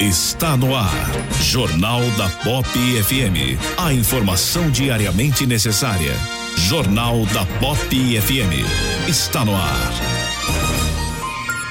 Está no ar. Jornal da Pop FM. A informação diariamente necessária. Jornal da Pop FM. Está no ar.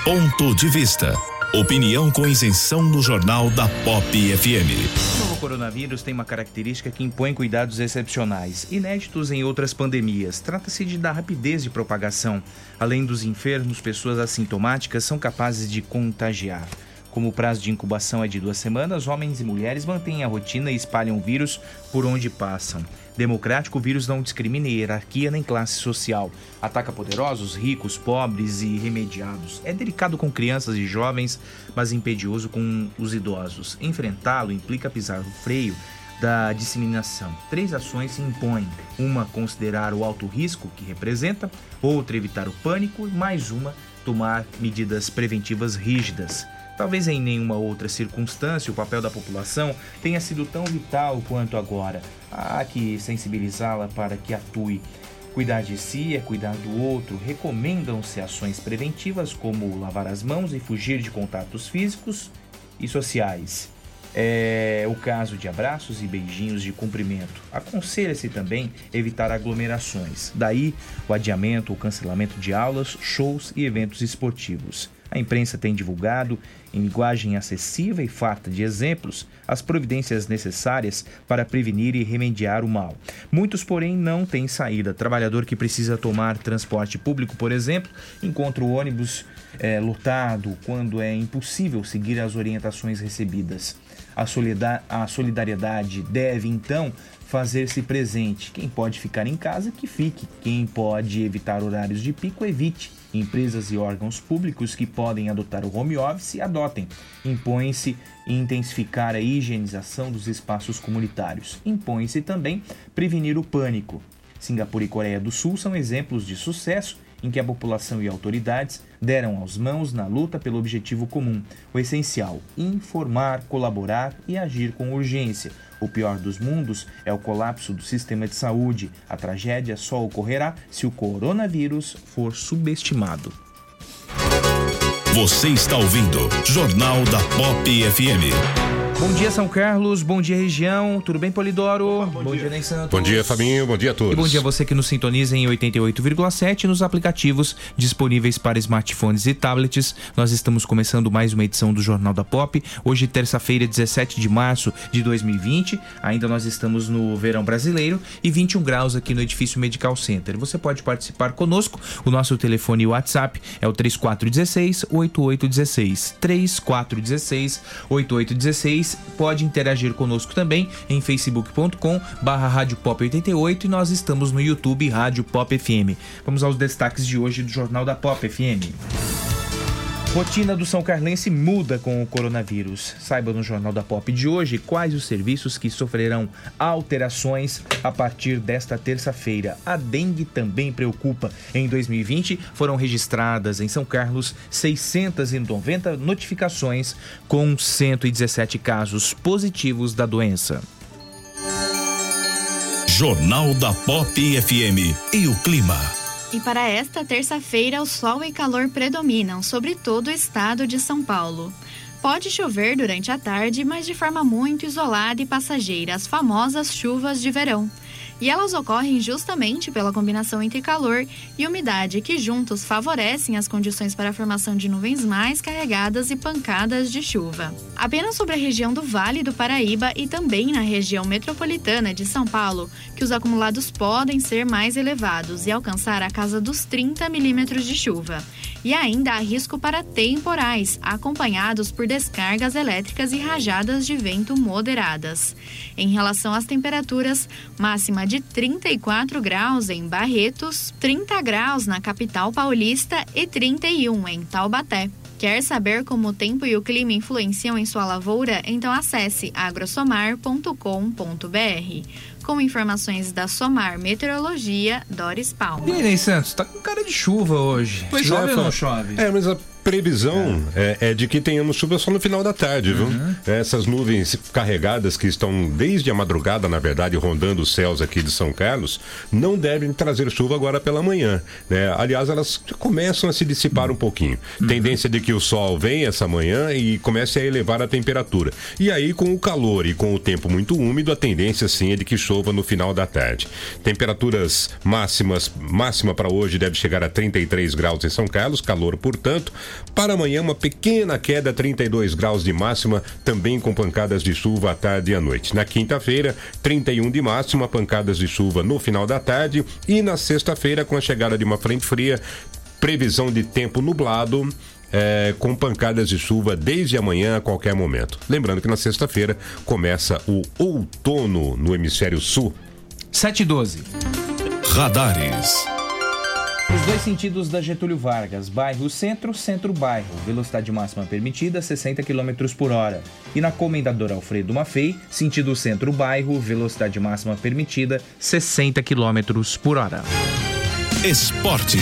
Ponto de vista. Opinião com isenção no Jornal da Pop FM. O novo coronavírus tem uma característica que impõe cuidados excepcionais, inéditos em outras pandemias. Trata-se de da rapidez de propagação. Além dos enfermos, pessoas assintomáticas são capazes de contagiar. Como o prazo de incubação é de duas semanas, homens e mulheres mantêm a rotina e espalham o vírus por onde passam. Democrático, o vírus não discrimina hierarquia nem classe social. Ataca poderosos, ricos, pobres e remediados. É delicado com crianças e jovens, mas impedioso com os idosos. Enfrentá-lo implica pisar o freio da disseminação. Três ações se impõem: uma, considerar o alto risco que representa, outra, evitar o pânico, e mais uma, tomar medidas preventivas rígidas. Talvez em nenhuma outra circunstância o papel da população tenha sido tão vital quanto agora. Há que sensibilizá-la para que atue. Cuidar de si é cuidar do outro. Recomendam-se ações preventivas como lavar as mãos e fugir de contatos físicos e sociais. É o caso de abraços e beijinhos de cumprimento. Aconselha-se também evitar aglomerações. Daí o adiamento ou cancelamento de aulas, shows e eventos esportivos. A imprensa tem divulgado, em linguagem acessível e farta de exemplos, as providências necessárias para prevenir e remediar o mal. Muitos, porém, não têm saída. Trabalhador que precisa tomar transporte público, por exemplo, encontra o ônibus é, lotado, quando é impossível seguir as orientações recebidas. A, solida- a solidariedade deve, então, fazer-se presente. Quem pode ficar em casa, que fique. Quem pode evitar horários de pico, evite. Empresas e órgãos públicos que podem adotar o home office, adotem. Impõe-se intensificar a higienização dos espaços comunitários. Impõe-se também prevenir o pânico. Singapura e Coreia do Sul são exemplos de sucesso em que a população e autoridades deram aos mãos na luta pelo objetivo comum. O essencial: informar, colaborar e agir com urgência. O pior dos mundos é o colapso do sistema de saúde. A tragédia só ocorrerá se o coronavírus for subestimado. Você está ouvindo Jornal da Pop FM. Bom dia, São Carlos. Bom dia, região. Tudo bem, Polidoro? bom, dia, Ney Santos. Bom dia, Fabinho. Bom dia a todos. E bom dia a você que nos sintoniza em 88,7 nos aplicativos disponíveis para smartphones e tablets. Nós estamos começando mais uma edição do Jornal da Pop. Hoje, terça-feira, 17 de março de 2020. Ainda nós estamos no verão brasileiro e 21 graus aqui no edifício Medical Center. Você pode participar conosco. O nosso telefone e WhatsApp é o 3416 8816. 3416 8816. Pode interagir conosco também em facebook.com barra Rádio Pop 88 e nós estamos no YouTube Rádio Pop FM. Vamos aos destaques de hoje do Jornal da Pop FM. Rotina do São Carlense muda com o coronavírus. Saiba no Jornal da Pop de hoje quais os serviços que sofrerão alterações a partir desta terça-feira. A dengue também preocupa. Em 2020 foram registradas em São Carlos 690 notificações com 117 casos positivos da doença. Jornal da Pop FM e o clima. E para esta terça-feira, o sol e calor predominam sobre todo o estado de São Paulo. Pode chover durante a tarde, mas de forma muito isolada e passageira, as famosas chuvas de verão. E elas ocorrem justamente pela combinação entre calor e umidade, que juntos favorecem as condições para a formação de nuvens mais carregadas e pancadas de chuva. Apenas sobre a região do Vale do Paraíba e também na região metropolitana de São Paulo, que os acumulados podem ser mais elevados e alcançar a casa dos 30 milímetros de chuva. E ainda há risco para temporais, acompanhados por descargas elétricas e rajadas de vento moderadas. Em relação às temperaturas, máxima de 34 graus em Barretos, 30 graus na capital paulista e 31 em Taubaté. Quer saber como o tempo e o clima influenciam em sua lavoura? Então acesse agrosomar.com.br. Com informações da Somar Meteorologia, Doris Palma. E aí, Ney Santos, tá com cara de chuva hoje. Pois chove é, ou não chove? É, mas a previsão é. é de que tenhamos chuva só no final da tarde, viu? Uhum. Essas nuvens carregadas que estão desde a madrugada, na verdade, rondando os céus aqui de São Carlos, não devem trazer chuva agora pela manhã, né? Aliás, elas começam a se dissipar um pouquinho. Uhum. Tendência de que o sol venha essa manhã e comece a elevar a temperatura. E aí, com o calor e com o tempo muito úmido, a tendência sim é de que chova no final da tarde. Temperaturas máximas, máxima para hoje deve chegar a 33 graus em São Carlos, calor, portanto. Para amanhã, uma pequena queda, 32 graus de máxima, também com pancadas de chuva à tarde e à noite. Na quinta-feira, 31 de máxima, pancadas de chuva no final da tarde. E na sexta-feira, com a chegada de uma frente fria, previsão de tempo nublado. é, com pancadas de chuva desde amanhã a qualquer momento. Lembrando que na sexta-feira começa o outono no hemisfério sul. 7 e 12. Radares. Os dois sentidos da Getúlio Vargas, bairro centro, centro-bairro. Velocidade máxima permitida 60 km por hora. E na Comendador Alfredo Maffei, sentido centro-bairro, velocidade máxima permitida 60 km por hora. Esportes.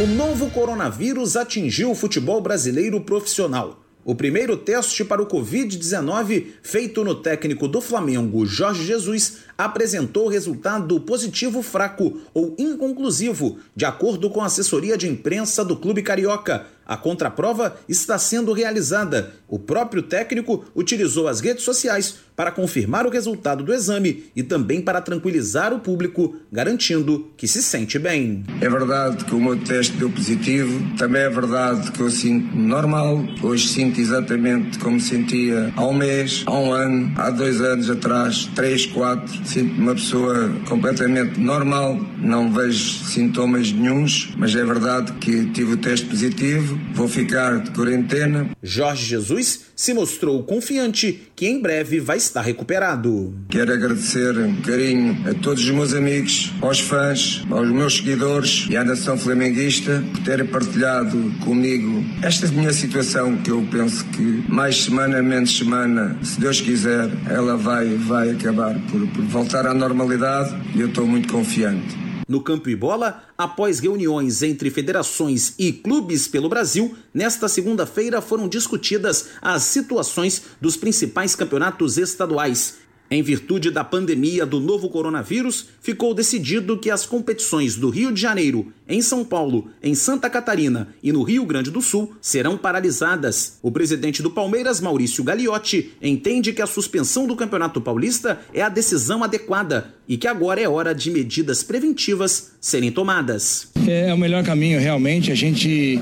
O novo coronavírus atingiu o futebol brasileiro profissional. O primeiro teste para o Covid-19, feito no técnico do Flamengo, Jorge Jesus, apresentou resultado positivo fraco ou inconclusivo, de acordo com a assessoria de imprensa do Clube Carioca. A contraprova está sendo realizada. O próprio técnico utilizou as redes sociais para confirmar o resultado do exame e também para tranquilizar o público, garantindo que se sente bem. É verdade que o meu teste deu positivo, também é verdade que eu sinto normal. Hoje sinto exatamente como sentia há um mês, há um ano, há dois anos atrás, três, quatro. Sinto-me uma pessoa completamente normal, não vejo sintomas nenhuns, mas é verdade que tive o teste positivo vou ficar de quarentena. Jorge Jesus se mostrou confiante que em breve vai estar recuperado. Quero agradecer um carinho a todos os meus amigos, aos fãs, aos meus seguidores e à nação flamenguista por terem partilhado comigo esta minha situação que eu penso que mais semana, menos semana, se Deus quiser, ela vai, vai acabar por, por voltar à normalidade e eu estou muito confiante. No campo e bola, após reuniões entre federações e clubes pelo Brasil, nesta segunda-feira foram discutidas as situações dos principais campeonatos estaduais. Em virtude da pandemia do novo coronavírus, ficou decidido que as competições do Rio de Janeiro, em São Paulo, em Santa Catarina e no Rio Grande do Sul serão paralisadas. O presidente do Palmeiras, Maurício Gagliotti, entende que a suspensão do Campeonato Paulista é a decisão adequada e que agora é hora de medidas preventivas serem tomadas. É o melhor caminho, realmente. A gente,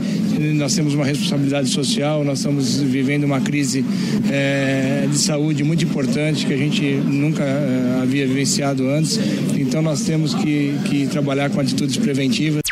nós temos uma responsabilidade social, nós estamos vivendo uma crise é, de saúde muito importante que a gente nunca é, havia vivenciado antes. Então nós temos que, que trabalhar com atitudes preventivas.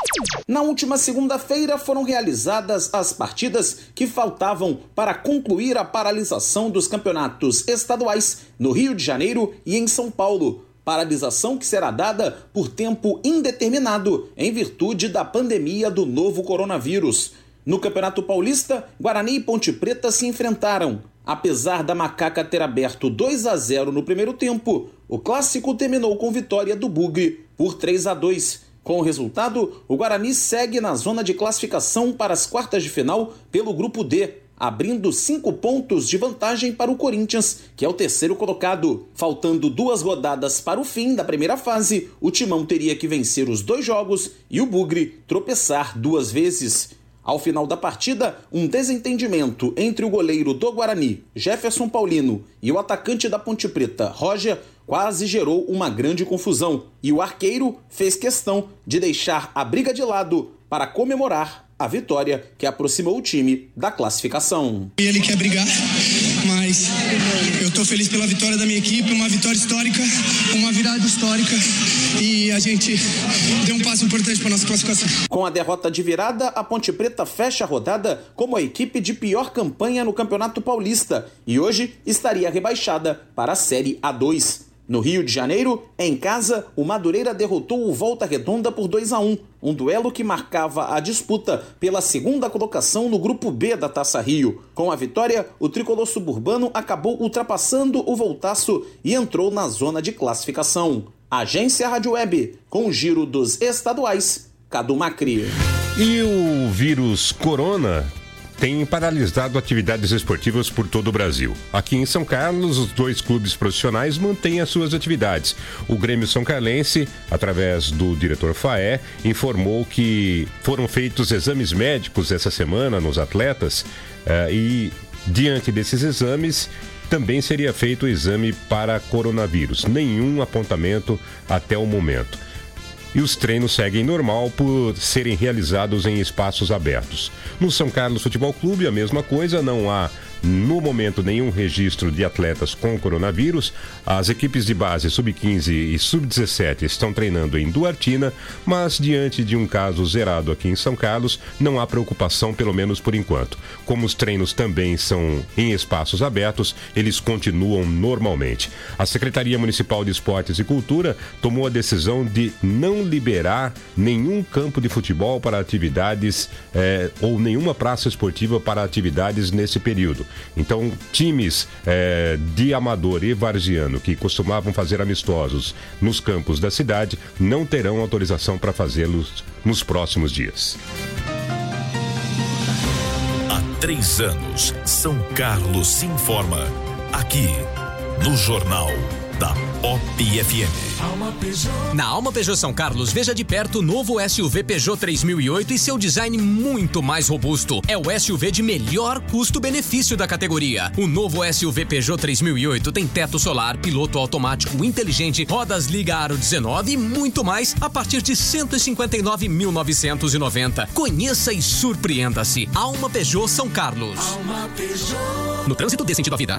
Na última segunda-feira foram realizadas as partidas que faltavam para concluir a paralisação dos campeonatos estaduais no Rio de Janeiro e em São Paulo. Paralisação que será dada por tempo indeterminado em virtude da pandemia do novo coronavírus. No Campeonato Paulista, Guarani e Ponte Preta se enfrentaram. Apesar da Macaca ter aberto 2 a 0 no primeiro tempo, o clássico terminou com vitória do Bugre por 3 a 2. Com o resultado, o Guarani segue na zona de classificação para as quartas de final pelo grupo D, abrindo cinco pontos de vantagem para o Corinthians, que é o terceiro colocado. Faltando duas rodadas para o fim da primeira fase, o Timão teria que vencer os dois jogos e o Bugre tropeçar duas vezes. Ao final da partida, um desentendimento entre o goleiro do Guarani, Jefferson Paulino, e o atacante da Ponte Preta, Roger, quase gerou uma grande confusão. E o arqueiro fez questão de deixar a briga de lado para comemorar a vitória que aproximou o time da classificação. Ele quer brigar, mas eu estou feliz pela vitória da minha equipe, uma vitória histórica, uma virada histórica e a gente deu um passo importante para nossa classificação. Com a derrota de virada, a Ponte Preta fecha a rodada como a equipe de pior campanha no Campeonato Paulista e hoje estaria rebaixada para a Série A2. No Rio de Janeiro, em casa, o Madureira derrotou o Volta Redonda por 2 a 1, um duelo que marcava a disputa pela segunda colocação no grupo B da Taça Rio. Com a vitória, o tricolor suburbano acabou ultrapassando o Voltaço e entrou na zona de classificação. Agência Rádio Web, com o giro dos estaduais, Cadu Macri. E o vírus corona tem paralisado atividades esportivas por todo o Brasil. Aqui em São Carlos, os dois clubes profissionais mantêm as suas atividades. O Grêmio São Carlense, através do diretor Faé, informou que foram feitos exames médicos essa semana nos atletas eh, e, diante desses exames, também seria feito o exame para coronavírus. Nenhum apontamento até o momento e os treinos seguem normal por serem realizados em espaços abertos. No São Carlos Futebol Clube, a mesma coisa, não há no momento nenhum registro de atletas com coronavírus. As equipes de base sub-15 e sub-17 estão treinando em Duartina, mas diante de um caso zerado aqui em São Carlos, não há preocupação, pelo menos por enquanto. Como os treinos também são em espaços abertos, eles continuam normalmente. A Secretaria Municipal de Esportes e Cultura tomou a decisão de não liberar nenhum campo de futebol para atividades eh, ou nenhuma praça esportiva para atividades nesse período. Então, times eh, de amador e varziano que costumavam fazer amistosos nos campos da cidade não terão autorização para fazê-los nos próximos dias. Há três anos, São Carlos se informa. Aqui, no Jornal da Pop FM. Na Alma Peugeot São Carlos, veja de perto o novo SUV Peugeot 3008 e seu design muito mais robusto. É o SUV de melhor custo-benefício da categoria. O novo SUV Peugeot 3008 tem teto solar, piloto automático inteligente, rodas liga aro 19 e muito mais a partir de 159.990. Conheça e surpreenda-se. Alma Peugeot São Carlos. No trânsito dê sentido à vida.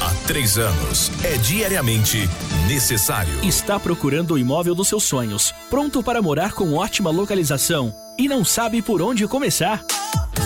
Há três anos é diariamente necessário. Está procurando o imóvel dos seus sonhos, pronto para morar com ótima localização e não sabe por onde começar?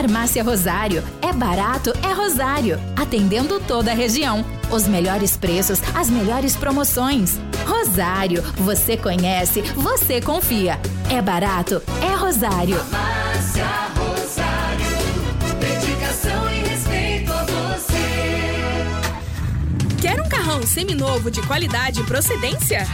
Farmácia Rosário. É barato, é Rosário. Atendendo toda a região. Os melhores preços, as melhores promoções. Rosário. Você conhece, você confia. É barato, é Rosário. Farmácia Rosário. Dedicação e respeito a você. Quer um carrão seminovo de qualidade e procedência?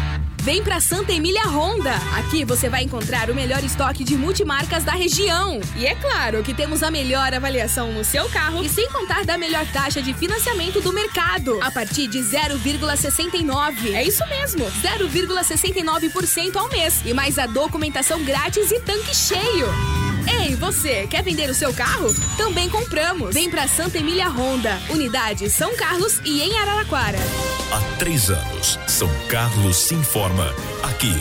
Vem pra Santa Emília Honda. Aqui você vai encontrar o melhor estoque de multimarcas da região. E é claro que temos a melhor avaliação no seu carro e sem contar da melhor taxa de financiamento do mercado. A partir de 0,69. É isso mesmo, 0,69% ao mês. E mais a documentação grátis e tanque cheio. Ei, você, quer vender o seu carro? Também compramos. Vem pra Santa Emília Honda, unidade São Carlos e em Araraquara. Há três anos, São Carlos se informa aqui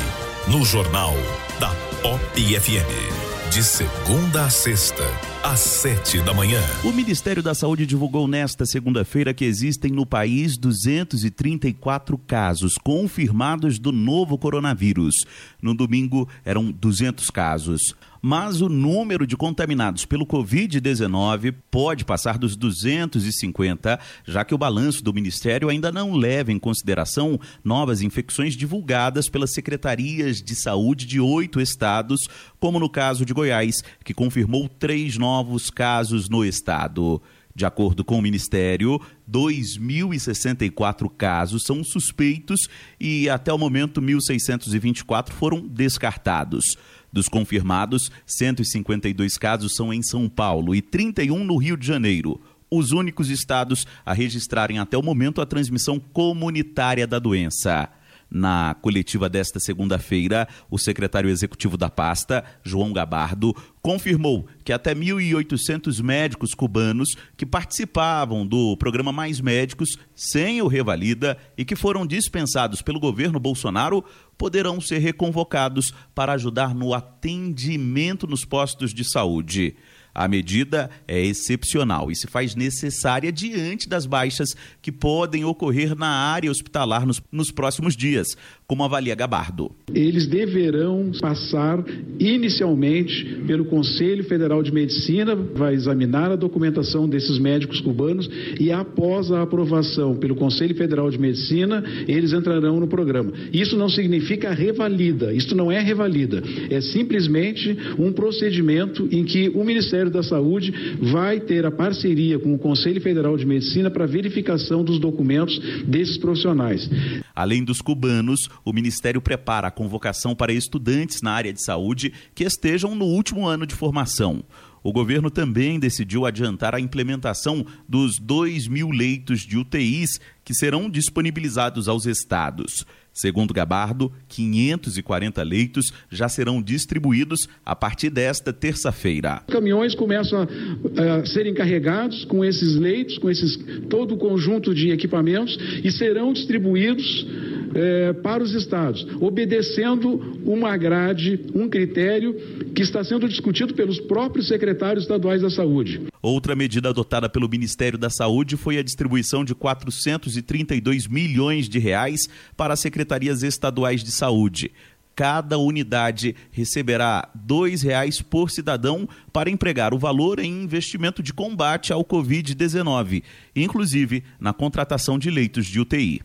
no Jornal da Pop FM. De segunda a sexta, às sete da manhã. O Ministério da Saúde divulgou nesta segunda-feira que existem no país 234 casos confirmados do novo coronavírus. No domingo eram 200 casos. Mas o número de contaminados pelo Covid-19 pode passar dos 250, já que o balanço do Ministério ainda não leva em consideração novas infecções divulgadas pelas secretarias de saúde de oito estados, como no caso de Goiás, que confirmou três novos casos no estado. De acordo com o Ministério, 2.064 casos são suspeitos e, até o momento, 1.624 foram descartados. Dos confirmados, 152 casos são em São Paulo e 31 no Rio de Janeiro. Os únicos estados a registrarem até o momento a transmissão comunitária da doença. Na coletiva desta segunda-feira, o secretário executivo da pasta, João Gabardo, confirmou que até 1.800 médicos cubanos que participavam do programa Mais Médicos sem o Revalida e que foram dispensados pelo governo Bolsonaro poderão ser reconvocados para ajudar no atendimento nos postos de saúde. A medida é excepcional e se faz necessária diante das baixas que podem ocorrer na área hospitalar nos, nos próximos dias, como avalia Gabardo. Eles deverão passar inicialmente pelo Conselho Federal de Medicina, vai examinar a documentação desses médicos cubanos e após a aprovação pelo Conselho Federal de Medicina, eles entrarão no programa. Isso não significa revalida, isso não é revalida, é simplesmente um procedimento em que o Ministério da Saúde vai ter a parceria com o Conselho Federal de Medicina para verificação dos documentos desses profissionais. Além dos cubanos, o Ministério prepara a convocação para estudantes na área de saúde que estejam no último ano de formação. O governo também decidiu adiantar a implementação dos 2 mil leitos de UTIs que serão disponibilizados aos estados. Segundo Gabardo, 540 leitos já serão distribuídos a partir desta terça-feira. Caminhões começam a, a serem carregados com esses leitos, com esses todo o conjunto de equipamentos e serão distribuídos eh, para os estados, obedecendo uma grade, um critério que está sendo discutido pelos próprios secretários estaduais da saúde. Outra medida adotada pelo Ministério da Saúde foi a distribuição de 432 milhões de reais para as secretarias estaduais de saúde. Cada unidade receberá R$ 2,00 por cidadão para empregar o valor em investimento de combate ao Covid-19, inclusive na contratação de leitos de UTI.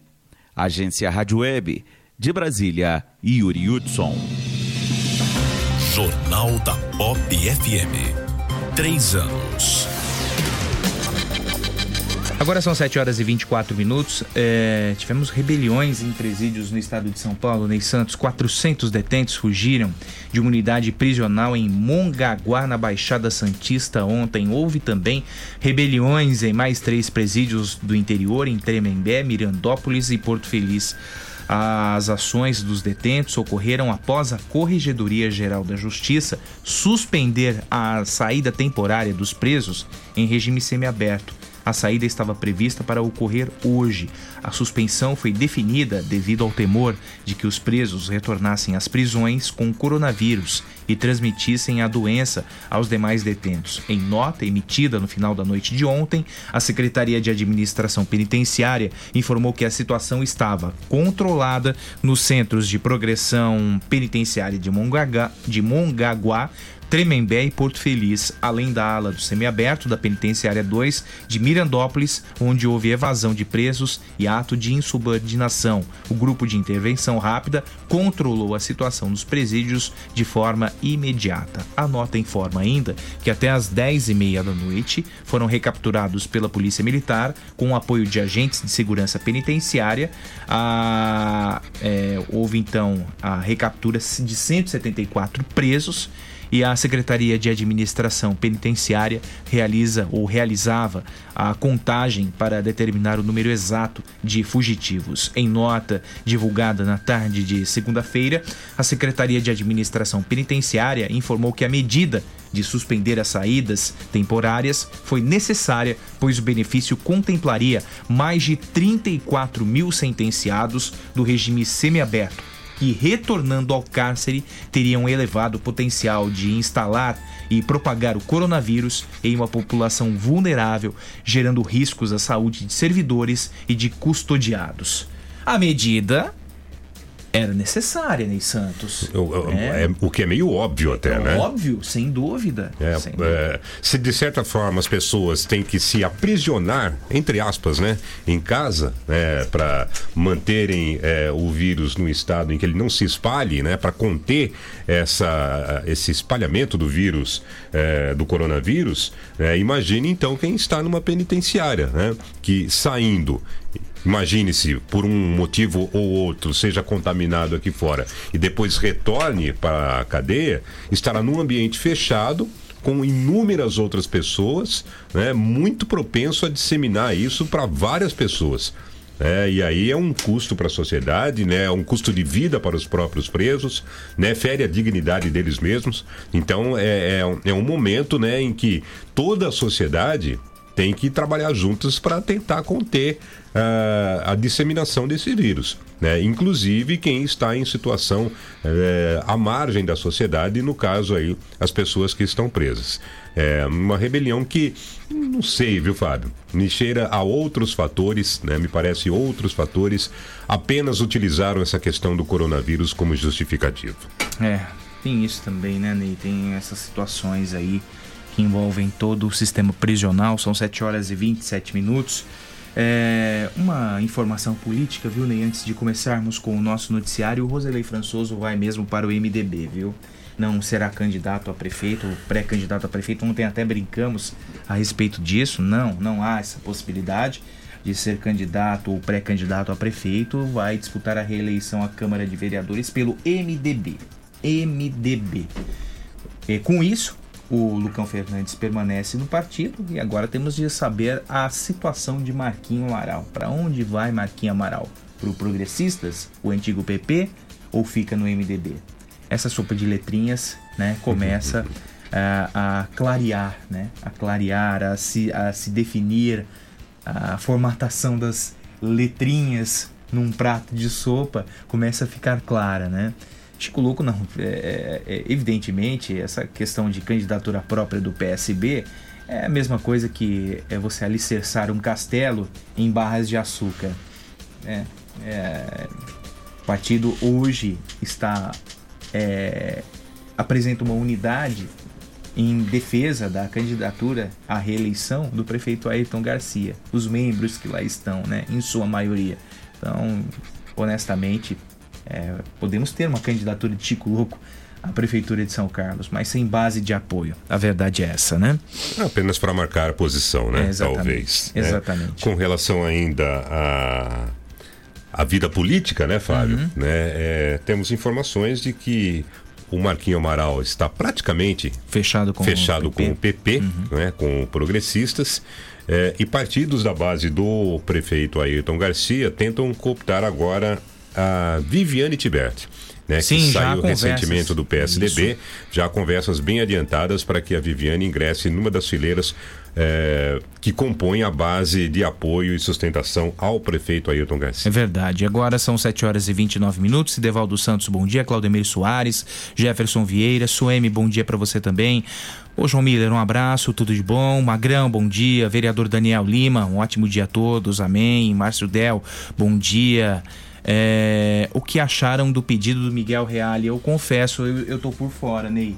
Agência Rádio Web, de Brasília, Yuri Hudson. Jornal da Pop FM. Três anos. Agora são 7 horas e 24 minutos. É, tivemos rebeliões em presídios no estado de São Paulo. Ney Santos, 400 detentos fugiram de uma unidade prisional em Mongaguá, na Baixada Santista, ontem. Houve também rebeliões em mais três presídios do interior, em Tremembé, Mirandópolis e Porto Feliz. As ações dos detentos ocorreram após a Corregedoria Geral da Justiça suspender a saída temporária dos presos em regime semiaberto. A saída estava prevista para ocorrer hoje. A suspensão foi definida devido ao temor de que os presos retornassem às prisões com coronavírus e transmitissem a doença aos demais detentos. Em nota emitida no final da noite de ontem, a Secretaria de Administração Penitenciária informou que a situação estava controlada nos centros de progressão penitenciária de Mongaguá, de Mongaguá Tremembé e Porto Feliz, além da ala do semiaberto da Penitenciária 2 de Mirandópolis, onde houve evasão de presos e ato de insubordinação. O grupo de intervenção rápida controlou a situação nos presídios de forma imediata. A nota informa ainda que até às 10h30 da noite foram recapturados pela Polícia Militar, com o apoio de agentes de segurança penitenciária. A, é, houve então a recaptura de 174 presos e a Secretaria de Administração Penitenciária realiza ou realizava a contagem para determinar o número exato de fugitivos. Em nota divulgada na tarde de segunda-feira, a Secretaria de Administração Penitenciária informou que a medida de suspender as saídas temporárias foi necessária, pois o benefício contemplaria mais de 34 mil sentenciados do regime semiaberto que, retornando ao cárcere, teriam elevado potencial de instalar e propagar o coronavírus em uma população vulnerável, gerando riscos à saúde de servidores e de custodiados. A medida era necessária, Ney Santos. O, é. É, o que é meio óbvio até, né? Óbvio, sem dúvida. É, sem é, se de certa forma as pessoas têm que se aprisionar, entre aspas, né, em casa, né, para manterem é, o vírus no estado em que ele não se espalhe, né, para conter essa, esse espalhamento do vírus, é, do coronavírus, é, imagine então quem está numa penitenciária, né, que saindo Imagine-se, por um motivo ou outro, seja contaminado aqui fora e depois retorne para a cadeia, estará num ambiente fechado com inúmeras outras pessoas, né, muito propenso a disseminar isso para várias pessoas. É, e aí é um custo para a sociedade, né? É um custo de vida para os próprios presos, né? Fere a dignidade deles mesmos. Então é, é, é um momento, né, em que toda a sociedade tem que trabalhar juntos para tentar conter uh, a disseminação desse vírus. Né? Inclusive quem está em situação uh, à margem da sociedade, no caso aí, as pessoas que estão presas. É uma rebelião que, não sei, viu, Fábio? Me cheira a outros fatores, né? Me parece outros fatores apenas utilizaram essa questão do coronavírus como justificativo. É, tem isso também, né, Ney? Tem essas situações aí envolvem todo o sistema prisional. São 7 horas e 27 minutos. É, uma informação política, viu, Ney? Antes de começarmos com o nosso noticiário, o Roselei Françoso vai mesmo para o MDB, viu? Não será candidato a prefeito, pré-candidato a prefeito. Ontem até brincamos a respeito disso. Não, não há essa possibilidade de ser candidato ou pré-candidato a prefeito. Vai disputar a reeleição à Câmara de Vereadores pelo MDB. MDB. E com isso, o Lucão Fernandes permanece no partido e agora temos de saber a situação de Marquinho Amaral. Para onde vai Marquinho Amaral? Para o Progressistas, o antigo PP ou fica no MDB? Essa sopa de letrinhas né, começa a, a clarear, né, a clarear, a se, a se definir a formatação das letrinhas num prato de sopa começa a ficar clara, né? Chico Louco não, é, é, evidentemente essa questão de candidatura própria do PSB é a mesma coisa que é você alicerçar um castelo em barras de açúcar. É, é, o partido hoje está é, apresenta uma unidade em defesa da candidatura à reeleição do prefeito Ayrton Garcia, os membros que lá estão, né, em sua maioria. Então, honestamente, é, podemos ter uma candidatura de Chico Louco à prefeitura de São Carlos, mas sem base de apoio. A verdade é essa, né? Apenas para marcar a posição, né? É, exatamente, Talvez. né? exatamente. Com relação ainda à, à vida política, né, Fábio? Uhum. Né, é, temos informações de que o Marquinho Amaral está praticamente fechado com fechado o PP. com o PP, né, com progressistas. é, e partidos da base do prefeito Ayrton Garcia tentam cooptar agora a Viviane Tibert. Né, Sim, que já saiu recentemente do PSDB, já há conversas bem adiantadas para que a Viviane ingresse numa das fileiras é, que compõem a base de apoio e sustentação ao prefeito Ayrton Garcia. É verdade. Agora são 7 horas e 29 minutos. Sidevaldo Santos, bom dia. Claudemir Soares, Jefferson Vieira, Suemi, bom dia para você também. Ô João Miller, um abraço, tudo de bom. Magrão, bom dia. Vereador Daniel Lima, um ótimo dia a todos, amém. Márcio Del, bom dia. É, o que acharam do pedido do Miguel Reale? Eu confesso, eu, eu tô por fora, Ney.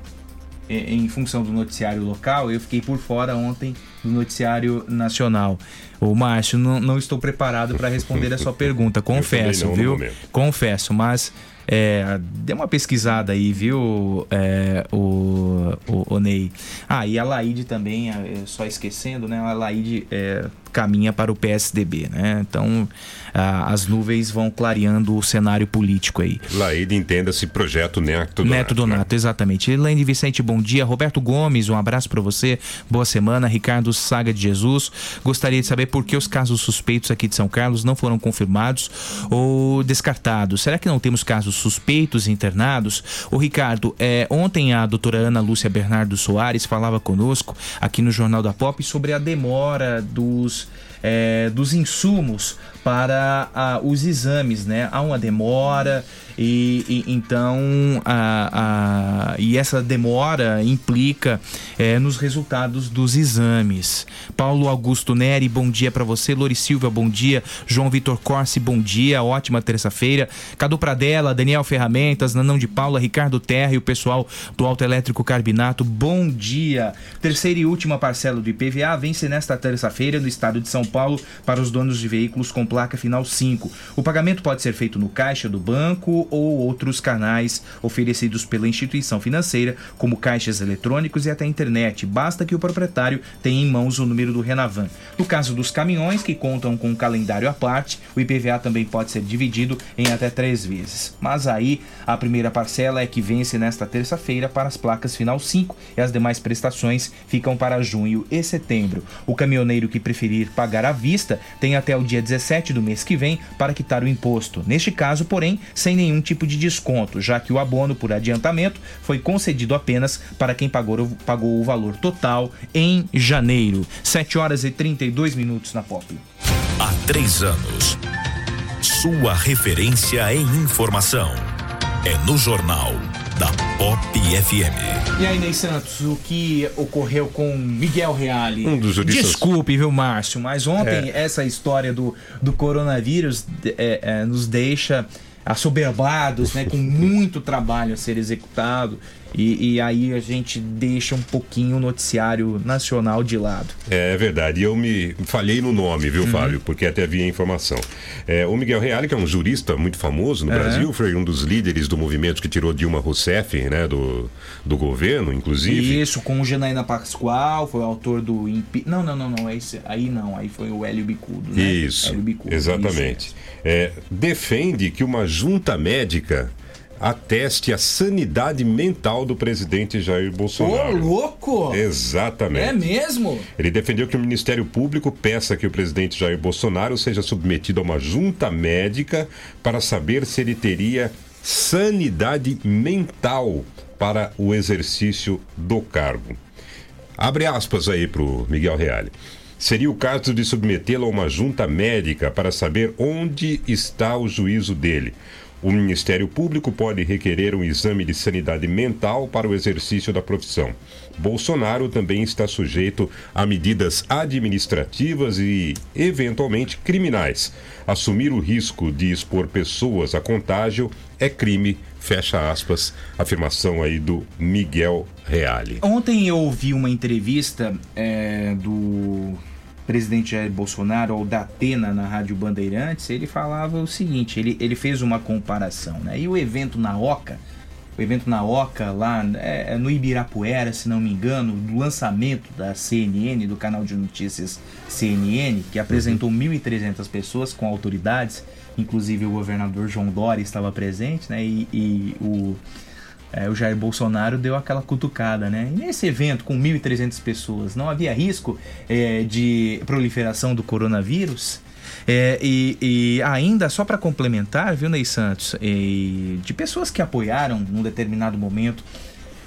É, Em função do noticiário local, eu fiquei por fora ontem do noticiário nacional. Ô Márcio, não, não estou preparado para responder a sua pergunta, confesso, não, viu? Confesso, mas é, dê uma pesquisada aí, viu, é, o, o, o Ney. Ah, e a Laide também, é, só esquecendo, né? A Laide é, caminha para o PSDB, né? Então as nuvens vão clareando o cenário político aí. Laíde entenda-se projeto Neto Donato. Neto Donato, exatamente. Elaine Vicente, bom dia. Roberto Gomes, um abraço para você. Boa semana. Ricardo Saga de Jesus. Gostaria de saber por que os casos suspeitos aqui de São Carlos não foram confirmados ou descartados. Será que não temos casos suspeitos internados? O Ricardo, é, ontem a doutora Ana Lúcia Bernardo Soares falava conosco aqui no Jornal da Pop sobre a demora dos é, dos insumos para ah, os exames, né? Há uma demora e, e então a, a- e essa demora implica é, nos resultados dos exames. Paulo Augusto Neri, bom dia para você. Lori Silva, bom dia. João Vitor Corsi, bom dia. Ótima terça-feira. Cadu Pradella, Daniel Ferramentas, Nanão de Paula, Ricardo Terra e o pessoal do Auto Elétrico Carbinato, bom dia. Terceira e última parcela do IPVA vence nesta terça-feira no estado de São Paulo para os donos de veículos com placa final 5. O pagamento pode ser feito no caixa do banco ou outros canais oferecidos pela instituição financeira, como caixas eletrônicos e até internet. Basta que o proprietário tenha em mãos o número do Renavan. No caso dos caminhões, que contam com um calendário à parte, o IPVA também pode ser dividido em até três vezes. Mas aí, a primeira parcela é que vence nesta terça-feira para as placas final 5 e as demais prestações ficam para junho e setembro. O caminhoneiro que preferir pagar à vista tem até o dia 17 do mês que vem para quitar o imposto. Neste caso, porém, sem nenhum tipo de desconto, já que o abono por adiantamento foi concedido apenas para quem pagou, pagou o valor total em janeiro. 7 horas e 32 minutos na Pop. Há três anos. Sua referência em informação. É no Jornal da Pop FM. E aí, Ney Santos, o que ocorreu com Miguel Reale? Um dos juristas- Desculpe, viu, Márcio, mas ontem É. essa história do, do coronavírus é, é, nos deixa assoberbados, né, com muito trabalho a ser executado. E, e aí a gente deixa um pouquinho o noticiário nacional de lado. É verdade, eu me falhei no nome, Uhum. viu, Fábio? Porque até havia informação. É, o Miguel Reale, que é um jurista muito famoso no É. Brasil, foi um dos líderes do movimento que tirou Dilma Rousseff, né, do, do governo, inclusive. Isso, com o Janaína Pascoal, foi o autor do impi... Não, não, não, não, é esse, aí não, aí foi o Hélio Bicudo, né? Isso, Hélio Bicudo, exatamente. É, defende que uma junta médica ateste a sanidade mental do presidente Jair Ô, Bolsonaro. louco! Exatamente. É mesmo? Ele defendeu que o Ministério Público peça que o presidente Jair Bolsonaro seja submetido a uma junta médica para saber se ele teria sanidade mental para o exercício do cargo. Abre aspas aí pro Miguel Reale. seria o caso de submetê-lo a uma junta médica para saber onde está o juízo dele. O Ministério Público pode requerer um exame de sanidade mental para o exercício da profissão. Bolsonaro também está sujeito a medidas administrativas e, eventualmente, criminais. Assumir o risco de expor pessoas a contágio é crime, fecha aspas, afirmação aí do Miguel Reale. Ontem eu ouvi uma entrevista é, do presidente Jair Bolsonaro ao Datena na Rádio Bandeirantes. Ele falava o seguinte: ele, ele fez uma comparação, né? E o evento na Oca, o evento na Oca, lá é, é no Ibirapuera, se não me engano, do lançamento da CNN, do canal de notícias CNN, que apresentou 1.300 pessoas com autoridades, inclusive o governador João Dória estava presente, né? E, e o é, o Jair Bolsonaro deu aquela cutucada, né? E nesse evento com 1.300 pessoas, não havia risco é, de proliferação do coronavírus? É, e, e, ainda, só para complementar, viu, Ney Santos, de pessoas que apoiaram num determinado momento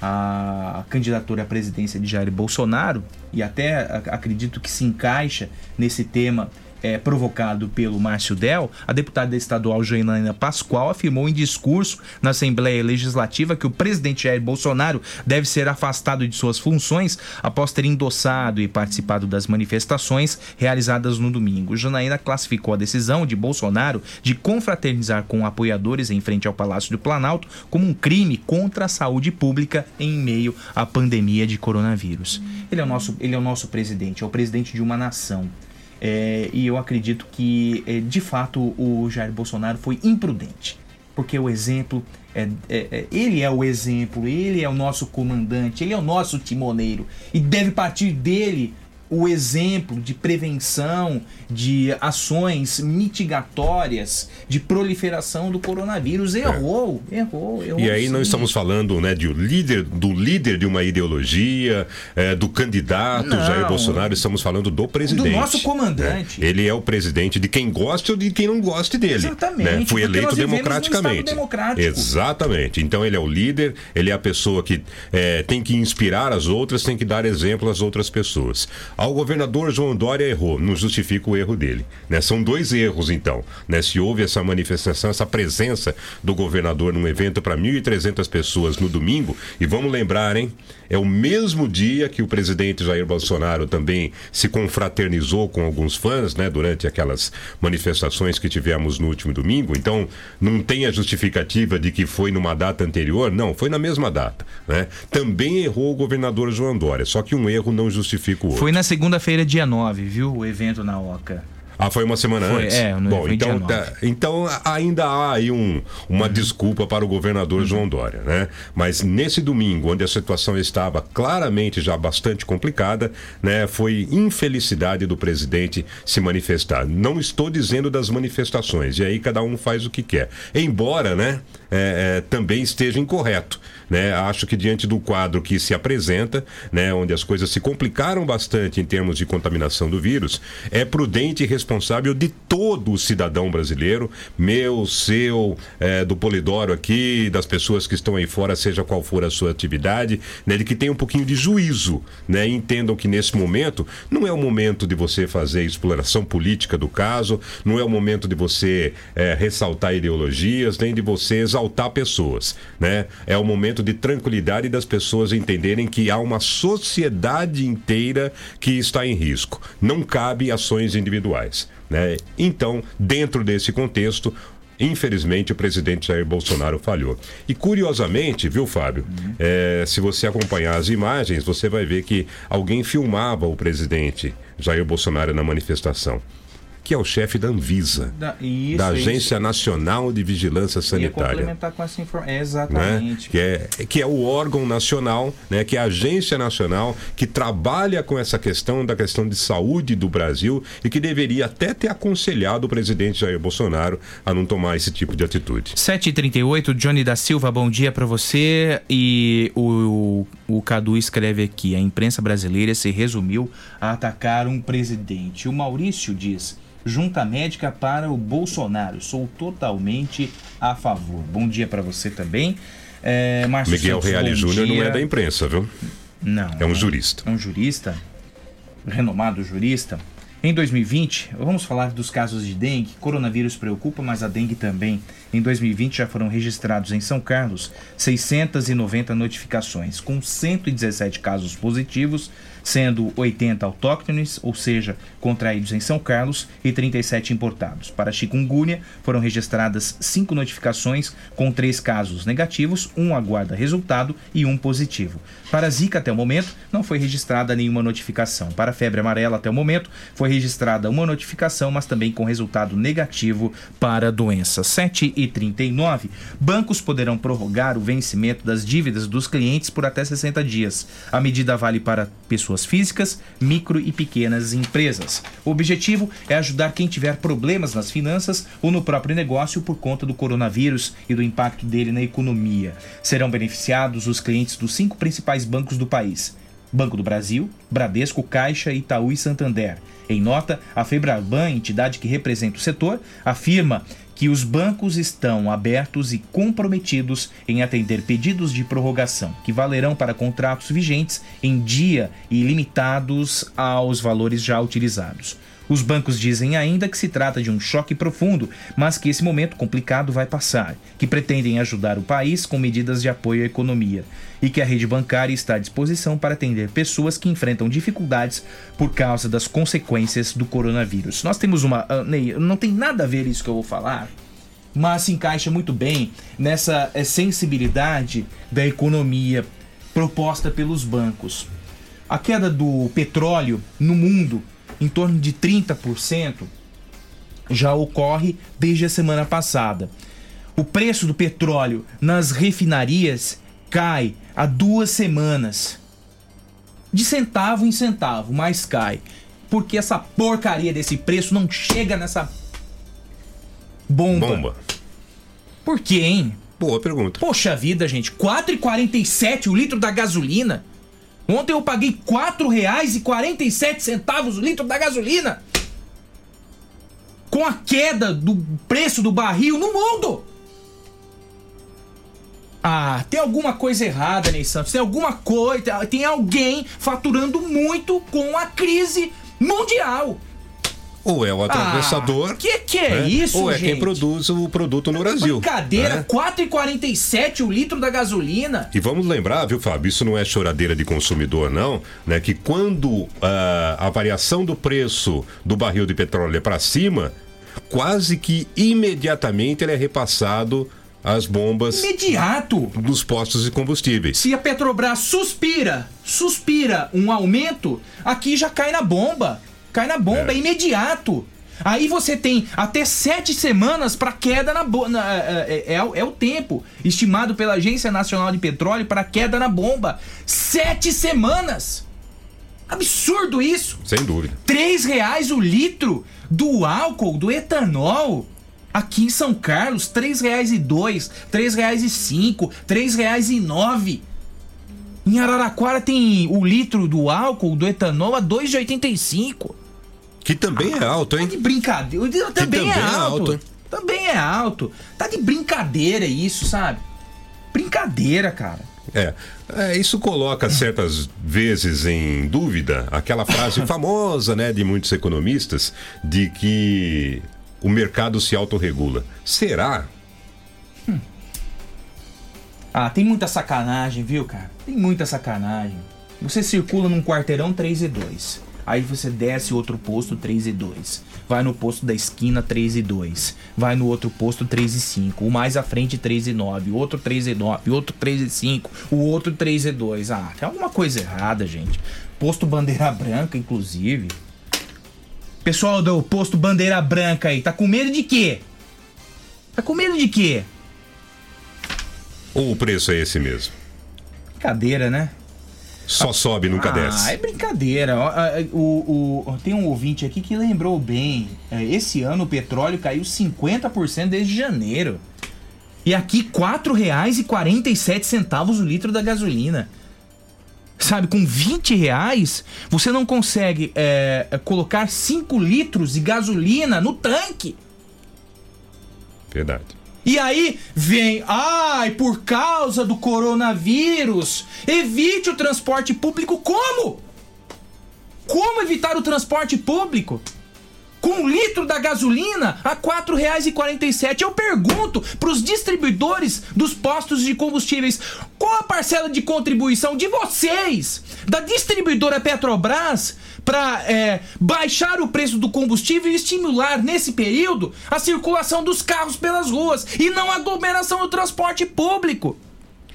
a candidatura à presidência de Jair Bolsonaro, e até acredito que se encaixa nesse tema é, provocado pelo Márcio Del, a deputada estadual Janaína Pascoal afirmou em discurso na Assembleia Legislativa que o presidente Jair Bolsonaro deve ser afastado de suas funções após ter endossado e participado das manifestações realizadas no domingo. Janaína classificou a decisão de Bolsonaro de confraternizar com apoiadores em frente ao Palácio do Planalto como um crime contra a saúde pública em meio à pandemia de coronavírus. Ele é o nosso, ele é o nosso presidente, é o presidente de uma nação. É, e eu acredito que, é, de fato, o Jair Bolsonaro foi imprudente. Porque o exemplo, é, é, é, ele é o exemplo, ele é o nosso comandante, ele é o nosso timoneiro. E deve partir dele o exemplo de prevenção, de ações mitigatórias, de proliferação do coronavírus. Errou, é. errou, errou. E aí sim. nós estamos falando né, de líder, do líder de uma ideologia, é, do candidato Não. Jair Bolsonaro, estamos falando do presidente. Do nosso comandante. né? Ele é o presidente de quem gosta ou de quem não goste dele. Exatamente, né? Foi eleito democraticamente. Democrático. Exatamente. Então ele é o líder, ele é a pessoa que é, tem que inspirar as outras, tem que dar exemplo às outras pessoas. Ao governador João Dória errou, não justifica o erro dele. Né? São dois erros, então. Né? Se houve essa manifestação, essa presença do governador num evento para 1.300 pessoas no domingo, e vamos lembrar, hein? É o mesmo dia que o presidente Jair Bolsonaro também se confraternizou com alguns fãs, né? Durante aquelas manifestações que tivemos no último domingo. Então, não tem a justificativa de que foi numa data anterior. Não, foi na mesma data, né? Também errou o governador João Dória, só que um erro não justifica o outro. Foi na segunda-feira, dia 9, viu? O evento na Oca. Ah, foi uma semana Foi, antes? é, no- Bom, então, tá- então ainda há aí um, uma desculpa para o governador João Dória, né? Mas nesse domingo, onde a situação estava claramente já bastante complicada, né? Foi infelicidade do presidente se manifestar. Não estou dizendo das manifestações, e aí cada um faz o que quer. Embora, né? é, é, também esteja incorreto. Né? Acho que diante do quadro que se apresenta, né, onde as coisas se complicaram bastante em termos de contaminação do vírus, é prudente e responsável de todo o cidadão brasileiro, meu, seu, é, do Polidoro aqui, das pessoas que estão aí fora, seja qual for a sua atividade, né, de que tenham um pouquinho de juízo, né, entendam que nesse momento não é o momento de você fazer exploração política do caso, não é o momento de você é, ressaltar ideologias, nem de você exaltar pessoas, né? É o momento de tranquilidade das pessoas entenderem que há uma sociedade inteira que está em risco. Não cabe ações individuais, né? Então, dentro desse contexto, Infelizmente, o presidente Jair Bolsonaro falhou. E curiosamente, viu, Fábio? É, se você acompanhar as imagens, você vai ver que alguém filmava o presidente Jair Bolsonaro na manifestação, que é o chefe da Anvisa, Da, isso, da isso. Agência Nacional de Vigilância Ia Sanitária complementar com essa informação. né? Exatamente. Que, é, que é o órgão nacional, né? que é a agência nacional que trabalha com essa questão da questão de saúde do Brasil e que deveria até ter aconselhado o presidente Jair Bolsonaro a não tomar esse tipo de atitude. 7h38, Johnny da Silva, bom dia pra você. E o, o Cadu escreve aqui: a imprensa brasileira se resumiu a atacar um presidente. O Maurício diz: junta médica para o Bolsonaro. Sou totalmente a favor. Bom dia pra você também. É, Márcio Miguel Santos, Reale Júnior não é da imprensa, viu? Não. É um jurista. É um jurista? renomado jurista, em 2020, vamos falar dos casos de dengue. Coronavírus preocupa, mas a dengue também. Em 2020 já foram registrados em São Carlos 690 notificações, com 117 casos positivos, sendo 80 autóctones, ou seja, contraídos em São Carlos, e 37 importados. Para chikungunya, foram registradas 5 notificações, com 3 casos negativos, um aguarda resultado e um positivo. Para Zika, até o momento, não foi registrada nenhuma notificação. Para febre amarela, até o momento, foi registrada uma notificação, mas também com resultado negativo para a doença. 7 e 39. Bancos poderão prorrogar o vencimento das dívidas dos clientes por até 60 dias. A medida vale para pessoas físicas, micro e pequenas empresas. O objetivo é ajudar quem tiver problemas nas finanças ou no próprio negócio por conta do coronavírus e do impacto dele na economia. Serão beneficiados os clientes dos cinco principais bancos do país. Banco do Brasil, Bradesco, Caixa, Itaú e Santander. Em nota, a Febraban, entidade que representa o setor, afirma que os bancos estão abertos e comprometidos em atender pedidos de prorrogação, que valerão para contratos vigentes em dia e limitados aos valores já utilizados. Os bancos dizem ainda que se trata de um choque profundo, mas que esse momento complicado vai passar, que pretendem ajudar o país com medidas de apoio à economia e que a rede bancária está à disposição para atender pessoas que enfrentam dificuldades por causa das consequências do coronavírus. Nós temos uma. ah, Ney, não tem nada a ver isso que eu vou falar, mas se encaixa muito bem nessa eh, sensibilidade da economia proposta pelos bancos. A queda do petróleo no mundo, em torno de 30%, já ocorre desde a semana passada. O preço do petróleo nas refinarias cai há duas semanas. De centavo em centavo, mas cai. Porque essa porcaria desse preço não chega nessa bomba. Bomba. Por quê, hein? Boa pergunta. Poxa vida, gente. 4,47 o litro da gasolina. Ontem eu paguei R$ 4,47 o litro da gasolina. Com a queda do preço do barril no mundo. Ah, tem alguma coisa errada, Ney Santos. Tem alguma coisa. Tem alguém faturando muito com a crise mundial. Ou é o atravessador. Ah, que que é né? isso, Ou é gente? quem produz o produto no Brasil. Brincadeira, né? 4,47 o litro da gasolina. E vamos lembrar, viu, Fábio? Isso não é choradeira de consumidor, não, né? Que quando ah, a variação do preço do barril de petróleo é para cima, quase que imediatamente ele é repassado às bombas Imediato. dos postos de combustíveis. Se a Petrobras suspira, suspira um aumento, aqui já cai na bomba. Cai na bomba, é, imediato. Aí você tem até sete semanas para queda na bomba. É, é, é o tempo estimado pela Agência Nacional de Petróleo para queda na bomba. Sete semanas! Absurdo isso! Sem dúvida. Três reais o litro do álcool, do etanol. Aqui em São Carlos, três reais e dois, três reais e cinco, três reais e nove. Em Araraquara tem o litro do álcool, do etanol a 2,85. Que também é alto, hein? Tá de brincadeira. Também, também é é alto. alto? Também é alto. Tá de brincadeira isso, sabe? Brincadeira, cara. É, é, isso coloca certas vezes em dúvida aquela frase famosa, né, de muitos economistas, de que o mercado se autorregula. Será? Ah, tem muita sacanagem, viu, cara? Tem muita sacanagem. Você circula num quarteirão 3 e 2. Aí você desce outro posto 3 e 2. Vai no posto da esquina 3 e 2. Vai no outro posto 3 e 5. O mais à frente 3 e 9. O outro 3 e 9. O outro 3 e 5. O outro 3 e 2. Ah, tem alguma coisa errada, gente. Posto Bandeira Branca, inclusive. Pessoal do posto Bandeira Branca aí, tá com medo de quê? Tá com medo de quê? Ou o preço é esse mesmo? Brincadeira, né? Só sobe, nunca ah, desce. é brincadeira. Ó, ah, O, o- tem um ouvinte aqui que lembrou bem. É, Esse ano o petróleo caiu 50% desde janeiro. E aqui R$ 4,47 o litro da gasolina. Sabe, com 20 reais, você não consegue é, colocar 5 litros de gasolina no tanque. Verdade. E aí vem, ai, por causa do coronavírus, evite o transporte público como? Como evitar o transporte público? Com um litro da gasolina a R$ 4,47. Eu pergunto para os distribuidores dos postos de combustíveis qual a parcela de contribuição de vocês, da distribuidora Petrobras, para baixar o preço do combustível e estimular, nesse período, a circulação dos carros pelas ruas e não a aglomeração do transporte público.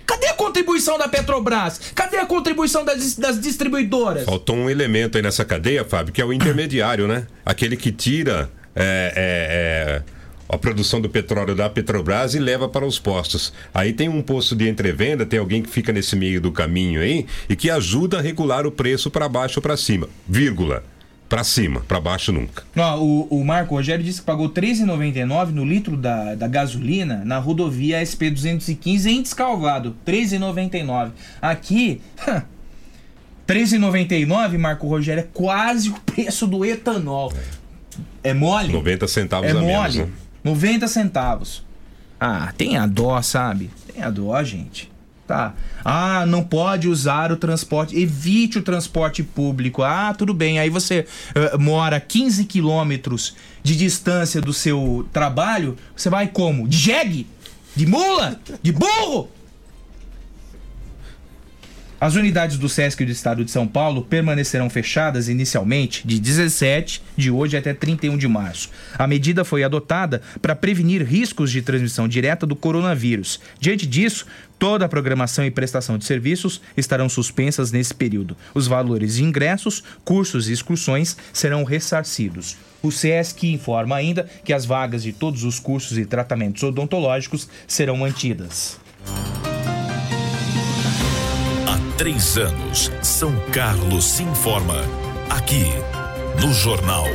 Cadê a contribuição da Petrobras? Cadê a contribuição das, das distribuidoras? Faltou um elemento aí nessa cadeia, Fábio, que é o intermediário, né? Aquele que tira é, é, é, a produção do petróleo da Petrobras e leva para os postos. Aí tem um posto de entrevenda, tem alguém que fica nesse meio do caminho aí e que ajuda a regular o preço para baixo ou para cima. Vírgula. Para cima, para baixo nunca. Ó, o, o Marco Rogério disse que pagou R$ 13,99 no litro da, da gasolina na rodovia SP-215 em Descalvado. R$ 13,99. Aqui, R$ 13,99, Marco Rogério, é quase o preço do etanol. É mole? 90 centavos É a mole. menos, né? 90 centavos. Ah, tem a dó, sabe? Tem a dó, gente. Ah, não pode usar o transporte. Evite o transporte público. Ah, tudo bem. Aí você eh, mora 15 quilômetros de distância do seu trabalho. Você vai como? De jegue? De mula? De burro? As unidades do SESC do Estado de São Paulo permanecerão fechadas inicialmente de 17 de hoje até 31 de março. A medida foi adotada para prevenir riscos de transmissão direta do coronavírus. Diante disso, toda a programação e prestação de serviços estarão suspensas nesse período. Os valores de ingressos, cursos e excursões serão ressarcidos. O SESC informa ainda que as vagas de todos os cursos e tratamentos odontológicos serão mantidas. Três anos, São Carlos se informa. Aqui, no Jornal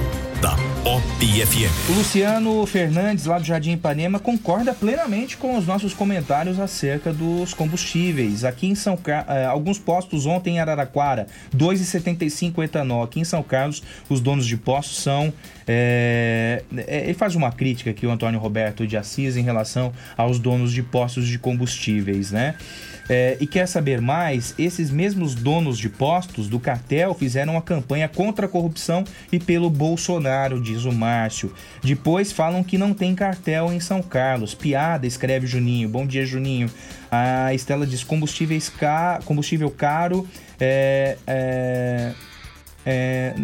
da Pop FM. O Luciano Fernandes, lá do Jardim Ipanema, concorda plenamente com os nossos comentários acerca dos combustíveis. Aqui em São Carlos, alguns postos ontem em Araraquara, 2,75 etanol. Aqui em São Carlos, os donos de postos são. é, ele faz uma crítica aqui, o Antônio Roberto de Assis, em relação aos donos de postos de combustíveis, né? É, e quer saber mais? Esses mesmos donos de postos do cartel fizeram uma campanha contra a corrupção e pelo Bolsonaro, diz o Márcio. Depois falam que não tem cartel em São Carlos. Piada, escreve Juninho. Bom dia, Juninho. A Estela diz combustíveis ca... combustível caro. É, é, é,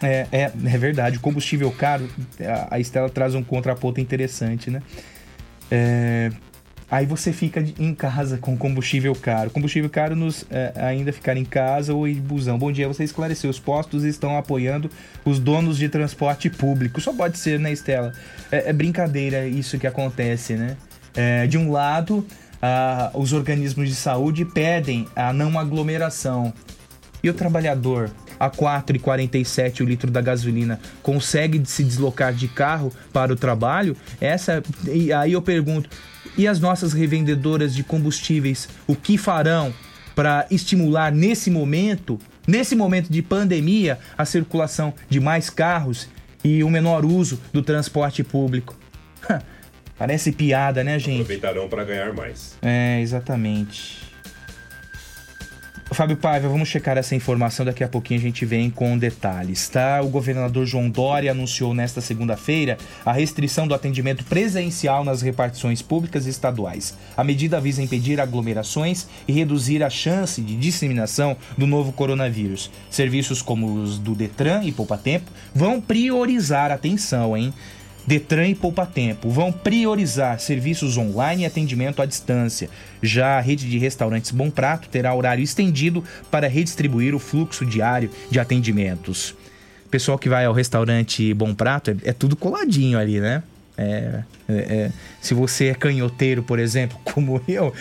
é, é, é verdade, combustível caro. A- Estela traz um contraponto interessante, né? É, Aí você fica em casa com combustível caro. Combustível caro nos é, ainda ficar em casa ou de busão. Bom dia, você esclareceu. Os postos estão apoiando os donos de transporte público. Só pode ser, né, Estela? É, é brincadeira isso que acontece, né? É, de um lado, ah, os organismos de saúde pedem a não aglomeração. E o trabalhador, a 4,47 o litro da gasolina, consegue se deslocar de carro para o trabalho? Essa e aí eu pergunto, e as nossas revendedoras de combustíveis, o que farão para estimular nesse momento, nesse momento de pandemia, a circulação de mais carros e o menor uso do transporte público? Parece piada, né, gente? Aproveitarão para ganhar mais. É, exatamente. Fábio Paiva, vamos checar essa informação, daqui a pouquinho a gente vem com detalhes, tá? O governador João Dória anunciou nesta segunda-feira a restrição do atendimento presencial nas repartições públicas estaduais. A medida visa impedir aglomerações e reduzir a chance de disseminação do novo coronavírus. Serviços como os do Detran e Poupa Tempo vão priorizar, atenção, hein? Detran e Poupa Tempo vão priorizar serviços online e atendimento à distância. Já a rede de restaurantes Bom Prato terá horário estendido para redistribuir o fluxo diário de atendimentos. Pessoal que vai ao restaurante Bom Prato é, é tudo coladinho ali, né? É, é, é. se você é canhoteiro, por exemplo, como eu,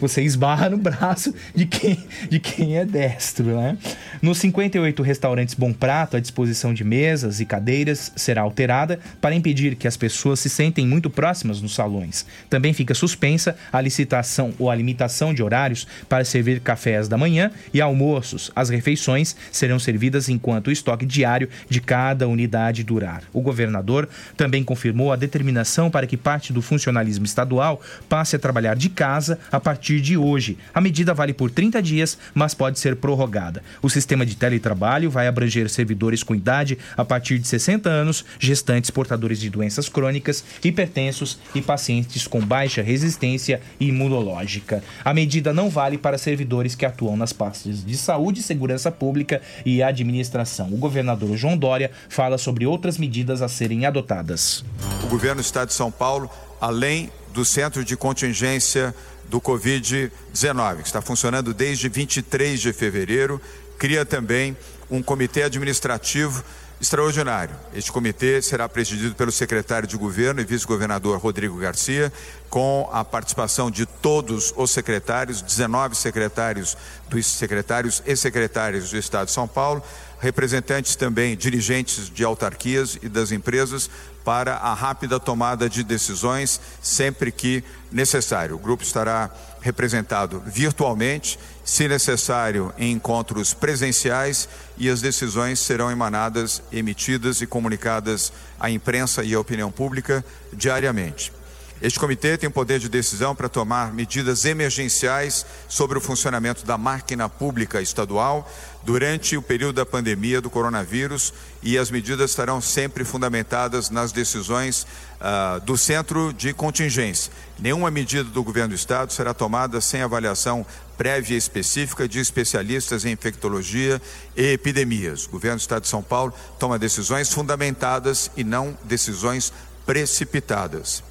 você esbarra no braço de quem, de quem é destro, né? Nos 58 restaurantes Bom Prato, a disposição de mesas e cadeiras será alterada para impedir que as pessoas se sentem muito próximas nos salões. Também fica suspensa a licitação ou a limitação de horários para servir cafés da manhã e almoços. As refeições serão servidas enquanto o estoque diário de cada unidade durar. O governador também confirmou a determinação para para que parte do funcionalismo estadual passe a trabalhar de casa a partir de hoje. A medida vale por 30 dias, mas pode ser prorrogada. O sistema de teletrabalho vai abranger servidores com idade a partir de 60 anos, gestantes portadores de doenças crônicas, hipertensos e pacientes com baixa resistência imunológica. A medida não vale para servidores que atuam nas pastas de saúde, segurança pública e administração. O governador João Dória fala sobre outras medidas a serem adotadas. O governo do estado de São Paulo, além do centro de contingência do Covid-19, que está funcionando desde 23 de fevereiro, cria também um comitê administrativo extraordinário. Este comitê será presidido pelo secretário de governo e vice-governador Rodrigo Garcia, com a participação de todos os secretários, 19 secretários dos secretários e secretárias do Estado de São Paulo, representantes também dirigentes de autarquias e das empresas para a rápida tomada de decisões sempre que necessário. O grupo estará representado virtualmente, se necessário em encontros presenciais e as decisões serão emanadas, emitidas e comunicadas à imprensa e à opinião pública diariamente. Este comitê tem poder de decisão para tomar medidas emergenciais sobre o funcionamento da máquina pública estadual durante o período da pandemia do coronavírus e as medidas estarão sempre fundamentadas nas decisões ah, do centro de contingência. Nenhuma medida do governo do estado será tomada sem avaliação prévia específica de especialistas em infectologia e epidemias. O governo do estado de São Paulo toma decisões fundamentadas e não decisões precipitadas.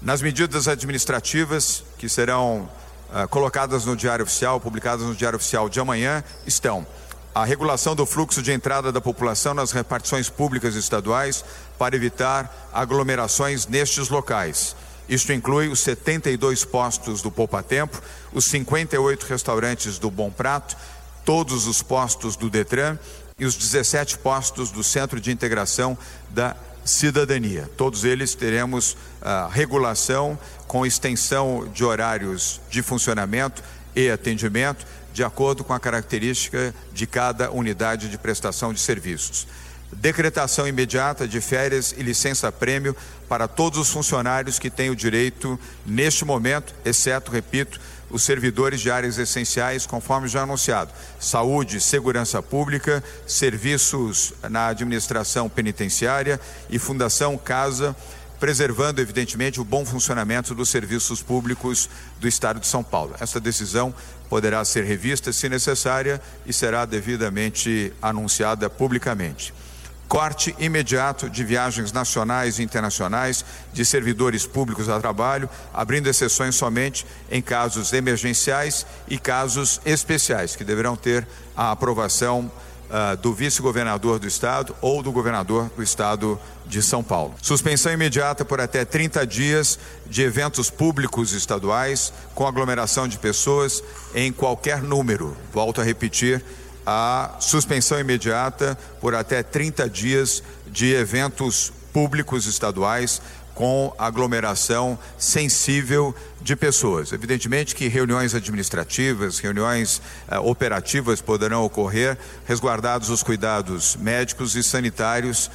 Nas medidas administrativas que serão ah, colocadas no Diário Oficial, publicadas no Diário Oficial de amanhã, estão a regulação do fluxo de entrada da população nas repartições públicas estaduais para evitar aglomerações nestes locais. Isto inclui os 72 postos do Poupa Tempo, os 58 restaurantes do Bom Prato, todos os postos do Detran e os 17 postos do Centro de Integração da cidadania. Todos eles teremos ah, regulação com extensão de horários de funcionamento e atendimento, de acordo com a característica de cada unidade de prestação de serviços. Decretação imediata de férias e licença-prêmio para todos os funcionários que têm o direito, neste momento, exceto, repito, os servidores de áreas essenciais, conforme já anunciado: saúde, segurança pública, serviços na administração penitenciária e Fundação Casa, preservando, evidentemente, o bom funcionamento dos serviços públicos do Estado de São Paulo. Essa decisão poderá ser revista, se necessária, e será devidamente anunciada publicamente corte imediato de viagens nacionais e internacionais de servidores públicos a trabalho, abrindo exceções somente em casos emergenciais e casos especiais, que deverão ter a aprovação uh, do vice-governador do estado ou do governador do estado de São Paulo. Suspensão imediata por até 30 dias de eventos públicos estaduais com aglomeração de pessoas em qualquer número. Volto a repetir a suspensão imediata por até 30 dias de eventos públicos estaduais com aglomeração sensível de pessoas. Evidentemente que reuniões administrativas, reuniões eh, operativas poderão ocorrer, resguardados os cuidados médicos e sanitários.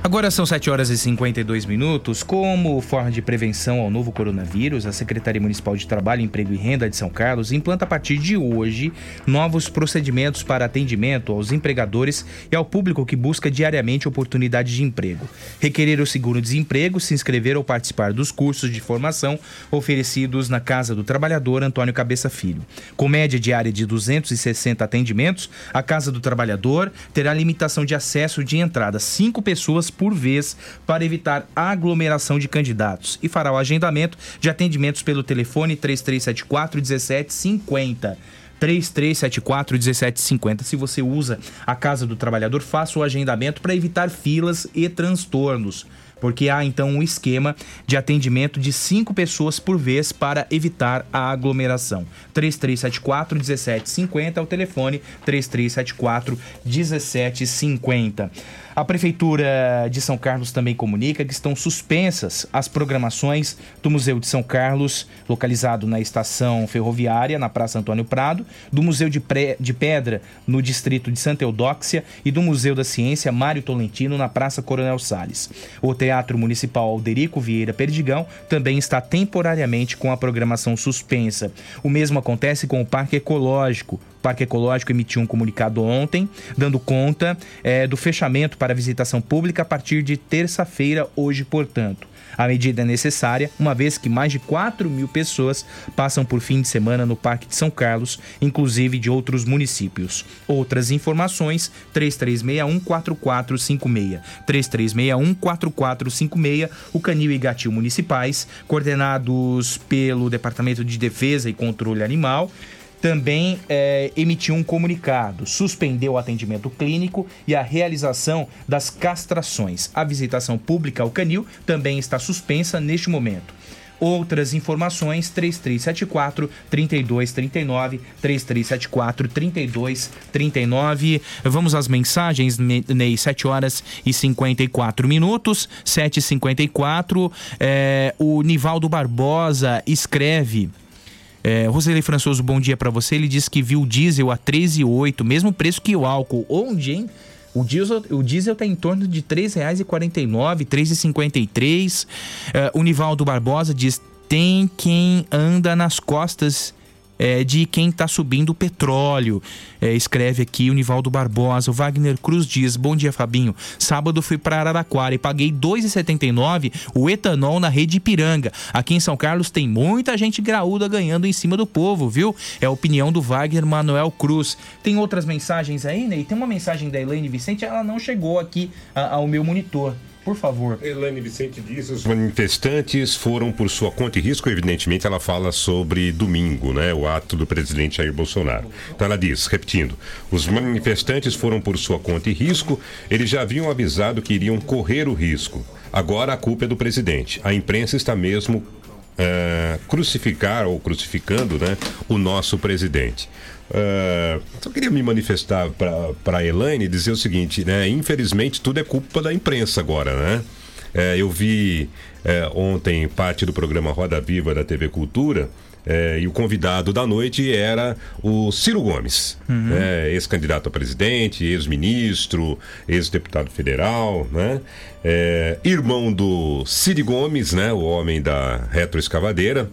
Agora são 7 horas e 52 minutos. Como forma de prevenção ao novo coronavírus, a Secretaria Municipal de Trabalho, Emprego e Renda de São Carlos implanta a partir de hoje novos procedimentos para atendimento aos empregadores e ao público que busca diariamente oportunidade de emprego. Requerer o seguro-desemprego, se inscrever ou participar dos cursos de formação oferecidos na Casa do Trabalhador Antônio Cabeça Filho. Com média diária de 260 atendimentos, a Casa do Trabalhador terá limitação de acesso de entrada cinco pessoas por vez para evitar aglomeração de candidatos e fará o agendamento de atendimentos pelo telefone 3374 1750. 3374 1750. Se você usa a Casa do Trabalhador, faça o agendamento para evitar filas e transtornos. porque há então um esquema de atendimento de cinco pessoas por vez para evitar a aglomeração. 3374 1750 é o telefone 3374 1750. A Prefeitura de São Carlos também comunica que estão suspensas as programações do Museu de São Carlos, localizado na estação ferroviária, na Praça Antônio Prado, do Museu de, Pre- de Pedra, no distrito de Santa Eudóxia, e do Museu da Ciência Mário Tolentino, na Praça Coronel Salles. O Teatro Municipal Alderico Vieira Perdigão também está temporariamente com a programação suspensa. O mesmo acontece com o Parque Ecológico. O Parque Ecológico emitiu um comunicado ontem, dando conta eh, do fechamento para visitação pública a partir de terça-feira, hoje, portanto. A medida é necessária, uma vez que mais de 4 mil pessoas passam por fim de semana no Parque de São Carlos, inclusive de outros municípios. Outras informações, 3361-4456. 3361-4456, o Canil e Gatil Municipais, coordenados pelo Departamento de Defesa e Controle Animal, também eh, emitiu um comunicado, suspendeu o atendimento clínico e a realização das castrações. A visitação pública ao canil também está suspensa neste momento. Outras informações, 3374 3239, 3374 3239. Vamos às mensagens, Ne- Ney, 7 horas e 54 minutos, 7h54. É, o Nivaldo Barbosa escreve. É, Roseli Françoso, bom dia pra você. Ele diz que viu o diesel a 13,8, mesmo preço que o álcool. Onde, hein? O diesel, o diesel tá em torno de R$ 3,49, R$ 3,53. É, o Nivaldo Barbosa diz: tem quem anda nas costas é, de quem está subindo o petróleo. É, escreve aqui o Nivaldo Barbosa. O Wagner Cruz diz: Bom dia, Fabinho. Sábado fui para Araraquara e paguei R$ 2,79 o etanol na rede Ipiranga. Aqui em São Carlos tem muita gente graúda ganhando em cima do povo, viu? É a opinião do Wagner Manuel Cruz. Tem outras mensagens aí, Ney? Tem uma mensagem da Elaine Vicente, ela não chegou aqui a- ao meu monitor. Por favor. Elaine Vicente diz os manifestantes foram por sua conta e risco, evidentemente ela fala sobre domingo, né, o ato do presidente Jair Bolsonaro. Então ela diz, repetindo, os manifestantes foram por sua conta e risco, eles já haviam avisado que iriam correr o risco. Agora a culpa é do presidente. A imprensa está mesmo eh, crucificar ou crucificando né, o nosso presidente. Eh, só queria me manifestar para a Elaine e dizer o seguinte, né? Infelizmente tudo é culpa da imprensa agora, né? Eh, eu vi eh, ontem parte do programa Roda Viva da TV Cultura eh, e o convidado da noite era o Ciro Gomes, Uhum. né? ex-candidato a presidente, ex-ministro, ex-deputado federal, né? Eh, irmão do Cid Gomes, né? O homem da retroescavadeira.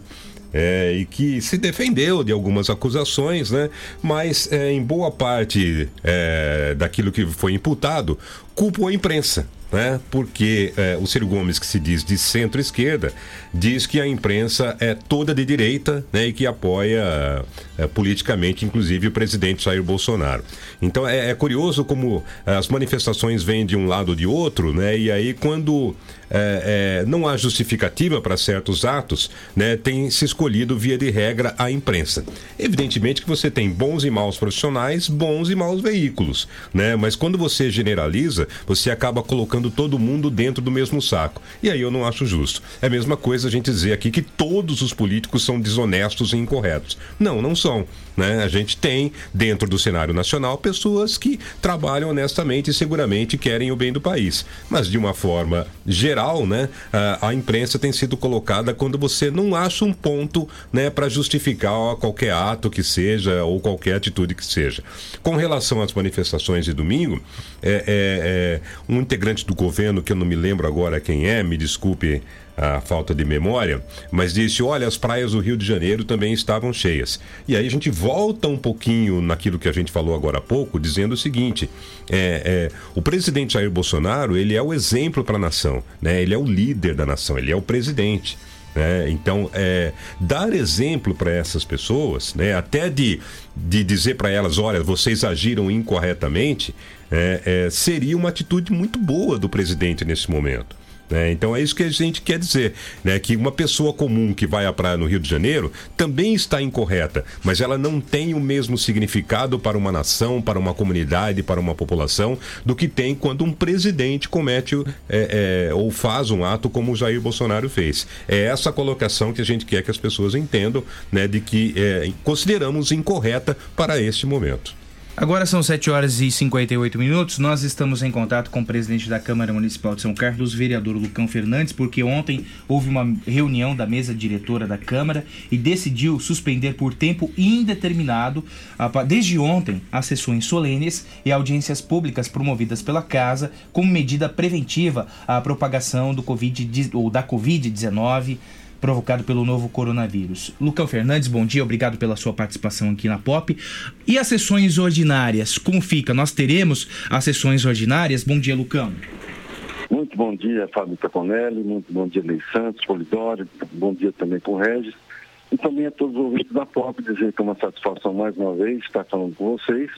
É, e que se defendeu de algumas acusações, né? mas é, em boa parte é, daquilo que foi imputado, culpou a imprensa. Né? Porque é, o Ciro Gomes, que se diz de centro-esquerda, diz que a imprensa é toda de direita né? e que apoia é, politicamente, inclusive, o presidente Jair Bolsonaro. Então é, é curioso como as manifestações vêm de um lado ou de outro, né? e aí quando é, é, não há justificativa para certos atos, né, tem se escolhido, via de regra, a imprensa. Evidentemente que você tem bons e maus profissionais, bons e maus veículos, né? mas quando você generaliza, você acaba colocando todo mundo dentro do mesmo saco. E aí eu não acho justo. É a mesma coisa a gente dizer aqui que todos os políticos são desonestos e incorretos. Não, não são. Né? A gente tem, dentro do cenário nacional, pessoas que trabalham honestamente e seguramente querem o bem do país. Mas de uma forma geral, né, a, imprensa tem sido colocada quando você não acha um ponto né, para justificar qualquer ato que seja ou qualquer atitude que seja. Com relação às manifestações de domingo, é, é, é, um integrante do governo, que eu não me lembro agora quem é, me desculpe a falta de memória, mas disse: olha, as praias do Rio de Janeiro também estavam cheias. E aí a gente volta um pouquinho naquilo que a gente falou agora há pouco, dizendo o seguinte: é, é, o presidente Jair Bolsonaro ele é o exemplo para a nação, né? ele é o líder da nação, ele é o presidente. né? Então, é, dar exemplo para essas pessoas, né? até de, de dizer para elas: olha, vocês agiram incorretamente, é, é, seria uma atitude muito boa do presidente nesse momento. Né? Então é isso que a gente quer dizer, né? Que uma pessoa comum que vai à praia no Rio de Janeiro também está incorreta, mas ela não tem o mesmo significado para uma nação, para uma comunidade, para uma população, do que tem quando um presidente comete é, é, ou faz um ato como o Jair Bolsonaro fez. É essa colocação que a gente quer que as pessoas entendam, né? De que é, consideramos incorreta para este momento. Agora são 7 horas e 58 minutos. Nós estamos em contato com o presidente da Câmara Municipal de São Carlos, vereador Lucão Fernandes, porque ontem houve uma reunião da mesa diretora da Câmara e decidiu suspender por tempo indeterminado, desde ontem, as sessões solenes e audiências públicas promovidas pela Casa como medida preventiva à propagação do COVID, ou da Covid-19 provocado pelo novo coronavírus. Lucão Fernandes, bom dia, obrigado pela sua participação aqui na Pop. E as sessões ordinárias, como fica? Nós teremos as sessões ordinárias? Bom dia, Lucão. Muito bom dia, Fábio Caponelli, muito bom dia, Lei Santos, Polidori, bom dia também com o Regis. E também a todos os ouvintes da POP, dizer que é uma satisfação mais uma vez estar falando com vocês.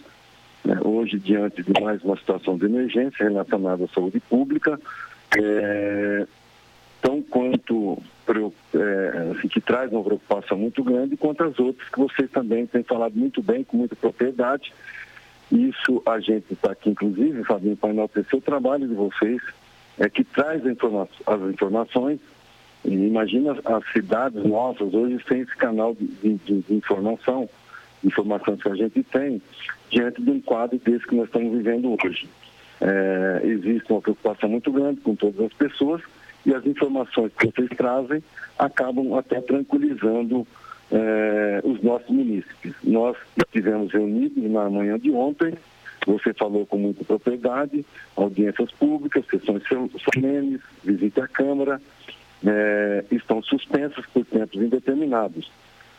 né, hoje, diante de mais uma situação de emergência relacionada à saúde pública, é, tão quanto é, assim, que traz uma preocupação muito grande, quanto as outras que vocês também têm falado muito bem, com muita propriedade. Isso a gente está aqui, inclusive, Fabinho, para enaltecer o trabalho de vocês, é que traz informa- as informações. E imagina as cidades nossas hoje sem esse canal de, de- de- informação, informações que a gente tem, diante de um quadro desse que nós estamos vivendo hoje. É, existe uma preocupação muito grande com todas as pessoas e as informações que vocês trazem acabam até tranquilizando é, os nossos munícipes. Nós estivemos reunidos na manhã de ontem, você falou com muita propriedade, audiências públicas, sessões sol- solenes, visita à Câmara, é, estão suspensas por tempos indeterminados.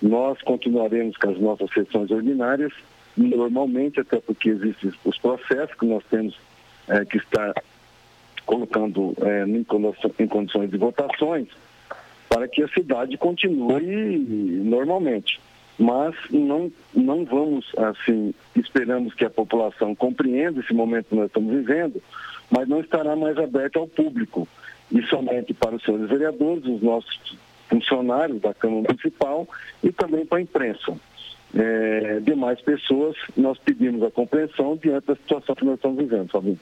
Nós continuaremos com as nossas sessões ordinárias, normalmente, até porque existem os processos que nós temos é, que estar colocando é, em, condições de votações, para que a cidade continue normalmente. Mas não, não vamos, assim, esperamos que a população compreenda esse momento que nós estamos vivendo, mas não estará mais aberto ao público. E somente para os senhores vereadores, os nossos funcionários da Câmara Municipal e também para a imprensa. É, demais pessoas, nós pedimos a compreensão diante da situação que nós estamos vivendo, Fabinho.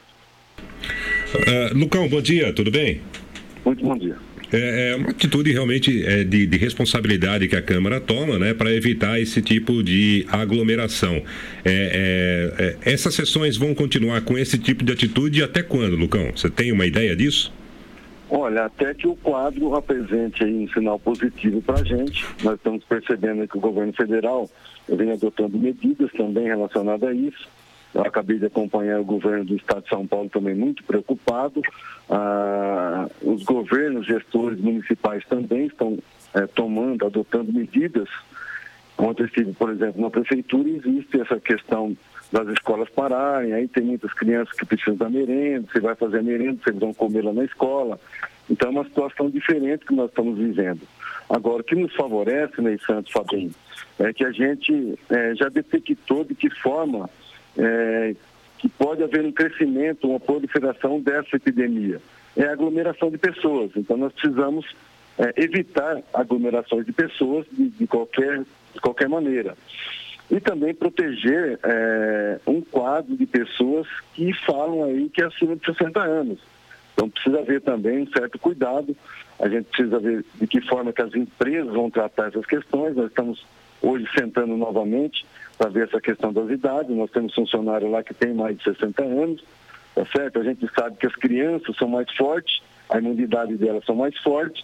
Ah, Lucão, bom dia, tudo bem? Muito bom dia. É, é uma atitude realmente é, de, de responsabilidade que a Câmara toma, né, para evitar esse tipo de aglomeração. É, é, é, essas sessões vão continuar com esse tipo de atitude até quando, Lucão? Você tem uma ideia disso? Olha, até que o quadro apresente um sinal positivo para a gente. Nós estamos percebendo que o governo federal vem adotando medidas também relacionadas a isso. Eu acabei de acompanhar o governo do estado de São Paulo também muito preocupado. Ah, os governos, gestores municipais também estão eh, tomando, adotando medidas. Ontem estive, por exemplo, na prefeitura existe essa questão das escolas pararem, aí tem muitas crianças que precisam da merenda, você vai fazer a merenda, vocês vão comer lá na escola. Então é uma situação diferente que nós estamos vivendo. Agora, o que nos favorece, Ney Santos, Fabinho, é que a gente eh, já detectou de que forma eh, que pode haver um crescimento, uma proliferação dessa epidemia. É a aglomeração de pessoas. Então nós precisamos eh, evitar aglomerações de pessoas de, de qualquer, de qualquer maneira. E também proteger eh, um quadro de pessoas que falam aí que é acima de 60 anos. Então precisa haver também um certo cuidado. A gente precisa ver de que forma que as empresas vão tratar essas questões. Nós estamos hoje sentando novamente para ver essa questão das idades. Nós temos funcionário lá que tem mais de 60 anos, tá certo? A gente sabe que as crianças são mais fortes, a imunidade delas são mais fortes,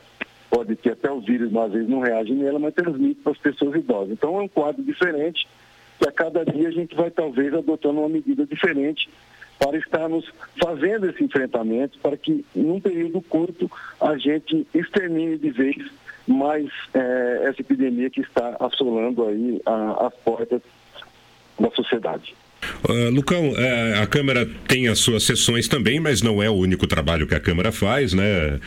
pode ter até o vírus, mas às vezes não reage nela, mas transmite para as pessoas idosas. Então é um quadro diferente que a cada dia a gente vai talvez adotando uma medida diferente para estarmos fazendo esse enfrentamento para que, num período curto, a gente extermine de vez mais eh, essa epidemia que está assolando aí a- as portas da sociedade. Uh, Lucão, uh, a Câmara tem as suas sessões também, mas não é o único trabalho que a Câmara faz, né?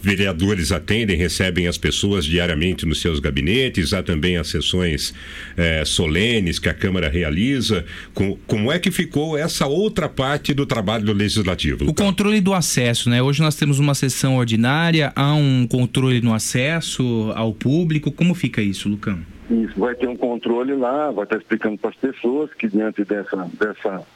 Vereadores atendem, recebem as pessoas diariamente nos seus gabinetes, há também as sessões eh, solenes que a Câmara realiza. Com, como é que ficou essa outra parte do trabalho do Legislativo? O controle do acesso, né? Hoje nós temos uma sessão ordinária, há um controle no acesso ao público. Como fica isso, Lucão? Isso, vai ter um controle lá, vai estar explicando para as pessoas que diante dessa, dessa,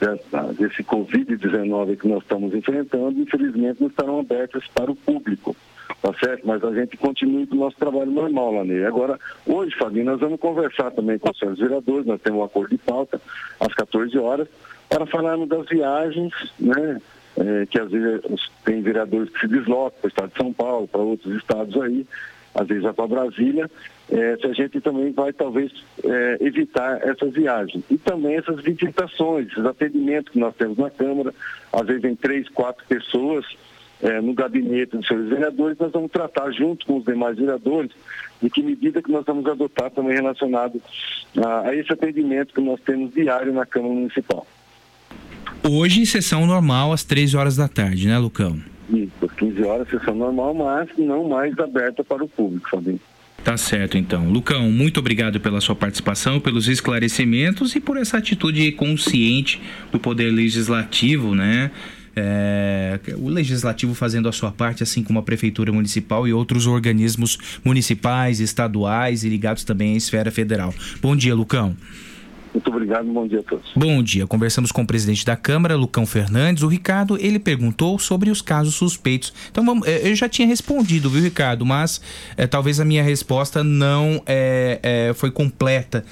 dessa desse Covid-19 que nós estamos enfrentando, infelizmente não estarão abertas para o público, tá certo? Mas a gente continua com o nosso trabalho normal lá nele. Agora, hoje, Fabinho, nós vamos conversar também com os senhores vereadores, nós temos um acordo de pauta às 14 horas, para falarmos das viagens, né? É, que às vezes tem vereadores que se deslocam para o estado de São Paulo, para outros estados aí, às vezes para Brasília, é, se a gente também vai talvez é, evitar essas viagens. E também essas visitações, esses atendimentos que nós temos na Câmara, às vezes em três, quatro pessoas é, no gabinete dos seus vereadores, nós vamos tratar junto com os demais vereadores de que medida que nós vamos adotar também relacionado a, a esse atendimento que nós temos diário na Câmara Municipal. Hoje, sessão normal às 13 horas da tarde, né, Lucão? Isso, às 15 horas, sessão normal, mas não mais aberta para o público, Fabinho. Tá certo, então. Lucão, muito obrigado pela sua participação, pelos esclarecimentos e por essa atitude consciente do Poder Legislativo, né? É, o legislativo fazendo a sua parte, assim como a prefeitura municipal e outros organismos municipais, estaduais e ligados também à esfera federal. Bom dia, Lucão. Muito obrigado, bom dia a todos. Bom dia. Conversamos com o presidente da Câmara, Lucão Fernandes. O Ricardo, ele perguntou sobre os casos suspeitos. Então, vamos, eh, eu já tinha respondido, viu, Ricardo? Mas é, talvez a minha resposta não é, é, foi completa.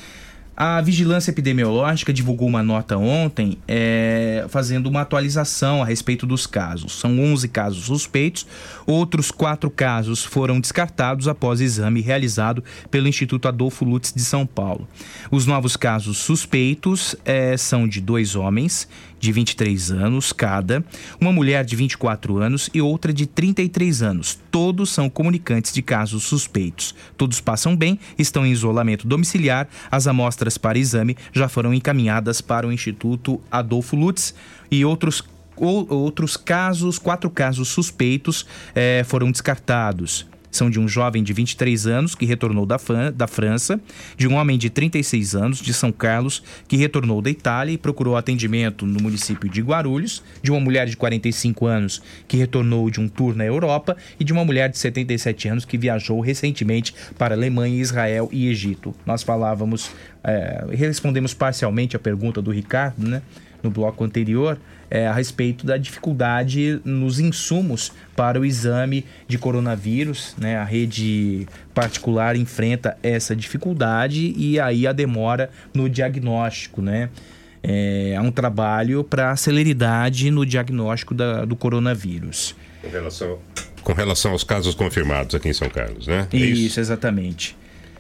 A Vigilância Epidemiológica divulgou uma nota ontem é, fazendo uma atualização a respeito dos casos. São 11 casos suspeitos, outros quatro casos foram descartados após exame realizado pelo Instituto Adolfo Lutz de São Paulo. Os novos casos suspeitos é, são de dois homens de 23 anos cada, uma mulher de 24 anos e outra de 33 anos. Todos são comunicantes de casos suspeitos. Todos passam bem, estão em isolamento domiciliar. As amostras para exame já foram encaminhadas para o Instituto Adolfo Lutz e outros outros casos, quatro casos suspeitos eh, foram descartados são de um jovem de 23 anos que retornou da, da França, de um homem de 36 anos de São Carlos que retornou da Itália e procurou atendimento no município de Guarulhos, de uma mulher de 45 anos que retornou de um tour na Europa e de uma mulher de 77 anos que viajou recentemente para Alemanha, Israel e Egito. Nós falávamos, é, respondemos parcialmente a pergunta do Ricardo, né? no bloco anterior é, a respeito da dificuldade nos insumos para o exame de coronavírus. Né? A rede particular enfrenta essa dificuldade e aí a demora no diagnóstico. Né? É, há um trabalho para celeridade no diagnóstico da, do coronavírus. Com relação, com relação aos casos confirmados aqui em São Carlos, né? É isso, isso, exatamente.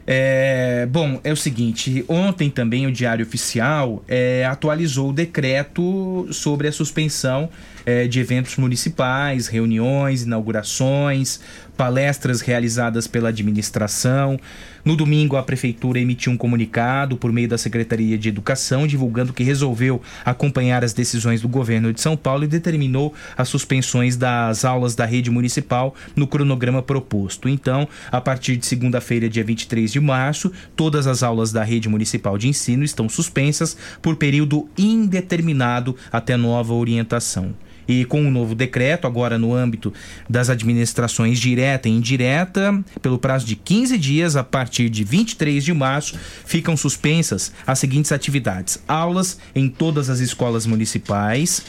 É, bom, é o seguinte: ontem também o Diário Oficial é, atualizou o decreto sobre a suspensão é, de eventos municipais, reuniões, inaugurações, palestras realizadas pela administração. No domingo, a prefeitura emitiu um comunicado por meio da Secretaria de Educação, divulgando que resolveu acompanhar as decisões do governo de São Paulo e determinou as suspensões das aulas da rede municipal no cronograma proposto. Então, a partir de segunda-feira, dia 23 de março, todas as aulas da rede municipal de ensino estão suspensas por período indeterminado até nova orientação. E com o um novo decreto, agora no âmbito das administrações direta e indireta, pelo prazo de 15 dias, a partir de 23 de março, ficam suspensas as seguintes atividades: aulas em todas as escolas municipais.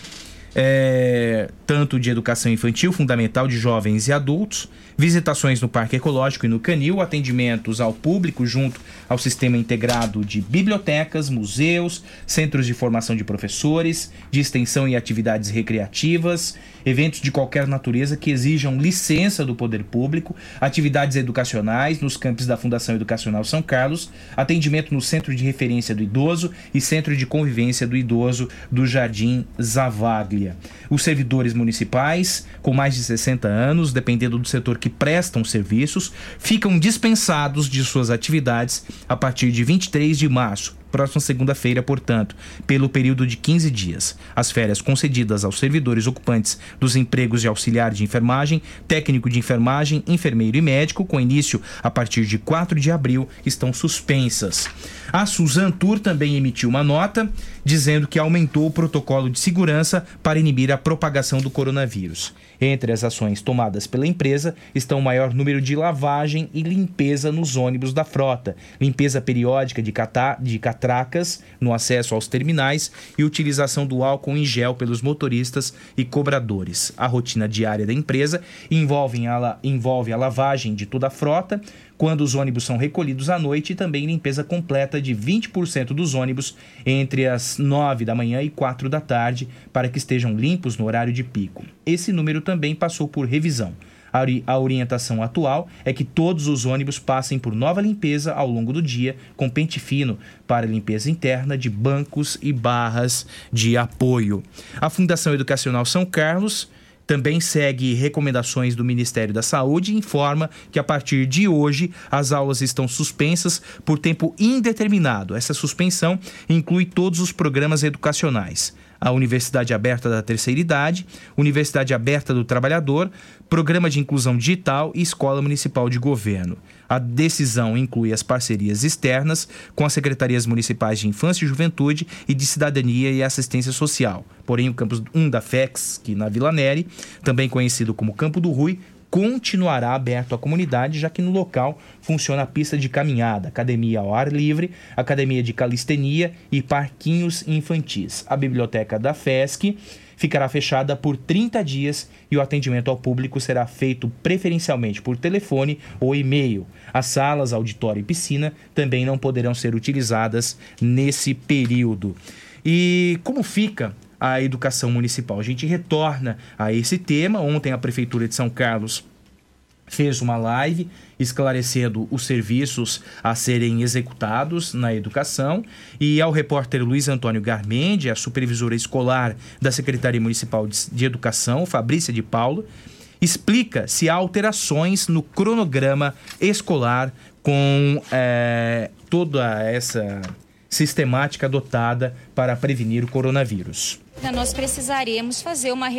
É, tanto de educação infantil, fundamental, de jovens e adultos, visitações no Parque Ecológico e no Canil, atendimentos ao público junto ao sistema integrado de bibliotecas, museus, centros de formação de professores, de extensão e atividades recreativas, eventos de qualquer natureza que exijam licença do poder público, atividades educacionais nos campos da Fundação Educacional São Carlos, atendimento no Centro de Referência do Idoso e Centro de Convivência do Idoso do Jardim Zavaglia. Os servidores municipais com mais de 60 anos, dependendo do setor que prestam serviços ficam dispensados de suas atividades a partir de 23 de março próxima segunda-feira, portanto, pelo período de 15 dias. As férias concedidas aos servidores ocupantes dos empregos de auxiliar de enfermagem, técnico de enfermagem, enfermeiro e médico, com início a partir de 4 de abril, estão suspensas. A Suzan Tour também emitiu uma nota dizendo que aumentou o protocolo de segurança para inibir a propagação do coronavírus. Entre as ações tomadas pela empresa estão o maior número de lavagem e limpeza nos ônibus da frota, limpeza periódica de, de catracas no acesso aos terminais e utilização do álcool em gel pelos motoristas e cobradores. A rotina diária da empresa envolve a, envolve a lavagem de toda a frota, quando os ônibus são recolhidos à noite e também limpeza completa de 20% dos ônibus entre as 9 da manhã e 4 da tarde para que estejam limpos no horário de pico. Esse número também passou por revisão. A ori- A orientação atual é que todos os ônibus passem por nova limpeza ao longo do dia, com pente fino para limpeza interna de bancos e barras de apoio. A Fundação Educacional São Carlos também segue recomendações do Ministério da Saúde e informa que a partir de hoje as aulas estão suspensas por tempo indeterminado. Essa suspensão inclui todos os programas educacionais. A Universidade Aberta da Terceira Idade, Universidade Aberta do Trabalhador, Programa de Inclusão Digital e Escola Municipal de Governo. A decisão inclui as parcerias externas com as secretarias municipais de Infância e Juventude e de Cidadania e Assistência Social. Porém, o campus 1 da FEX, que na Vila Neri, também conhecido como Campo do Rui, continuará aberto à comunidade, já que no local funciona a pista de caminhada, academia ao ar livre, academia de calistenia e parquinhos infantis. A biblioteca da FESC ficará fechada por 30 dias e o atendimento ao público será feito preferencialmente por telefone ou e-mail. As salas, auditório e piscina também não poderão ser utilizadas nesse período. E como fica a educação municipal? A gente retorna a esse tema. Ontem a Prefeitura de São Carlos fez uma live esclarecendo os serviços a serem executados na educação e ao repórter Luiz Antônio Garmendi, a supervisora escolar da Secretaria Municipal de Educação, Fabrícia de Paulo, explica se há alterações no cronograma escolar com eh, toda essa sistemática adotada para prevenir o coronavírus. Nós precisaremos fazer uma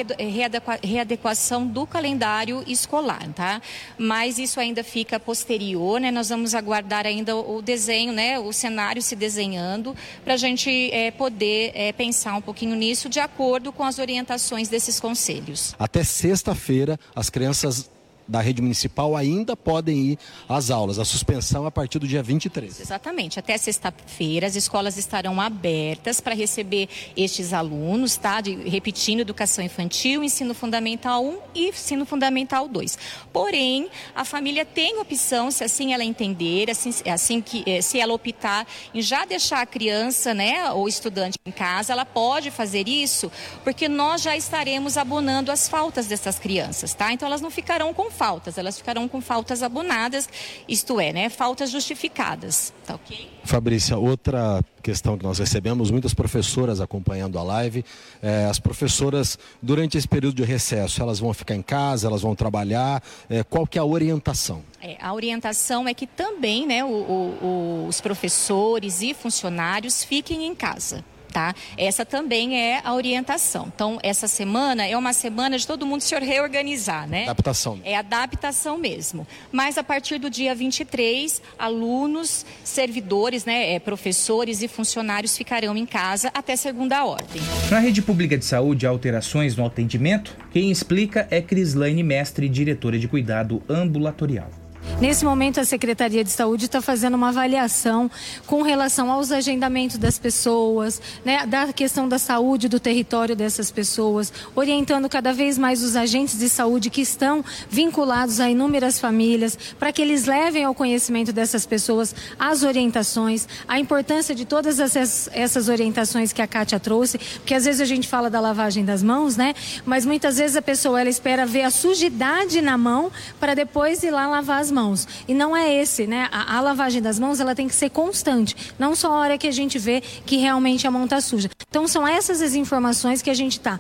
readequação do calendário escolar, tá? Mas isso ainda fica posterior, né? Nós vamos aguardar ainda o desenho, né? O cenário se desenhando para a gente eh, poder eh, pensar um pouquinho nisso de acordo com as orientações desses conselhos. Até sexta-feira, as crianças da rede municipal ainda podem ir às aulas. A suspensão é a partir do dia 23. Exatamente. Até sexta-feira as escolas estarão abertas para receber estes alunos, tá? De, repetindo educação infantil, ensino fundamental 1 e ensino fundamental 2. Porém, a família tem opção, se assim ela entender, assim, assim que eh, se ela optar em já deixar a criança, né, ou estudante em casa, ela pode fazer isso, porque nós já estaremos abonando as faltas dessas crianças, tá? Então elas não ficarão com faltas, elas ficarão com faltas abonadas, isto é, né, faltas justificadas, tá ok? Fabrícia, outra questão que nós recebemos, muitas professoras acompanhando a live. eh, as professoras, durante esse período de recesso, elas vão ficar em casa, elas vão trabalhar. eh, qual que é a orientação? É, a orientação é que também né, o- o- os professores e funcionários fiquem em casa. Tá? Essa também é a orientação. Então, essa semana é uma semana de todo mundo se reorganizar, né? Adaptação. É adaptação mesmo. Mas a partir do dia 23, alunos, servidores, né, é, professores e funcionários ficarão em casa até segunda ordem. Na rede pública de saúde, há alterações no atendimento? Quem explica é Crislaine Mestre, diretora de cuidado ambulatorial. Nesse momento, a Secretaria de Saúde está fazendo uma avaliação com relação aos agendamentos das pessoas, né, da questão da saúde do território dessas pessoas, orientando cada vez mais os agentes de saúde que estão vinculados a inúmeras famílias, para que eles levem ao conhecimento dessas pessoas as orientações, a importância de todas essas, essas orientações que a Kátia trouxe, porque às vezes a gente fala da lavagem das mãos, né? Mas muitas vezes a pessoa ela espera ver a sujidade na mão para depois ir lá lavar as mãos. E não é esse, né? A, a lavagem das mãos ela tem que ser constante, não só a hora que a gente vê que realmente a mão está suja. Então são essas as informações que a gente está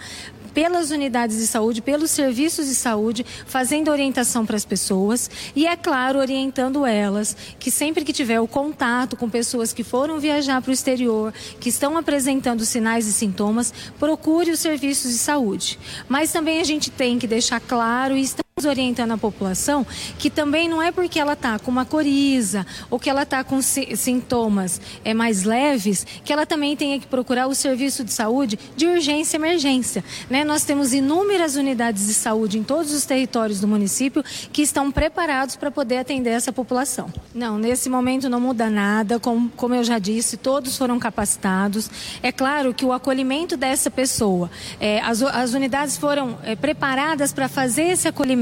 pelas unidades de saúde, pelos serviços de saúde, fazendo orientação para as pessoas e, é claro, orientando elas que sempre que tiver o contato com pessoas que foram viajar para o exterior, que estão apresentando sinais e sintomas, procure os serviços de saúde. Mas também a gente tem que deixar claro e estamos orientando a população que também não é porque ela está com uma coriza ou que ela está com si- sintomas é, mais leves que ela também tenha que procurar o serviço de saúde de urgência e emergência. Né? Nós temos inúmeras unidades de saúde em todos os territórios do município que estão preparados para poder atender essa população. Não, nesse momento não muda nada, como, como eu já disse, todos foram capacitados. É claro que o acolhimento dessa pessoa, é, as, as unidades foram é, preparadas para fazer esse acolhimento,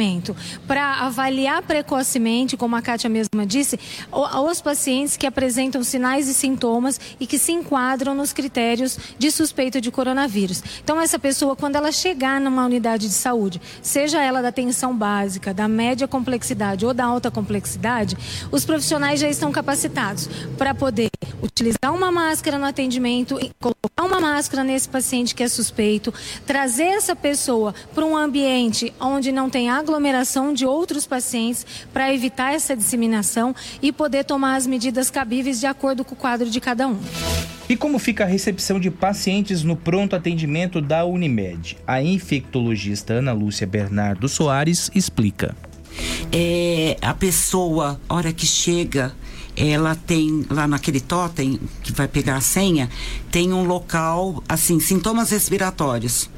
para avaliar precocemente, como a Kátia mesma disse, os pacientes que apresentam sinais e sintomas e que se enquadram nos critérios de suspeita de coronavírus. Então, essa pessoa, quando ela chegar numa unidade de saúde, seja ela da atenção básica, da média complexidade ou da alta complexidade, os profissionais já estão capacitados para poder utilizar uma máscara no atendimento, colocar uma máscara nesse paciente que é suspeito, trazer essa pessoa para um ambiente onde não tem aglomeração de outros pacientes para evitar essa disseminação e poder tomar as medidas cabíveis de acordo com o quadro de cada um. E como fica a recepção de pacientes no pronto atendimento da Unimed? A infectologista Ana Lúcia Bernardo Soares explica. é, a pessoa, hora que chega, ela tem lá naquele totem que vai pegar a senha, tem um local, assim, sintomas respiratórios.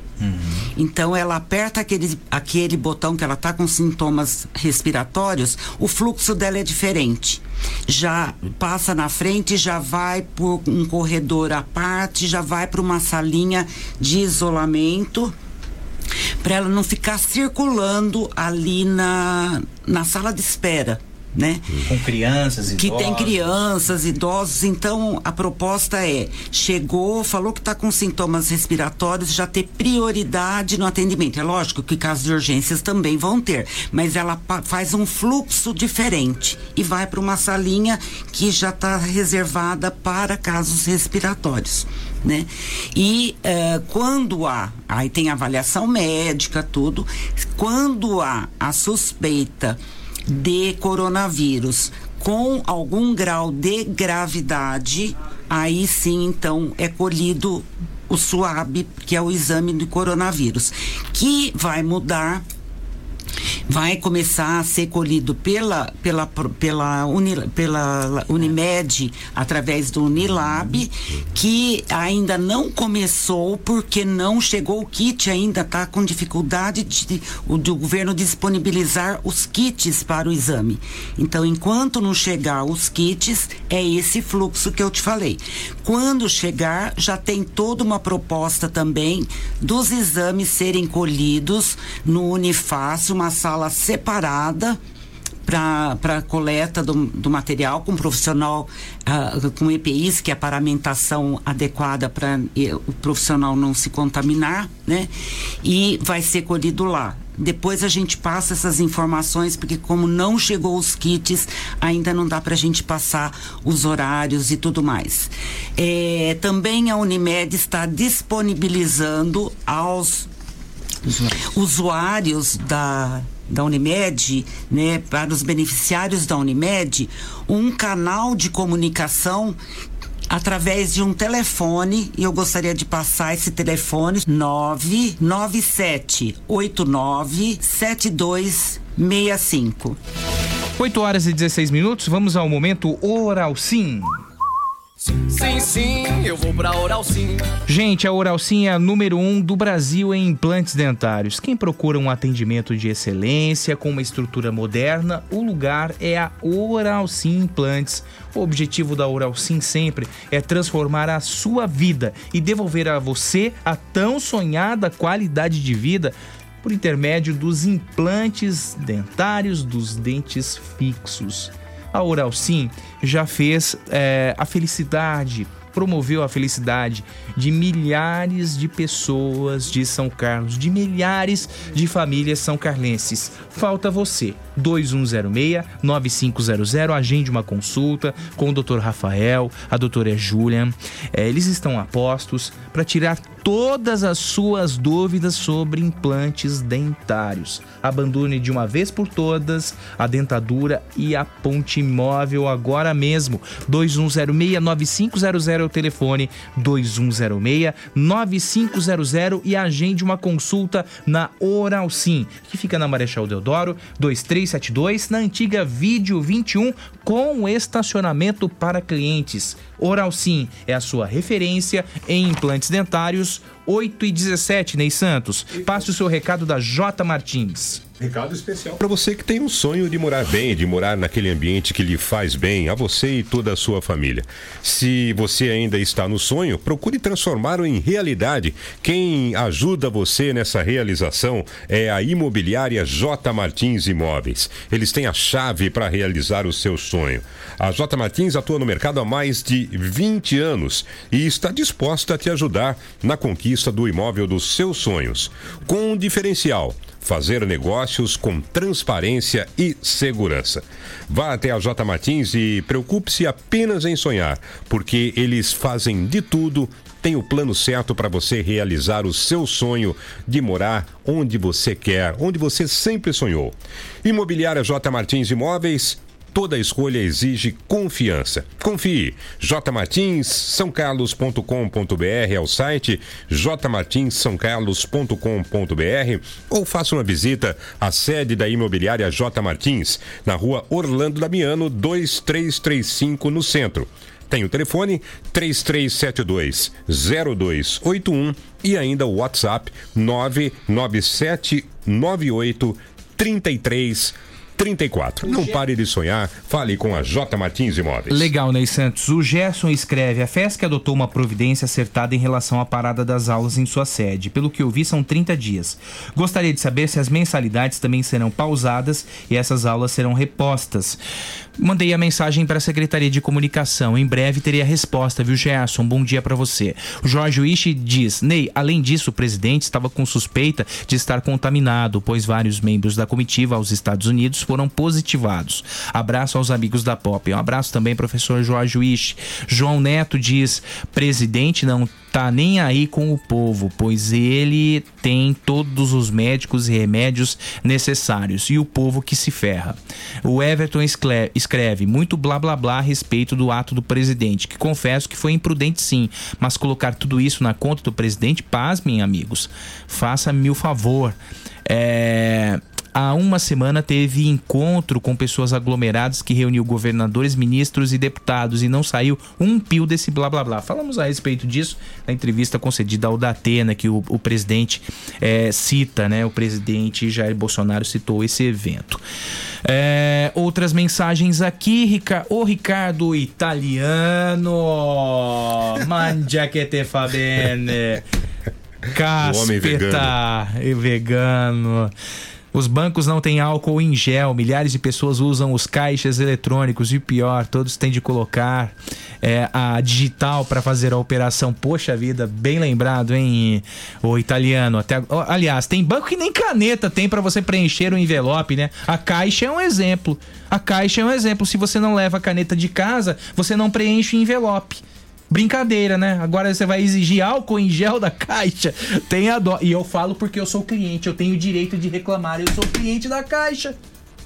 Então ela aperta aquele, aquele botão que ela tá com sintomas respiratórios, o fluxo dela é diferente. Já passa na frente, já vai por um corredor à parte, já vai para uma salinha de isolamento para ela não ficar circulando ali na, na sala de espera, né? Com crianças e Que tem crianças, idosos, então a proposta é: chegou, falou que está com sintomas respiratórios, já ter prioridade no atendimento. É lógico que casos de urgências também vão ter, mas ela faz um fluxo diferente e vai para uma salinha que já está reservada para casos respiratórios. Né? E eh, quando há, aí tem avaliação médica, tudo, quando há a suspeita de coronavírus. Com algum grau de gravidade, aí sim então é colhido o SUAB, que é o exame do coronavírus, que vai mudar vai começar a ser colhido pela, pela, pela, Uni- pela Unimed através do Unilab, que ainda não começou porque não chegou o kit, ainda está com dificuldade de, do governo disponibilizar os kits para o exame. Então, enquanto não chegar os kits, é esse fluxo que eu te falei. Quando chegar, já tem toda uma proposta também dos exames serem colhidos no Unifácil, uma sala separada para coleta do, do material com profissional ah, com EPIs, que é a paramentação adequada para o profissional não se contaminar, né? E vai ser colhido lá. Depois a gente passa essas informações, porque como não chegou os kits, ainda não dá para a gente passar os horários e tudo mais. É, também a Unimed está disponibilizando aos usuários da, da Unimed, né, para os beneficiários da Unimed, um canal de comunicação através de um telefone, e eu gostaria de passar esse telefone 997 89 7265. 8 horas e 16 minutos, vamos ao momento Oral Sim. Sim, sim, eu vou pra Oral Sim. Gente, a Oral Sim é a número um do Brasil em implantes dentários. Quem procura um atendimento de excelência com uma estrutura moderna, o lugar é a Oral Sim Implantes. O objetivo da Oral Sim sempre é transformar a sua vida e devolver a você a tão sonhada qualidade de vida por intermédio dos implantes dentários dos dentes fixos. A Oral Sim já fez é, a felicidade, promoveu a felicidade de milhares de pessoas de São Carlos, de milhares de famílias são carlenses. Falta você. 2106-9500, agende uma consulta com o Dr. Rafael, a doutora Julian. É, eles estão a postos para tirar todas as suas dúvidas sobre implantes dentários. Abandone de uma vez por todas a dentadura e a ponte móvel agora mesmo. 2106-9500 é o telefone 2106-9500 e agende uma consulta na Oral Sim, que fica na Marechal Deodoro 2372, na antiga Vídeo 21, com estacionamento para clientes. Oral Sim é a sua referência em implantes dentários. 8 e 17, Ney Santos. Passe o seu recado da J Martins. Recado especial para você que tem um sonho de morar bem, de morar naquele ambiente que lhe faz bem, a você e toda a sua família. Se você ainda está no sonho, procure transformá-lo em realidade. Quem ajuda você nessa realização é a imobiliária J Martins Imóveis. Eles têm a chave para realizar o seu sonho. A J Martins atua no mercado há mais de 20 anos e está disposta a te ajudar na conquista do imóvel dos seus sonhos. Com um diferencial fazer negócios com transparência e segurança. Vá até a J Martins e preocupe-se apenas em sonhar, porque eles fazem de tudo. Tem o plano certo para você realizar o seu sonho de morar onde você quer, onde você sempre sonhou. Imobiliária J Martins Imóveis, Toda escolha exige confiança. Confie. jmartinssaocarlos.com.br é o site jmartinssaocarlos.com.br ou faça uma visita à sede da imobiliária J Martins, na rua Orlando Damiano 2335 no centro. Tem o telefone 3372 0281 e ainda o WhatsApp 997 98 33 34. Não pare de sonhar, fale com a J Martins Imóveis. Legal, Ney Santos. O Gerson escreve: a FESC adotou uma providência acertada em relação à parada das aulas em sua sede. Pelo que eu vi, são 30 dias. Gostaria de saber se as mensalidades também serão pausadas e essas aulas serão repostas. Mandei a mensagem para a Secretaria de Comunicação. Em breve teria a resposta, viu, Gerson? Bom dia para você. O Jorge Wish diz: Ney, além disso, o presidente estava com suspeita de estar contaminado, pois vários membros da comitiva aos Estados Unidos foram positivados. Abraço aos amigos da Pop. Um abraço também, professor Jorge Wish. João Neto diz: presidente não tá nem aí com o povo, pois ele tem todos os médicos e remédios necessários e o povo que se ferra. O Everton escre- escreve muito blá blá blá a respeito do ato do presidente, que confesso que foi imprudente sim, mas colocar tudo isso na conta do presidente, pasmem amigos, faça-me o favor. É, há uma semana teve encontro com pessoas aglomeradas que reuniu governadores, ministros e deputados e não saiu um pio desse blá blá blá. Falamos a respeito disso na entrevista concedida ao Datena, que o, o presidente eh, cita, né? O presidente Jair Bolsonaro citou esse evento. É, outras mensagens aqui, Rica... Ô Ricardo Italiano, mangia che te fa bene. O homem Caspita e vegano. Os bancos não têm álcool em gel, milhares de pessoas usam os caixas eletrônicos e pior, todos têm de colocar é, a digital para fazer a operação. Poxa vida, bem lembrado, hein, o italiano. Até, aliás, tem banco que nem caneta tem para você preencher o envelope, né? A caixa é um exemplo. A caixa é um exemplo. Se você não leva a caneta de casa, você não preenche o envelope. Brincadeira, né? Agora você vai exigir álcool em gel da caixa. Tenha dó. E eu falo porque eu sou cliente, eu tenho o direito de reclamar. Eu sou cliente da caixa.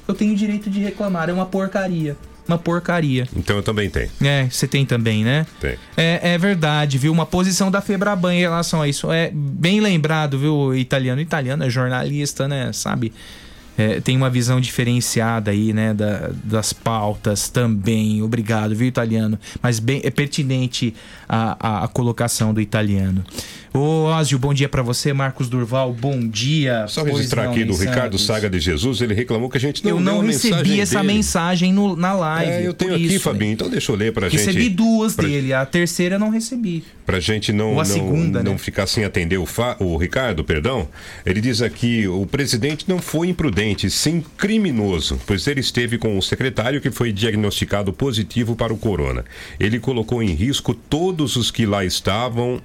Eu tenho o direito de reclamar. É uma porcaria. Uma porcaria. Então eu também tenho. É, você tem também, né? Tem. É, é verdade, viu? Uma posição da Febraban em relação a isso. É bem lembrado, viu, italiano? Italiano é jornalista, né? Sabe? É, tem uma visão diferenciada aí, né, da- das pautas também. Obrigado, viu, italiano? Mas bem é pertinente a, a, a colocação do italiano. Ô, Ósio, bom dia pra você. Marcos Durval, bom dia. Só registrar aqui do Ricardo. Saga de Jesus, ele reclamou que a gente não Eu não recebi mensagem essa dele. mensagem no- na live. É, eu tenho aqui, isso, Fabinho, então deixa eu ler pra gente. Recebi duas pra, dele, a terceira eu não recebi. Pra gente não, não, segunda, não né? ficar sem atender o, Fa- o Ricardo, perdão. Ele diz aqui: o presidente não foi imprudente, sim criminoso, pois ele esteve com o secretário que foi diagnosticado positivo para o corona. Ele colocou em risco todos os que lá estavam.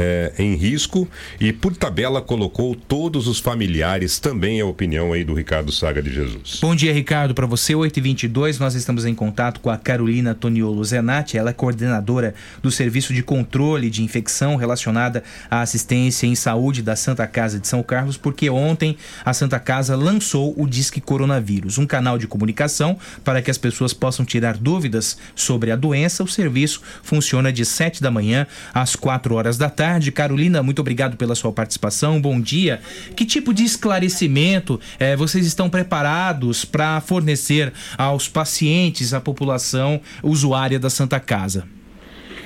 É, em risco e, por tabela, colocou todos os familiares. Também é a opinião aí do Ricardo Saga de Jesus. Bom dia, Ricardo. Para você, 8h22, nós estamos em contato com a Carolina Toniolo Zenatti. Ela é coordenadora do Serviço de Controle de Infecção relacionada à assistência em saúde da Santa Casa de São Carlos, porque ontem a Santa Casa lançou o Disque Coronavírus, um canal de comunicação para que as pessoas possam tirar dúvidas sobre a doença. O serviço funciona de 7 da manhã às 4 horas da tarde. Carolina, muito obrigado pela sua participação. Bom dia. Que tipo de esclarecimento eh, vocês estão preparados para fornecer aos pacientes, à população usuária da Santa Casa?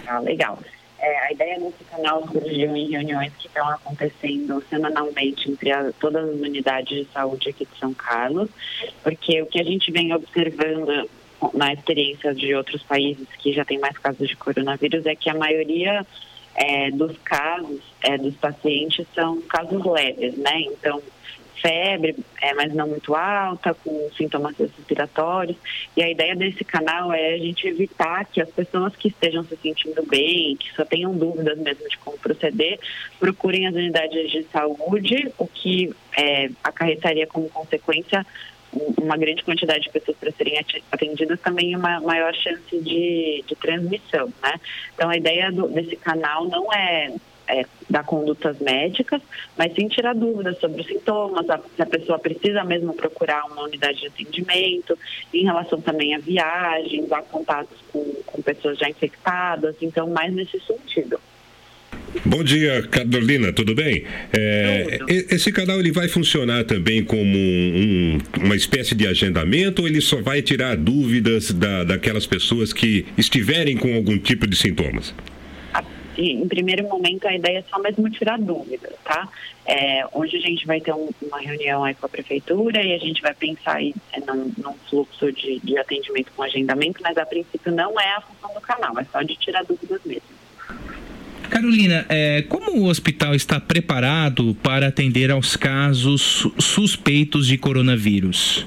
Ah, legal. É, a ideia desse canal surgiu em reuniões que estão acontecendo semanalmente entre a- todas as unidades de saúde aqui de São Carlos, porque o que a gente vem observando na experiência de outros países que já tem mais casos de coronavírus é que a maioria é, dos casos é, dos pacientes são casos leves, né? Então, febre, é, mas não muito alta, com sintomas respiratórios. E a ideia desse canal é a gente evitar que as pessoas que estejam se sentindo bem, que só tenham dúvidas mesmo de como proceder, procurem as unidades de saúde, o que é, acarretaria como consequência uma grande quantidade de pessoas para serem atendidas também uma maior chance de, de transmissão, né? Então a ideia do- desse canal não é, é dar condutas médicas, mas sim tirar dúvidas sobre os sintomas, a- se a pessoa precisa mesmo procurar uma unidade de atendimento, em relação também a viagens, a contatos com, com pessoas já infectadas, então mais nesse sentido. Bom dia, Carolina, tudo bem? É, esse canal ele vai funcionar também como um- uma espécie de agendamento ou ele só vai tirar dúvidas da, daquelas pessoas que estiverem com algum tipo de sintomas? E, em primeiro momento, a ideia é só mesmo tirar dúvidas, tá? É, hoje a gente vai ter um- uma reunião aí com a prefeitura e a gente vai pensar aí, é, num, num fluxo de, de atendimento com agendamento, mas a princípio não é a função do canal, é só de tirar dúvidas mesmo. Carolina, é, como o hospital está preparado para atender aos casos su- suspeitos de coronavírus?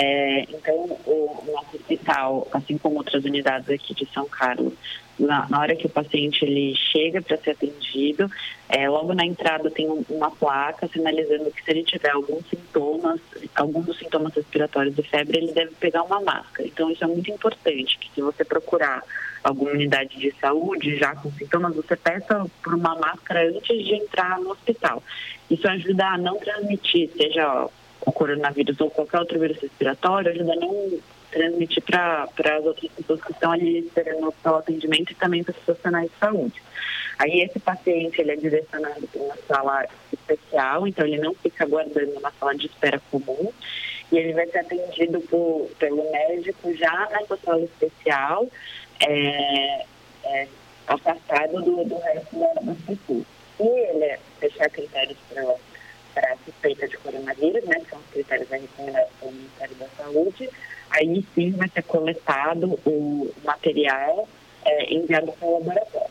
É, então, o, nosso hospital, assim como outras unidades aqui de São Carlos, na, na hora que o paciente ele chega para ser atendido, é, logo na entrada tem um- uma placa sinalizando que se ele tiver alguns sintomas, alguns sintomas respiratórios de febre, ele deve pegar uma máscara. Então, isso é muito importante, que se você procurar alguma unidade de saúde já com sintomas, você peça por uma máscara antes de entrar no hospital. Isso ajuda a não transmitir, seja o coronavírus ou qualquer outro vírus respiratório, ajuda a não transmitir para as outras pessoas que estão ali esperando pelo atendimento e também para os profissionais de saúde. Aí esse paciente ele é direcionado para uma sala especial, então ele não fica aguardando na sala de espera comum e ele vai ser atendido por, pelo médico já nessa sala especial, é, é, afastado do, do resto da- das pessoas. Se ele fechar critérios para para suspeita de coronavírus, né, que são os critérios recomendados pelo Ministério da Saúde, aí sim vai ser coletado o material é, enviado para o laboratório.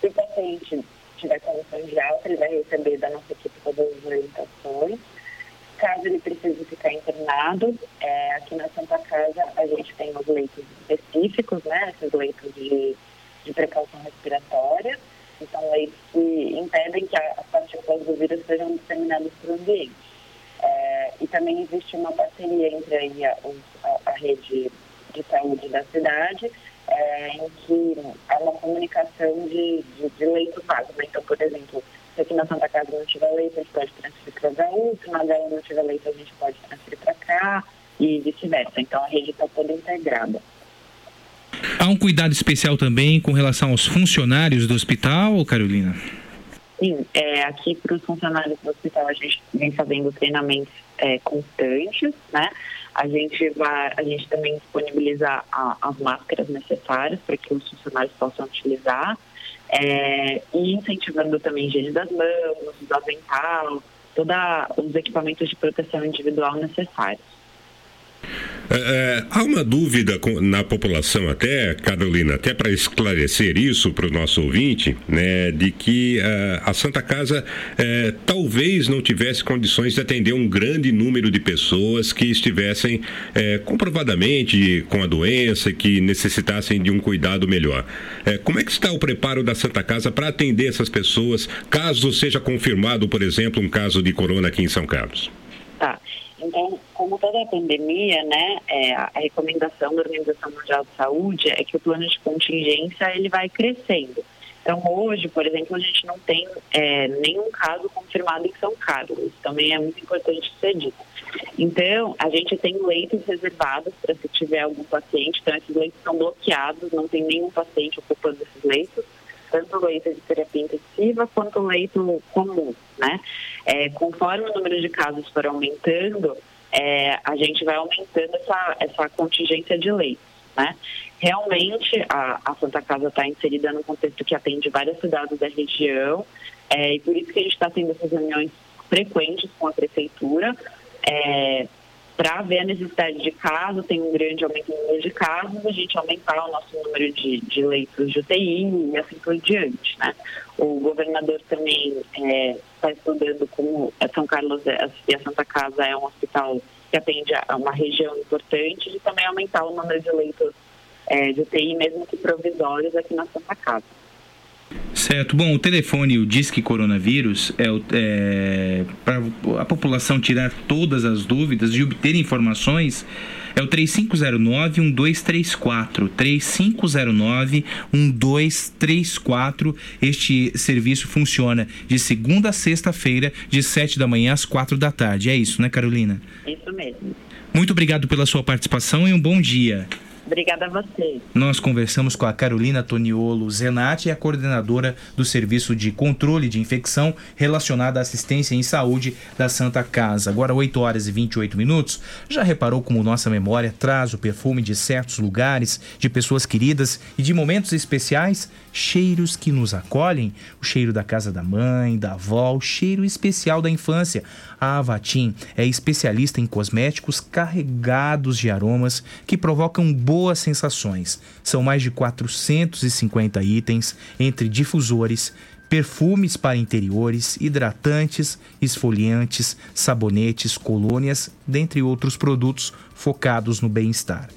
Se o paciente tiver condições de alta, ele vai receber da nossa equipe todas as orientações. Caso ele precise ficar internado, é, aqui na Santa Casa a gente tem os leitos específicos, né, esses leitos de, de precaução respiratória, então leitos que impedem que as partículas do vírus sejam disseminadas para o ambiente. É, e também existe uma parceria entre aí a, a- a rede de saúde da cidade, é, em que há uma comunicação de, de, de leito vago. né? Então, por exemplo, se aqui na Santa Casa não tiver leito, a gente pode transferir para HU, se na HU não tiver leito, a gente pode transferir para cá e vice-versa. Então, a rede está toda integrada. Há um cuidado especial também com relação aos funcionários do hospital, Carolina? Sim, é, aqui para os funcionários do hospital a gente vem fazendo treinamentos é, constantes, né? A gente vai, a gente também disponibiliza a- as máscaras necessárias para que os funcionários possam utilizar é, e incentivando também higiene das mãos, do avental, todos os equipamentos de proteção individual necessários. É, é, há uma dúvida na população até, Carolina, até para esclarecer isso para o nosso ouvinte, né, de que é, a Santa Casa é, talvez não tivesse condições de atender um grande número de pessoas que estivessem comprovadamente com a doença, que necessitassem de um cuidado melhor. Como é que está o preparo da Santa Casa para atender essas pessoas, caso seja confirmado, por exemplo, um caso de corona aqui em São Carlos? Tá. Então, como toda a pandemia, né, é, a recomendação da Organização Mundial de Saúde é que o plano de contingência ele vai crescendo. Então, hoje, por exemplo, a gente não tem é, nenhum caso confirmado em São Carlos. Isso também é muito importante ser dito. Então, a gente tem leitos reservados para se tiver algum paciente. Então, esses leitos são bloqueados, não tem nenhum paciente ocupando esses leitos tanto leito de terapia intensiva quanto leito comum, né? É, conforme o número de casos for aumentando, é, a gente vai aumentando essa, essa contingência de leitos, né? Realmente, a, a Santa Casa está inserida num contexto que atende várias cidades da região, é, e por isso que a gente está tendo essas reuniões frequentes com a prefeitura, é, para ver a necessidade de casos, tem um grande aumento no número de casos, a gente aumentar o nosso número de, de leitos de UTI e assim por diante, né? O governador também está estudando como São Carlos é- e a Santa Casa é um hospital que atende a uma região importante e também aumentar o número de leitos é, de UTI, mesmo que provisórios, aqui na Santa Casa. Certo. Bom, o telefone, o Disque Coronavírus, é, é para a população tirar todas as dúvidas e obter informações, é o 3509-1234. 3509-1234. Este serviço funciona de segunda a sexta-feira, de 7 da manhã às 4 da tarde. É isso, né, Carolina? Isso mesmo. Muito obrigado pela sua participação e um bom dia. Obrigada a você. Nós conversamos com a Carolina Toniolo Zenatti, a coordenadora do Serviço de Controle de Infecção relacionada à assistência em saúde da Santa Casa. Agora, 8 horas e 28 minutos. Já reparou como nossa memória traz o perfume de certos lugares, de pessoas queridas e de momentos especiais? Cheiros que nos acolhem? O cheiro da casa da mãe, da avó, o cheiro especial da infância. A Avatim é especialista em cosméticos carregados de aromas que provocam boas sensações. São mais de 450 itens entre difusores, perfumes para interiores, hidratantes, esfoliantes, sabonetes, colônias, dentre outros produtos focados no bem-estar.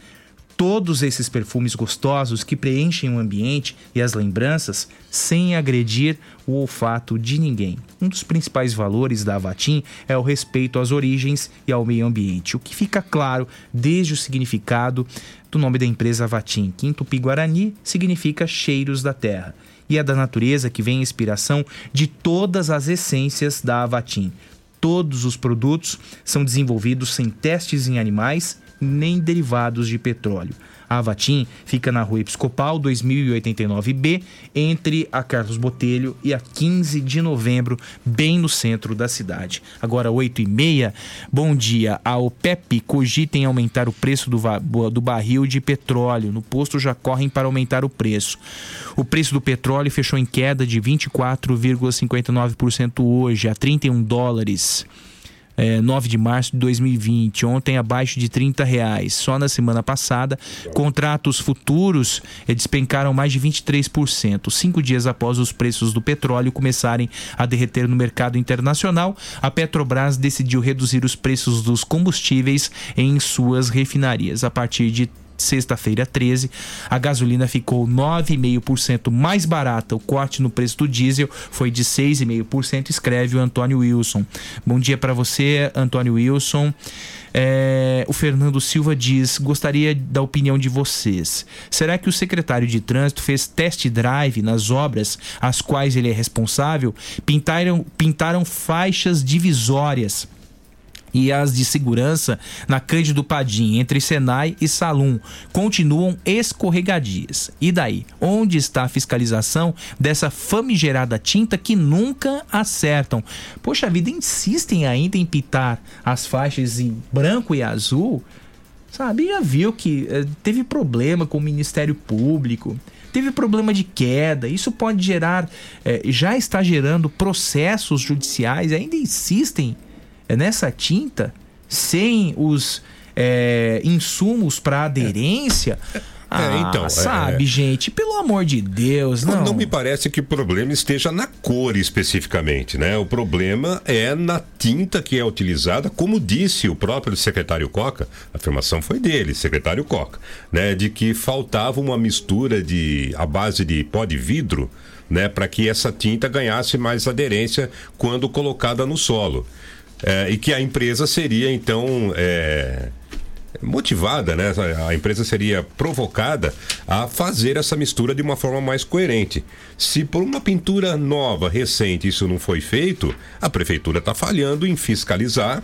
Todos esses perfumes gostosos que preenchem o ambiente e as lembranças sem agredir o olfato de ninguém. Um dos principais valores da Avatim é o respeito às origens e ao meio ambiente, o que fica claro desde o significado do nome da empresa Avatim, que em Tupi-Guarani significa cheiros da terra. E é da natureza que vem a inspiração de todas as essências da Avatim. Todos os produtos são desenvolvidos sem testes em animais nem derivados de petróleo. A Avatim fica na rua Episcopal 2089B, entre a Carlos Botelho e a 15 de novembro, bem no centro da cidade. Agora, 8 e meia. Bom dia. A OPEP cogita em aumentar o preço do, do barril de petróleo. No posto já correm para aumentar o preço. O preço do petróleo fechou em queda de 24,59% hoje, a 31 dólares. É, 9 de março de 2020, ontem abaixo de 30 reais. Só na semana passada, contratos futuros eh, despencaram mais de 23%. Cinco dias após os preços do petróleo começarem a derreter no mercado internacional, a Petrobras decidiu reduzir os preços dos combustíveis em suas refinarias. A partir de sexta-feira 13, a gasolina ficou 9,5% mais barata. O corte no preço do diesel foi de 6,5%, escreve o Antônio Wilson. Bom dia para você, Antônio Wilson. É, o Fernando Silva diz: gostaria da opinião de vocês. Será que o secretário de trânsito fez test drive nas obras às quais ele é responsável? Pintaram, pintaram faixas divisórias e as de segurança na Cândido Padim, entre Senai e Salum, continuam escorregadias. E daí? Onde está a fiscalização dessa famigerada tinta que nunca acertam? Poxa vida, insistem ainda em pintar as faixas em branco e azul? Sabe, já viu que eh, teve problema com o Ministério Público, teve problema de queda, isso pode gerar, eh, já está gerando processos judiciais, ainda insistem nessa tinta sem os é, insumos para aderência. Ah, então, é- sabe, gente, pelo amor de Deus, Não, não. não me parece que o problema esteja na cor especificamente, né? O problema é na tinta que é utilizada, como disse o próprio secretário Coca, a afirmação foi dele, secretário Coca, né? De que faltava uma mistura de a base de pó de vidro, né? Para que essa tinta ganhasse mais aderência quando colocada no solo. É, e que a empresa seria então é, motivada, né? A empresa seria provocada a fazer essa mistura de uma forma mais coerente. Se por uma pintura nova, recente, isso não foi feito, a prefeitura está falhando em fiscalizar.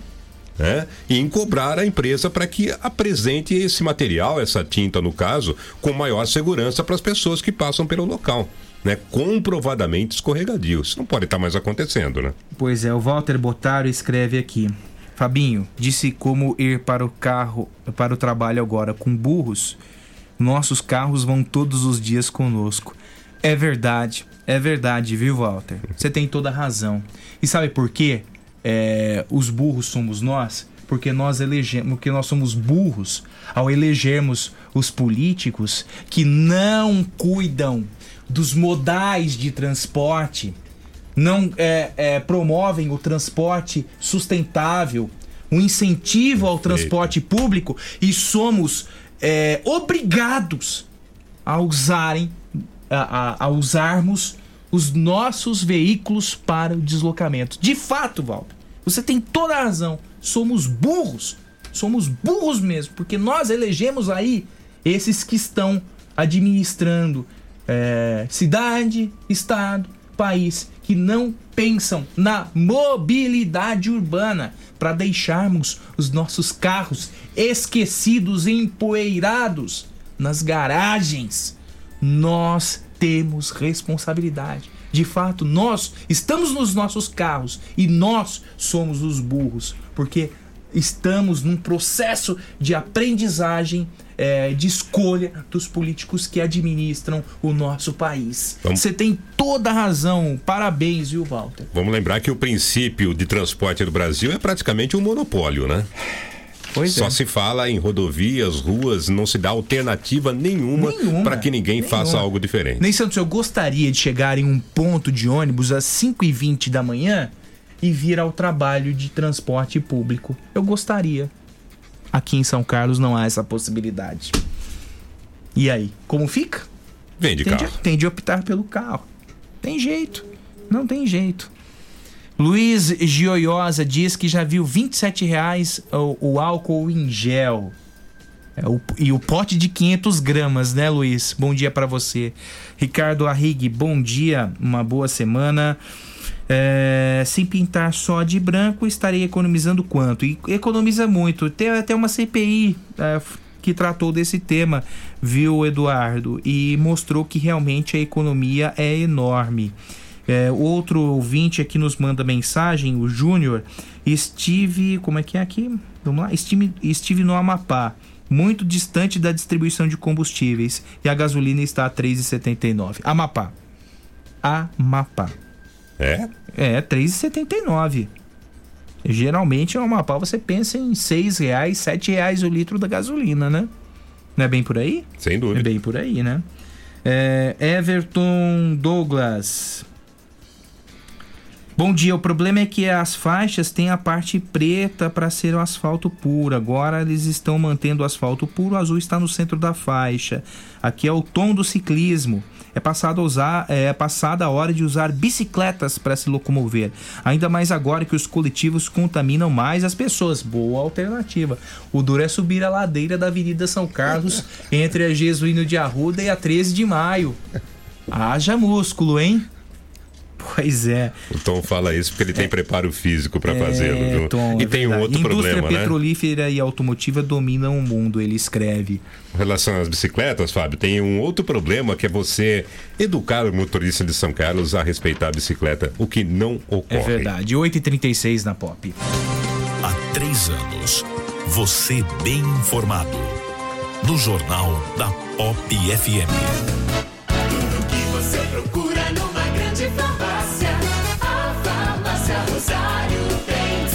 Né? E em cobrar a empresa para que apresente esse material, essa tinta no caso, com maior segurança para as pessoas que passam pelo local. Né? Comprovadamente escorregadio. Isso não pode estar mais acontecendo, né? Pois é, o Walter Botaro escreve aqui. Fabinho, disse como ir para o carro, para o trabalho agora com burros. Nossos carros vão todos os dias conosco. É verdade, é verdade, viu, Walter? Você tem toda a razão. E sabe por quê? É, os burros somos nós? Porque nós elegemos, porque nós somos burros ao elegermos os políticos que não cuidam dos modais de transporte não é, é, promovem o transporte sustentável, o incentivo ao transporte público e somos é, obrigados a usarem, a, a- a usarmos os nossos veículos para o deslocamento. De fato, Walter, você tem toda a razão. Somos burros. Somos burros mesmo, porque nós elegemos aí esses que estão administrando é, cidade, estado, país, que não pensam na mobilidade urbana para deixarmos os nossos carros esquecidos empoeirados nas garagens. Nós temos responsabilidade. De fato, nós estamos nos nossos carros e nós somos os burros, porque estamos num processo de aprendizagem, eh, de escolha dos políticos que administram o nosso país. Vamos- Você tem toda a razão. Parabéns, viu, Walter? Vamos lembrar que o princípio de transporte do Brasil é praticamente um monopólio, né? Pois Só é. se fala em rodovias, ruas, não se dá alternativa nenhuma, Nenhuma, para que ninguém faça nenhuma. algo diferente. Nem Santos, eu gostaria de chegar em um ponto de ônibus às 5h20 da manhã e vir ao trabalho de transporte público. Eu gostaria. Aqui em São Carlos não há essa possibilidade. E aí, como fica? Vem de tem carro. De, tem de optar pelo carro. Tem jeito. Não tem jeito. Luiz Gioiosa diz que já viu 27 reais o, o álcool em gel. É, o- e o pote de 500 gramas, né, Luiz? Bom dia pra você. Ricardo Arrigue, bom dia, uma boa semana. É, sem pintar só de branco, estarei economizando quanto? E economiza muito. Tem até uma CPI é, que tratou desse tema, viu, Eduardo? E mostrou que realmente a economia é enorme. É, outro ouvinte aqui nos manda mensagem, o Júnior. Estive. Como é que é aqui? Vamos lá? Estive, estive no Amapá, muito distante da distribuição de combustíveis. E a gasolina está a R$ 3,79. Amapá. Amapá. É? É, R$ 3,79. Geralmente, no Amapá você pensa em 6 reais, 7 reais o litro da gasolina, né? Não é bem por aí? Sem dúvida. É bem por aí, né? É, Everton Douglas. Bom dia, o problema é que as faixas têm a parte preta para ser o asfalto puro. Agora eles estão mantendo o asfalto puro, o azul está no centro da faixa. Aqui é o tom do ciclismo. É passado a usar, é passada a hora de usar bicicletas para se locomover. Ainda mais agora que os coletivos contaminam mais as pessoas. Boa alternativa. O duro é subir a ladeira da Avenida São Carlos entre a Jesuíno de Arruda e a 13 de Maio. Haja músculo, hein? Pois é. O Tom fala isso porque ele tem preparo físico para fazê-lo. viu? Tom, e é tem um outro Indústria problema, né? petrolífera e automotiva dominam o mundo, ele escreve. Com relação às bicicletas, Fábio, tem um outro problema que é você educar o motorista de São Carlos a respeitar a bicicleta, o que não ocorre. É verdade. 8h36 na Pop. Há três anos, você bem informado. No Jornal da Pop FM.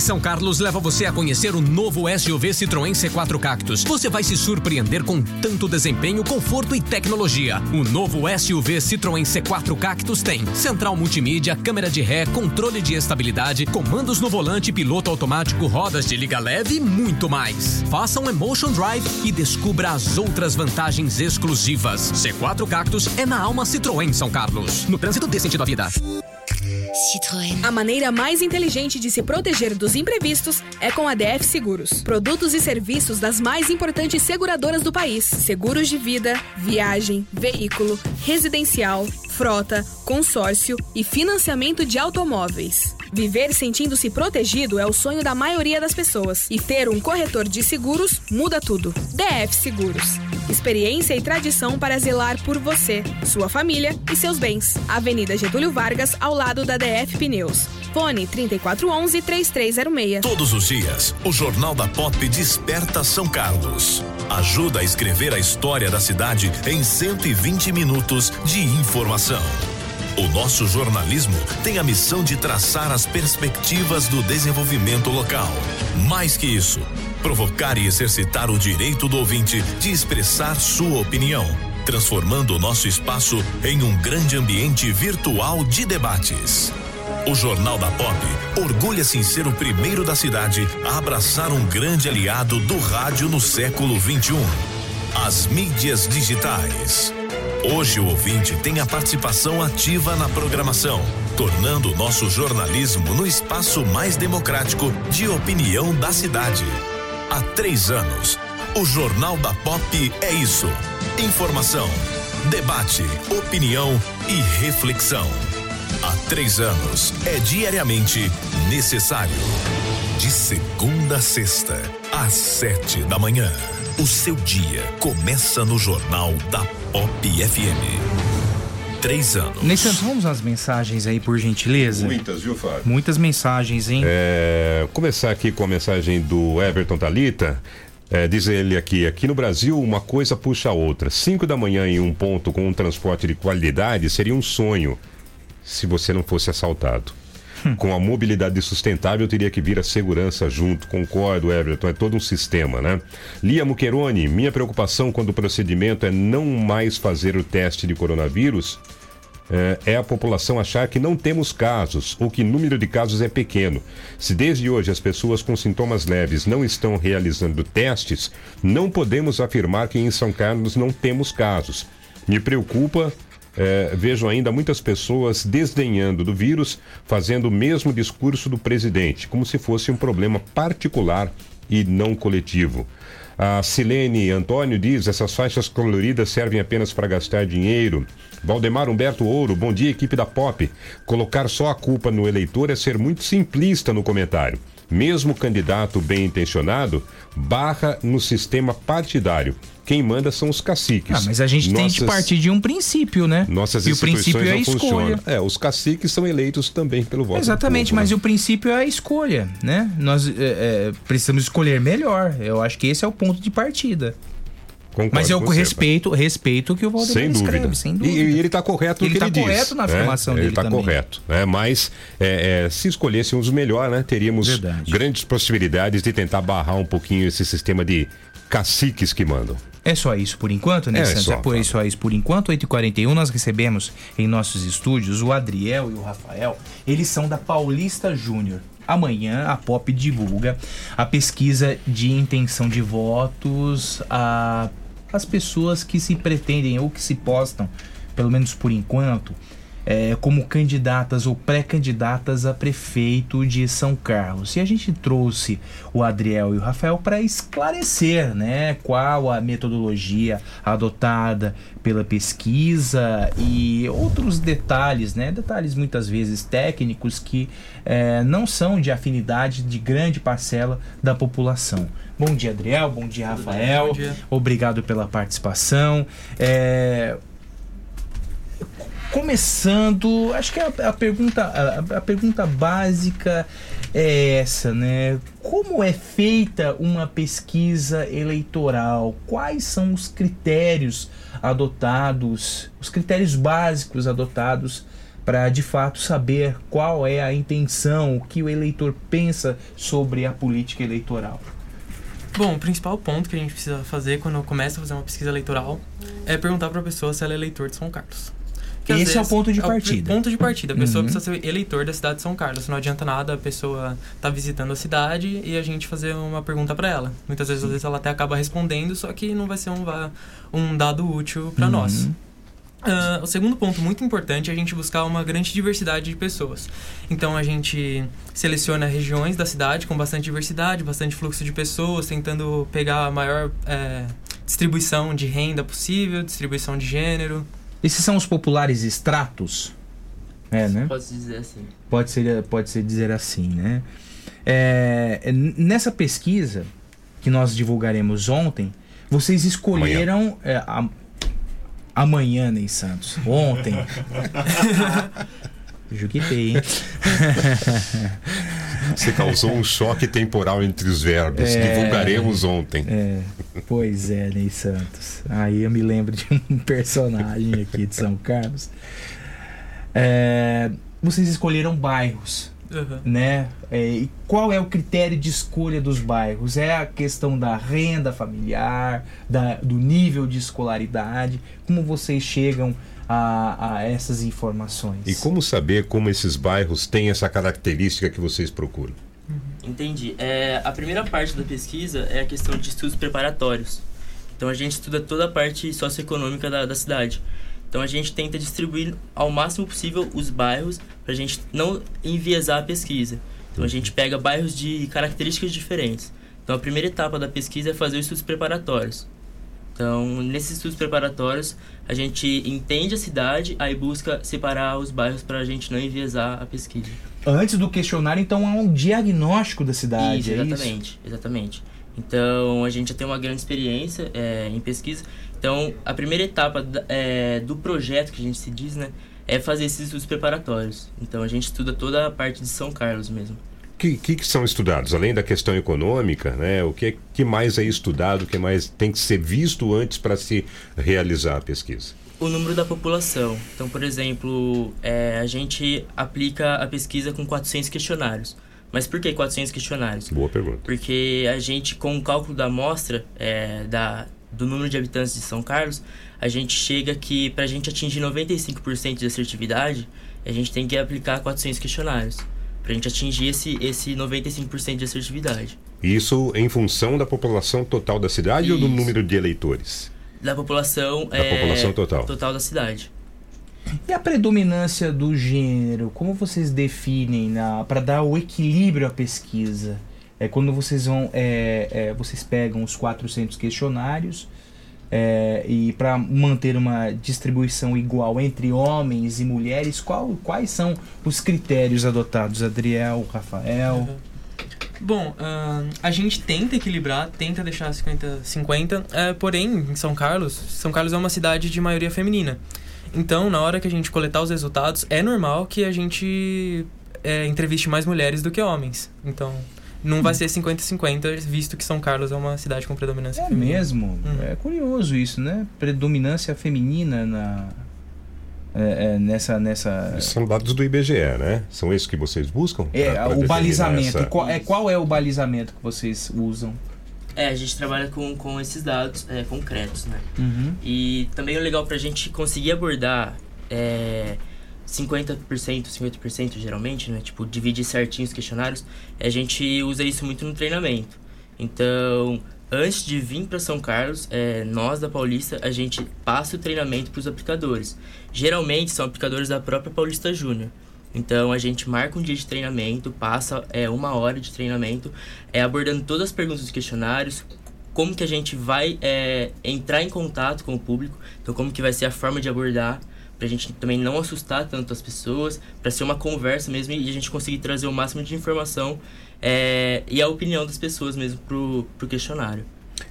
São Carlos leva você a conhecer o novo SUV Citroën C4 Cactus. Você vai se surpreender com tanto desempenho, conforto e tecnologia. O novo SUV Citroën C4 Cactus tem central multimídia, câmera de ré, controle de estabilidade, comandos no volante, piloto automático, rodas de liga leve e muito mais. Faça um Emotion Drive e descubra as outras vantagens exclusivas. C4 Cactus é na Alma Citroën São Carlos. No trânsito dê sentido à vida. Citroën. A maneira mais inteligente de se proteger dos imprevistos é com a DF Seguros. Produtos e serviços das mais importantes seguradoras do país: seguros de vida, viagem, veículo, residencial, frota, consórcio e financiamento de automóveis. Viver sentindo-se protegido é o sonho da maioria das pessoas. E ter um corretor de seguros muda tudo. DF Seguros. Experiência e tradição para zelar por você, sua família e seus bens. Avenida Getúlio Vargas, ao lado da DF Pneus. Fone 3411-3306. Todos os dias, o Jornal da Pop desperta São Carlos. Ajuda a escrever a história da cidade em 120 minutos de informação. O nosso jornalismo tem a missão de traçar as perspectivas do desenvolvimento local. Mais que isso, provocar e exercitar o direito do ouvinte de expressar sua opinião, transformando o nosso espaço em um grande ambiente virtual de debates. O Jornal da Pop orgulha-se em ser o primeiro da cidade a abraçar um grande aliado do rádio no século 21. As mídias digitais. Hoje o ouvinte tem a participação ativa na programação, tornando o nosso jornalismo no espaço mais democrático de opinião da cidade. Há três anos, o Jornal da Pop é isso: informação, debate, opinião e reflexão. Há três anos é diariamente necessário. De segunda a sexta, às sete da manhã. O seu dia começa no Jornal da Pop FM. Três anos. Ney Santos, vamos às mensagens aí, por gentileza? Muitas, viu, Fábio? Muitas mensagens, hein? É, começar aqui com a mensagem do Everton Talita. É, diz ele aqui, aqui no Brasil uma coisa puxa a outra. Cinco da manhã em um ponto com um transporte de qualidade seria um sonho se você não fosse assaltado. Com a mobilidade sustentável teria que vir a segurança junto. Concordo, Everton, é todo um sistema, né? Lia Muqueroni, minha preocupação quando o procedimento é não mais fazer o teste de coronavírus é, é a população achar que não temos casos ou que o número de casos é pequeno. Se desde hoje as pessoas com sintomas leves não estão realizando testes, não podemos afirmar que em São Carlos não temos casos. Me preocupa é, vejo ainda muitas pessoas desdenhando do vírus, fazendo o mesmo discurso do presidente, como se fosse um problema particular e não coletivo. A Silene Antônio diz: essas faixas coloridas servem apenas para gastar dinheiro. Valdemar Humberto Ouro, bom dia, equipe da Pop. Colocar só a culpa no eleitor é ser muito simplista no comentário. Mesmo candidato bem intencionado, barra no sistema partidário. Quem manda são os caciques. Ah, mas a gente tem que partir de um princípio, né? Nossas e o princípio é a escolha. É, os caciques são eleitos também pelo voto. Exatamente, povo, mas né? o princípio é a escolha, né? Nós é, é, precisamos escolher melhor. Eu acho que esse é o ponto de partida. Concordo mas eu com você, respeito, respeito o que o Valdemar Sem escreve, dúvida. sem E, dúvida. e ele está correto no Ele que tá ele diz. correto na né? afirmação Ele dele está também. correto. Né? Mas é, é, se escolhêssemos o melhor, né? teríamos grandes possibilidades de tentar barrar um pouquinho esse sistema de caciques que mandam. É só isso por enquanto, né, É Santos? só, é por só isso por enquanto. 8h41, nós recebemos em nossos estúdios o Adriel e o Rafael. Eles são da Paulista Júnior. Amanhã a Pop divulga a pesquisa de intenção de votos a as pessoas que se pretendem ou que se postam pelo menos por enquanto, é, como candidatas ou pré-candidatas a prefeito de São Carlos. E a gente trouxe o Adriel e o Rafael para esclarecer né, qual a metodologia adotada pela pesquisa e outros detalhes, né, detalhes muitas vezes técnicos que é, não são de afinidade de grande parcela da população. Bom dia, Adriel. Bom dia, Rafael. Bom dia. Obrigado pela participação. É, começando, acho que a, a pergunta a, a pergunta básica é essa, né? Como é feita uma pesquisa eleitoral? Quais são os critérios adotados, os critérios básicos adotados para de fato saber qual é a intenção, o que o eleitor pensa sobre a política eleitoral? Bom, o principal ponto que a gente precisa fazer quando começa a fazer uma pesquisa eleitoral é perguntar para a pessoa se ela é eleitor de São Carlos. Porque, Esse é o vezes, ponto de é o partida. ponto de partida. A pessoa Uhum. precisa ser eleitor da cidade de São Carlos. Não adianta nada a pessoa estar visitando a cidade e a gente fazer uma pergunta para ela. Muitas vezes, às vezes ela até acaba respondendo, só que não vai ser um, um dado útil para Uhum. nós. Ah, o segundo ponto muito importante é a gente buscar uma grande diversidade de pessoas. Então a gente seleciona regiões da cidade com bastante diversidade, bastante fluxo de pessoas, tentando pegar a maior eh, distribuição de renda possível, distribuição de gênero. Esses são os populares estratos? É, né? Pode dizer assim. Pode ser, pode ser dizer assim, né? É, é, nessa pesquisa que nós divulgaremos ontem, vocês escolheram é, a- amanhã, Ney Santos. Ontem. Juquitei, hein? Você causou um choque temporal entre os verbos. É. Divulgaremos ontem. É, pois é, Ney Santos. Aí eu me lembro de um personagem aqui de São Carlos. É, vocês escolheram bairros, Uhum. né? É, e qual é o critério de escolha dos bairros? É a questão da renda familiar, da, do nível de escolaridade? Como vocês chegam a, a essas informações? E como saber como esses bairros têm essa característica que vocês procuram? Entendi. É, a primeira parte da pesquisa é a questão de estudos preparatórios. Então a gente estuda toda a parte socioeconômica da, da cidade. Então a gente tenta distribuir ao máximo possível os bairros para a gente não enviesar a pesquisa. Então a gente pega bairros de características diferentes. Então a primeira etapa da pesquisa é fazer os estudos preparatórios. Então, nesses estudos preparatórios, a gente entende a cidade, aí busca separar os bairros para a gente não enviesar a pesquisa. Antes do questionário, então, há um diagnóstico da cidade, Isso, é isso? exatamente, exatamente. Então, a gente já tem uma grande experiência é, em pesquisa. Então, a primeira etapa é, do projeto, que a gente se diz, né, é fazer esses estudos preparatórios. Então, a gente estuda toda a parte de São Carlos mesmo. Que, que, que são estudados? Além da questão econômica, né? O que, que mais é estudado, o que mais tem que ser visto antes para se realizar a pesquisa? O número da população. Então, por exemplo, é, a gente aplica a pesquisa com 400 questionários. Mas por que 400 questionários? Boa pergunta. Porque a gente, com o cálculo da amostra, é, da, do número de habitantes de São Carlos, a gente chega que para a gente atingir 95% de assertividade, a gente tem que aplicar 400 questionários. Para a gente atingir esse, esse 95% de assertividade. Isso em função da população total da cidade ou do Isso. número de eleitores? Da população, Da é, população total. total da cidade. E a predominância do gênero, como vocês definem para dar o equilíbrio à pesquisa? É quando vocês vão, é, é, vocês pegam os 400 questionários é, e para manter uma distribuição igual entre homens e mulheres, qual- quais são os critérios adotados, Adriel, Rafael? Bom, ahn, a gente tenta equilibrar, tenta deixar 50-50, é, porém, em São Carlos, São Carlos é uma cidade de maioria feminina. Então, na hora que a gente coletar os resultados, é normal que a gente é, entreviste mais mulheres do que homens. Então, não vai ser 50-50, visto que São Carlos é uma cidade com predominância É feminina. mesmo? É curioso isso, né? Predominância feminina na, é, é, nessa, nessa... São dados do IBGE, né? São esses que vocês buscam? É, Pra- pra o balizamento. essa- Qual, é, qual é o balizamento que vocês usam? É, a gente trabalha com, com esses dados é, concretos, né? Uhum. E também o legal pra gente conseguir abordar é, 50%, 50% geralmente, né? Tipo, dividir certinho os questionários, a gente usa isso muito no treinamento. Então, antes de vir para São Carlos, é, nós da Paulista, a gente passa o treinamento para os aplicadores. Geralmente são aplicadores da própria Paulista Júnior. Então a gente marca um dia de treinamento, passa é, uma hora de treinamento, é, abordando todas as perguntas dos questionários, como que a gente vai é, entrar em contato com o público, então como que vai ser a forma de abordar, pra gente também não assustar tanto as pessoas, para ser uma conversa mesmo e a gente conseguir trazer o máximo de informação é, e a opinião das pessoas mesmo pro, pro questionário.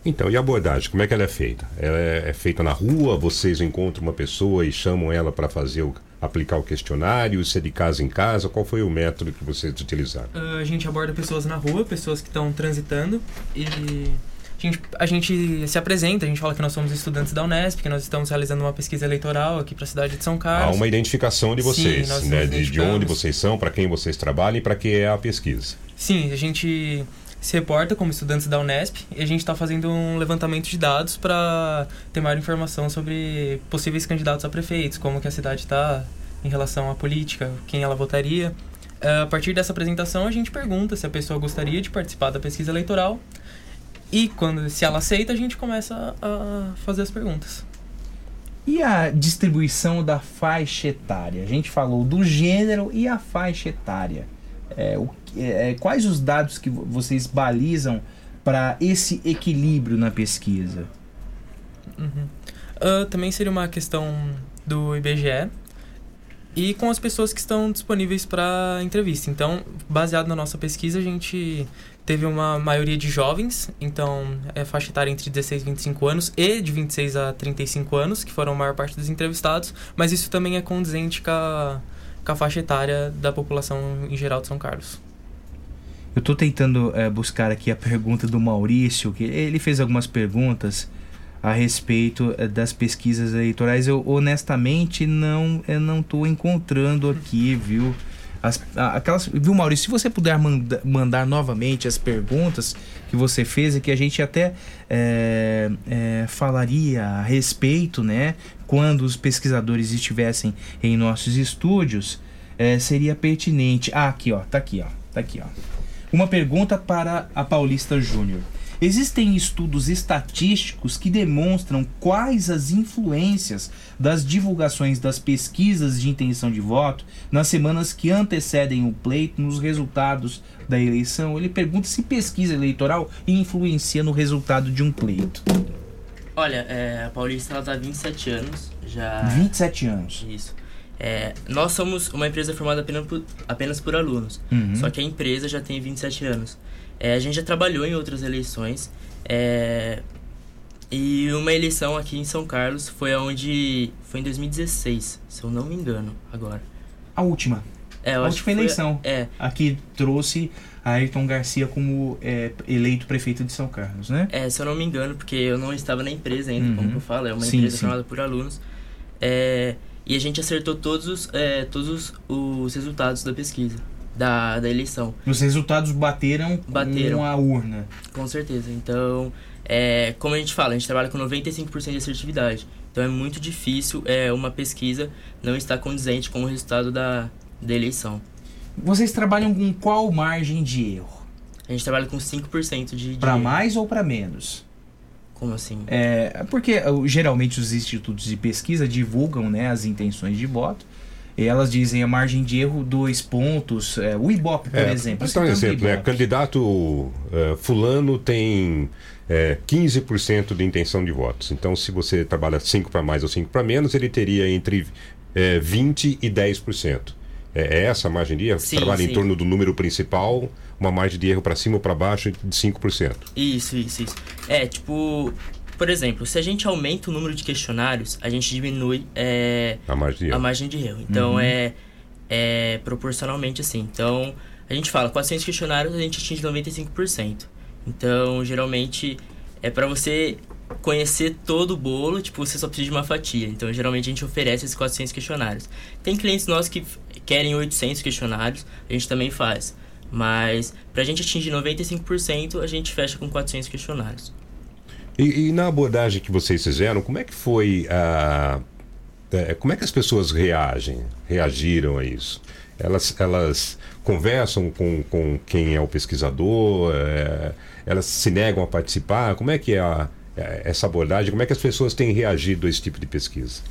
Então, e a abordagem, como é que ela é feita? Ela é, é feita na rua, vocês encontram uma pessoa e chamam ela para fazer o, aplicar o questionário, se é de casa em casa, qual foi o método que vocês utilizaram? Ah, a gente aborda pessoas na rua, pessoas que estão transitando e a gente, a gente se apresenta, a gente fala que nós somos estudantes da Unesp, que nós estamos realizando uma pesquisa eleitoral aqui para a cidade de São Há Carlos. uma identificação de vocês, Sim, né? De, de onde vocês são, para quem vocês trabalham e para que é a pesquisa. Sim, a gente se reporta como estudantes da Unesp e a gente está fazendo um levantamento de dados para ter maior informação sobre possíveis candidatos a prefeitos, como que a cidade está em relação à política, quem ela votaria. Eh, A partir dessa apresentação, a gente pergunta se a pessoa gostaria de participar da pesquisa eleitoral e quando se ela aceita, a gente começa a fazer as perguntas. E a distribuição da faixa etária? A gente falou do gênero e a faixa etária. É, o é, quais os dados que vo- vocês balizam para esse equilíbrio na pesquisa? Uhum. Ah, também seria uma questão do IBGE e com as pessoas que estão disponíveis para entrevista. Então, baseado na nossa pesquisa, a gente teve uma maioria de jovens, então é faixa etária entre 16 e 25 anos e de 26 a 35 anos, que foram a maior parte dos entrevistados, mas isso também é condizente com a, com a faixa etária da população em geral de São Carlos. Eu estou tentando é, buscar aqui a pergunta do Maurício, que ele fez algumas perguntas a respeito é, das pesquisas eleitorais. Eu honestamente não eu não estou encontrando aqui, viu? As, aquelas, viu, Maurício? Se você puder manda- mandar novamente as perguntas que você fez, e que a gente até é, é, falaria a respeito, né? Quando os pesquisadores estivessem em nossos estúdios, é, seria pertinente. Ah, aqui, ó, tá aqui, ó, tá aqui, ó. Uma pergunta para a Paulista Júnior. Existem estudos estatísticos que demonstram quais as influências das divulgações das pesquisas de intenção de voto nas semanas que antecedem o pleito nos resultados da eleição? Ele pergunta se pesquisa eleitoral influencia no resultado de um pleito. Olha, é, a Paulista ela tá há 27 anos, já... 27 anos. Isso. É, nós somos uma empresa formada apenas por, apenas por alunos, Uhum. só que a empresa já tem 27 anos. É, a gente já trabalhou em outras eleições, é, e uma eleição aqui em São Carlos foi onde foi em 2016, se eu não me engano, agora. A última. É, a última que foi- eleição. é. Aqui trouxe Ayrton Garcia como é, eleito prefeito de São Carlos, né? É, se eu não me engano, porque eu não estava na empresa ainda, Uhum. como eu falo, é uma Sim, empresa sim. formada por alunos. É, e a gente acertou todos, os, é, todos os, os resultados da pesquisa, da, da eleição. Os resultados bateram, Bateram. com a urna. Com certeza. Então, é, como a gente fala, a gente trabalha com 95% de assertividade. Então é muito difícil é, uma pesquisa não estar condizente com o resultado da, da eleição. Vocês trabalham com qual margem de erro? A gente trabalha com 5% de, de. Para mais ou para menos? Como assim? É, porque geralmente os institutos de pesquisa divulgam né, as intenções de voto. E elas dizem a margem de erro dois pontos. É, o Ibope, por É, exemplo. Então, um exemplo? Ibope. Candidato eh, fulano tem eh, 15% de intenção de votos. Então, se você trabalha 5 para mais ou 5 para menos, ele teria entre eh, 20% e 10%. É, é essa a margem de erro? Sim, trabalha em sim. torno do número principal, uma margem de erro para cima ou para baixo de 5%. Isso, isso, isso. É, tipo, por exemplo, se a gente aumenta o número de questionários, a gente diminui é, A margem de erro. a margem de erro. Então Uhum. é, é proporcionalmente assim. Então a gente fala 400 questionários, a gente atinge 95%. Então geralmente é para você conhecer todo o bolo, tipo, você só precisa de uma fatia. Então geralmente a gente oferece esses 400 questionários. Tem clientes nossos que querem 800 questionários, a gente também faz. Mas pra gente atingir 95%, a gente fecha com 400 questionários. E, e na abordagem que vocês fizeram, como é que foi a. é, como é que as pessoas reagem, reagiram a isso? elas, elas conversam com, com quem é o pesquisador, é, elas se negam a participar? Como é que é a, é, essa abordagem? Como é que as pessoas têm reagido a esse tipo de pesquisa?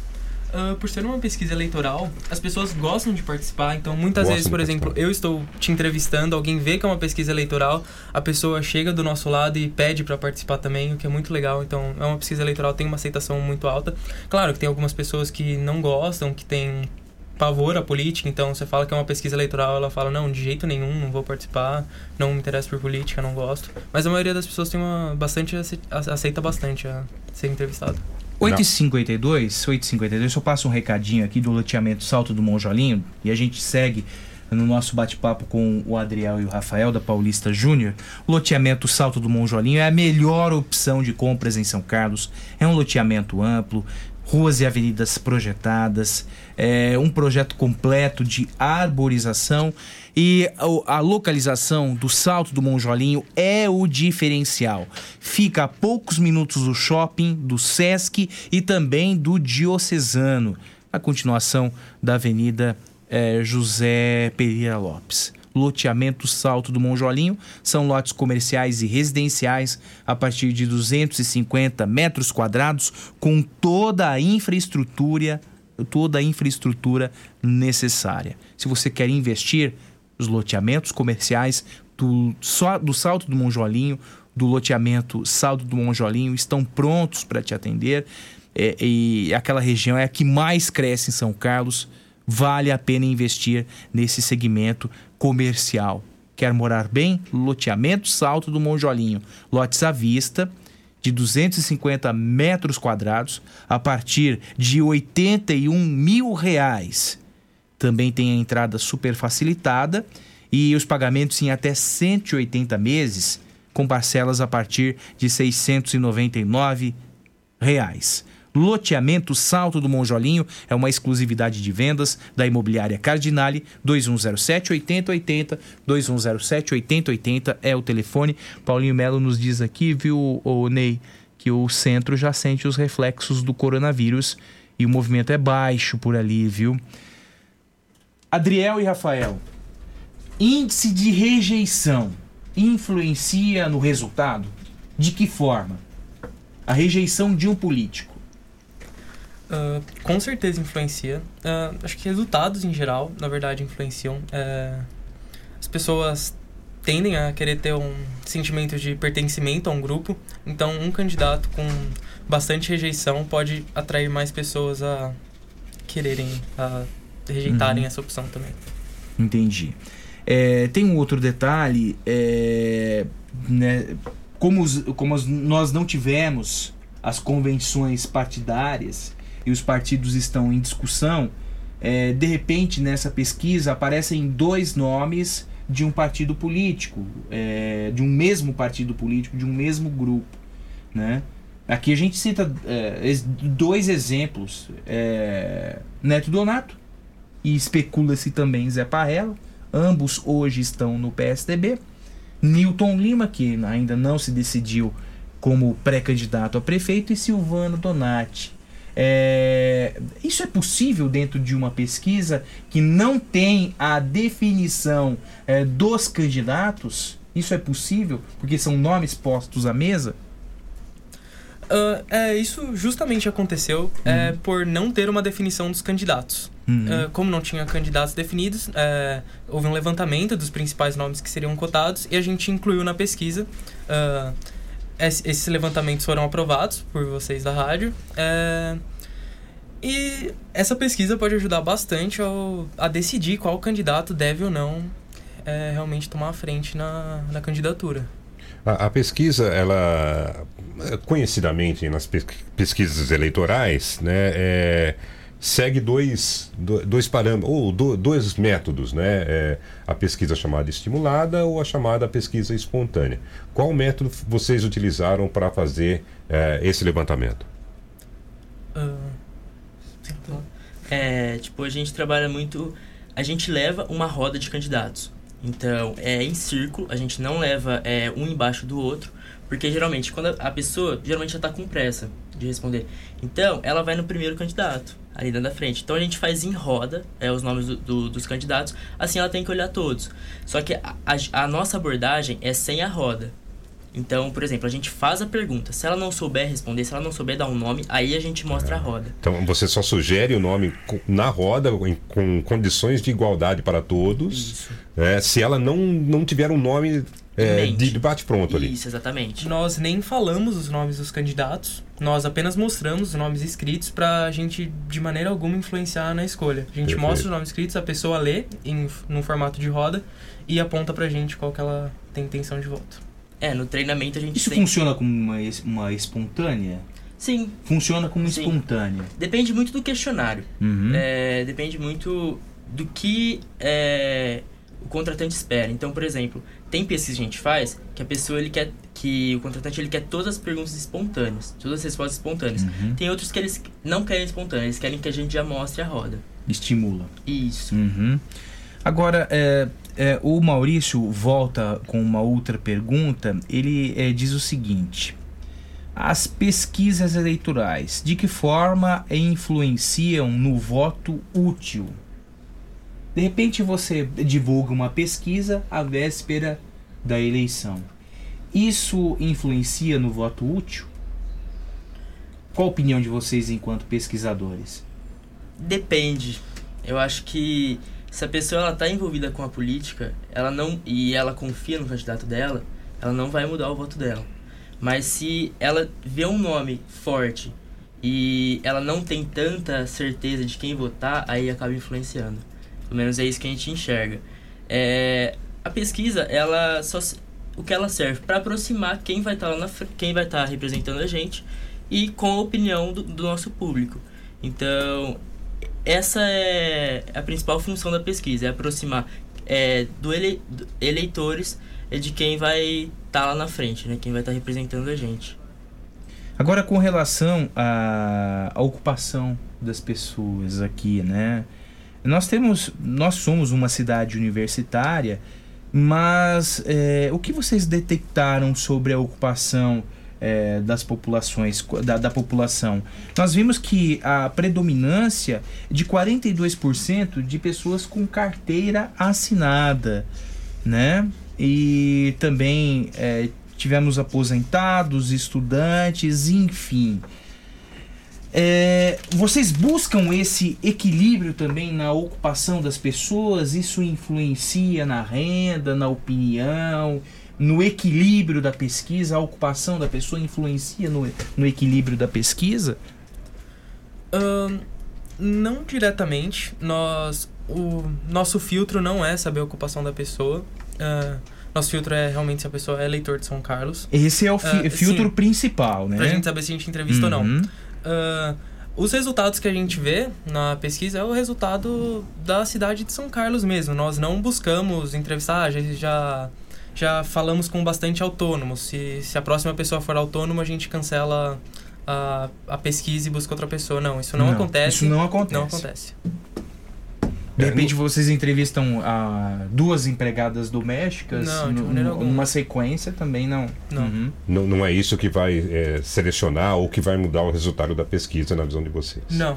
Uh, por ser uma pesquisa eleitoral, as pessoas gostam de participar. Então, muitas vezes, por exemplo, eu estou te entrevistando, alguém vê que é uma pesquisa eleitoral, a pessoa chega do nosso lado e pede para participar também, o que é muito legal. Então, é uma pesquisa eleitoral, tem uma aceitação muito alta. Claro que tem algumas pessoas que não gostam, que têm pavor à política, então você fala que é uma pesquisa eleitoral, ela fala, não, de jeito nenhum, não vou participar, não me interesso por política, não gosto. Mas a maioria das pessoas tem uma bastante ace- aceita bastante a ser entrevistado. 8h52, 8h52, eu passo um recadinho aqui do loteamento Salto do Monjolinho e a gente segue no nosso bate-papo com o Adriel e o Rafael da Paulista Júnior. O loteamento Salto do Monjolinho é a melhor opção de compras em São Carlos. É um loteamento amplo, ruas e avenidas projetadas, é um projeto completo de arborização e a localização do Salto do Monjolinho é o diferencial. Fica a poucos minutos do shopping, do Sesc e também do Diocesano, a continuação da Avenida eh, José Pereira Lopes. Loteamento Salto do Monjolinho são lotes comerciais e residenciais a partir de 250 metros quadrados com toda a infraestrutura toda a infraestrutura necessária. Se você quer investir, os loteamentos comerciais do, só, do Salto do Monjolinho, do loteamento Salto do Monjolinho, estão prontos para te atender. É, e aquela região é a que mais cresce em São Carlos. Vale a pena investir nesse segmento comercial. Quer morar bem? Loteamento Salto do Monjolinho. Lotes à vista de 250 metros quadrados a partir de 81 mil reais. Também tem a entrada super facilitada e os pagamentos em até 180 meses, com parcelas a partir de 699 reais. Loteamento Salto do Monjolinho é uma exclusividade de vendas da imobiliária Cardinale 2107 8080 2107 8080 é o telefone. Paulinho Melo nos diz aqui, viu, o Ney, que o centro já sente os reflexos do coronavírus e o movimento é baixo por ali, viu? Adriel e Rafael, índice de rejeição influencia no resultado? De que forma? A rejeição de um político. Ah, com certeza influencia. Ah, acho que resultados em geral, na verdade, influenciam. Eh, as pessoas tendem a querer ter um sentimento de pertencimento a um grupo, então um candidato com bastante rejeição pode atrair mais pessoas a quererem, a rejeitarem Uhum. essa opção também. Entendi. É, tem um outro detalhe, é, né, como, os- como as- nós não tivemos as convenções partidárias e os partidos estão em discussão, é, de repente nessa pesquisa aparecem dois nomes de um partido político, é, de um mesmo partido político, de um mesmo grupo, né? Aqui a gente cita é, dois exemplos, é, Neto Donato e especula-se também Zé Parrella, ambos hoje estão no PSDB. Newton Lima, que ainda não se decidiu como pré-candidato a prefeito, e Silvano Donati. É, isso é possível dentro de uma pesquisa que não tem a definição é, dos candidatos? Isso é possível porque são nomes postos à mesa? Ah, é, isso justamente aconteceu é, por não ter uma definição dos candidatos. Uhum. Ah, como não tinha candidatos definidos, é, houve um levantamento dos principais nomes que seriam cotados e a gente incluiu na pesquisa. Ah, es- esses levantamentos foram aprovados por vocês da rádio. é, e essa pesquisa pode ajudar bastante ao, a decidir qual candidato deve ou não é, realmente tomar a frente na, na candidatura. A, a pesquisa, ela conhecidamente nas pes- pesquisas eleitorais, né, é, segue dois, do- dois parâmetros, ou do- dois métodos, né? É, a pesquisa chamada estimulada ou a chamada pesquisa espontânea. Qual método vocês utilizaram para fazer eh, esse levantamento? Ah, É, tipo, a gente trabalha muito. A gente leva uma roda de candidatos. Então, é em círculo, a gente não leva é, um embaixo do outro, porque geralmente, quando a pessoa geralmente já está com pressa de responder. Então, ela vai no primeiro candidato, ali dentro da frente. Então, a gente faz em roda é, os nomes do- do- dos candidatos, assim ela tem que olhar todos. Só que a, a- a nossa abordagem é sem a roda. Então, por exemplo, a gente faz a pergunta. Se ela não souber responder, se ela não souber dar um nome, aí a gente mostra a roda. Então você só sugere o nome na roda, em- com condições de igualdade para todos. É, se ela não, não tiver um nome é, de de bate-pronto ali. Isso, exatamente. Nós nem falamos os nomes dos candidatos, nós apenas mostramos os nomes escritos pra gente de maneira alguma influenciar na escolha. A gente Perfeito. mostra os nomes escritos, a pessoa lê em num formato de roda e aponta pra gente qual que ela tem intenção de voto. É, no treinamento a gente Isso tem... funciona como uma, uma espontânea? Sim. Funciona como Sim. espontânea. Depende muito do questionário. Uhum. É, depende muito do que é, o contratante espera. Então, por exemplo, tem pesquisa que a gente faz que a pessoa ele quer que o contratante ele quer todas as perguntas espontâneas, todas as respostas espontâneas. Uhum. Tem outros que eles não querem espontâneas, eles querem que a gente já mostre a roda. Estimula. Isso. Uhum. Agora, é, é, o Maurício volta com uma outra pergunta. Ele é, diz o seguinte: As pesquisas eleitorais, de que forma influenciam no voto útil? De repente você divulga uma pesquisa à véspera da eleição. Isso influencia no voto útil? Qual a opinião de vocês enquanto pesquisadores? Depende. Eu acho que se a pessoa ela tá envolvida com a política, ela não e ela confia no candidato dela, ela não vai mudar o voto dela. Mas se ela vê um nome forte e ela não tem tanta certeza de quem votar, aí acaba influenciando. Pelo menos é isso que a gente enxerga. É, a pesquisa, ela só o que ela serve para aproximar quem vai estar lá na quem vai estar representando a gente e com a opinião do, do nosso público. Então, essa é a principal função da pesquisa, é aproximar é, do, ele, do eleitores é de quem vai estar lá na frente, né? Quem vai estar representando a gente. Agora com relação à, à ocupação das pessoas aqui, né? Nós temos, nós somos uma cidade universitária, mas é, o que vocês detectaram sobre a ocupação é, das populações, da, da população? Nós vimos que a predominância de 42% de pessoas com carteira assinada, né? E também é, tivemos aposentados, estudantes, enfim. É, vocês buscam esse equilíbrio também na ocupação das pessoas? Isso influencia na renda, na opinião, no equilíbrio da pesquisa? A ocupação da pessoa influencia no, no equilíbrio da pesquisa? Ahn, não diretamente. Nós, o nosso filtro não é saber a ocupação da pessoa. Ah, nosso filtro é realmente se a pessoa é eleitor de São Carlos. Esse é o fi- Ah, filtro sim, principal, né? Pra gente saber se a gente entrevista ou não. Ah, os resultados que a gente vê na pesquisa é o resultado da cidade de São Carlos mesmo. Nós não buscamos entrevistar, já, já, já falamos com bastante autônomos. Se, se a próxima pessoa for autônoma, a gente cancela a, a pesquisa e busca outra pessoa. Não, isso não, Não, acontece. isso não acontece. Não acontece. De repente vocês entrevistam ah, duas empregadas domésticas Não, numa sequência também não. Não. Uhum. Não, não é isso que vai é, selecionar ou que vai mudar o resultado da pesquisa na visão de vocês. Não.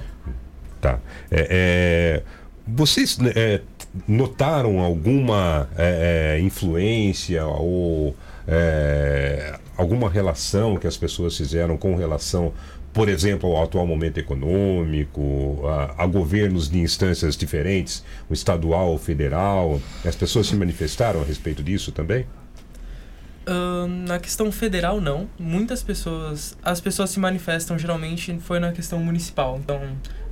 Tá. É, é, vocês né, é, notaram alguma é, é, influência ou é, alguma relação que as pessoas fizeram com relação, por exemplo, ao atual momento econômico, a, a governos de instâncias diferentes, o estadual, o federal? As pessoas se manifestaram a respeito disso também? Ahn, na questão federal, não. Muitas pessoas. As pessoas se manifestam geralmente foi na questão municipal. Então,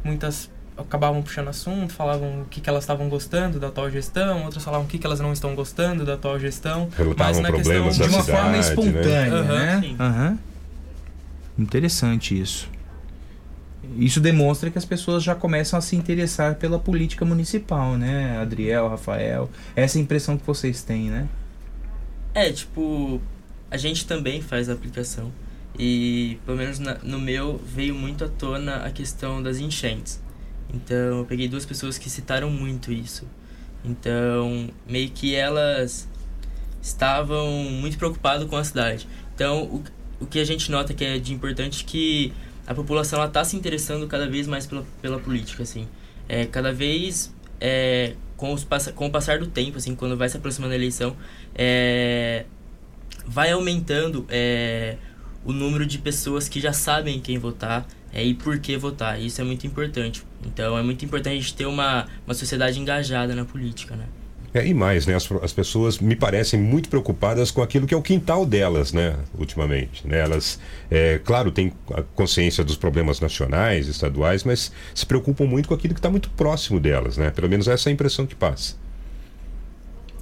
muitas acabavam puxando assunto, falavam o que, que elas estavam gostando da atual gestão, outras falavam o que, que elas não estão gostando da atual gestão. Relatavam mas na questão de uma forma cidade, né? espontânea, né? sim. Interessante isso. Isso demonstra que as pessoas já começam a se interessar pela política municipal, né? Adriel, Rafael. Essa é impressão que vocês têm, né? É, tipo, a gente também faz a aplicação. E, pelo menos na- no meu, veio muito à tona a questão das enchentes. Então, eu peguei duas pessoas que citaram muito isso. Então, meio que elas estavam muito preocupadas com a cidade. Então, o, o que a gente nota que é de importante é que a população está se interessando cada vez mais pela, pela política, assim. É, cada vez, é, com, os, com o passar do tempo, assim, quando vai se aproximando a eleição, é, vai aumentando é, o número de pessoas que já sabem quem votar é, e por que votar. Isso é muito importante. Então, é muito importante a gente ter uma, uma sociedade engajada na política, né? É, e mais, né? As, as pessoas me parecem muito preocupadas com aquilo que é o quintal delas, né? Ultimamente. Né? Elas, é, claro, têm a consciência dos problemas nacionais, estaduais, mas se preocupam muito com aquilo que está muito próximo delas, né? Pelo menos essa é a impressão que passa.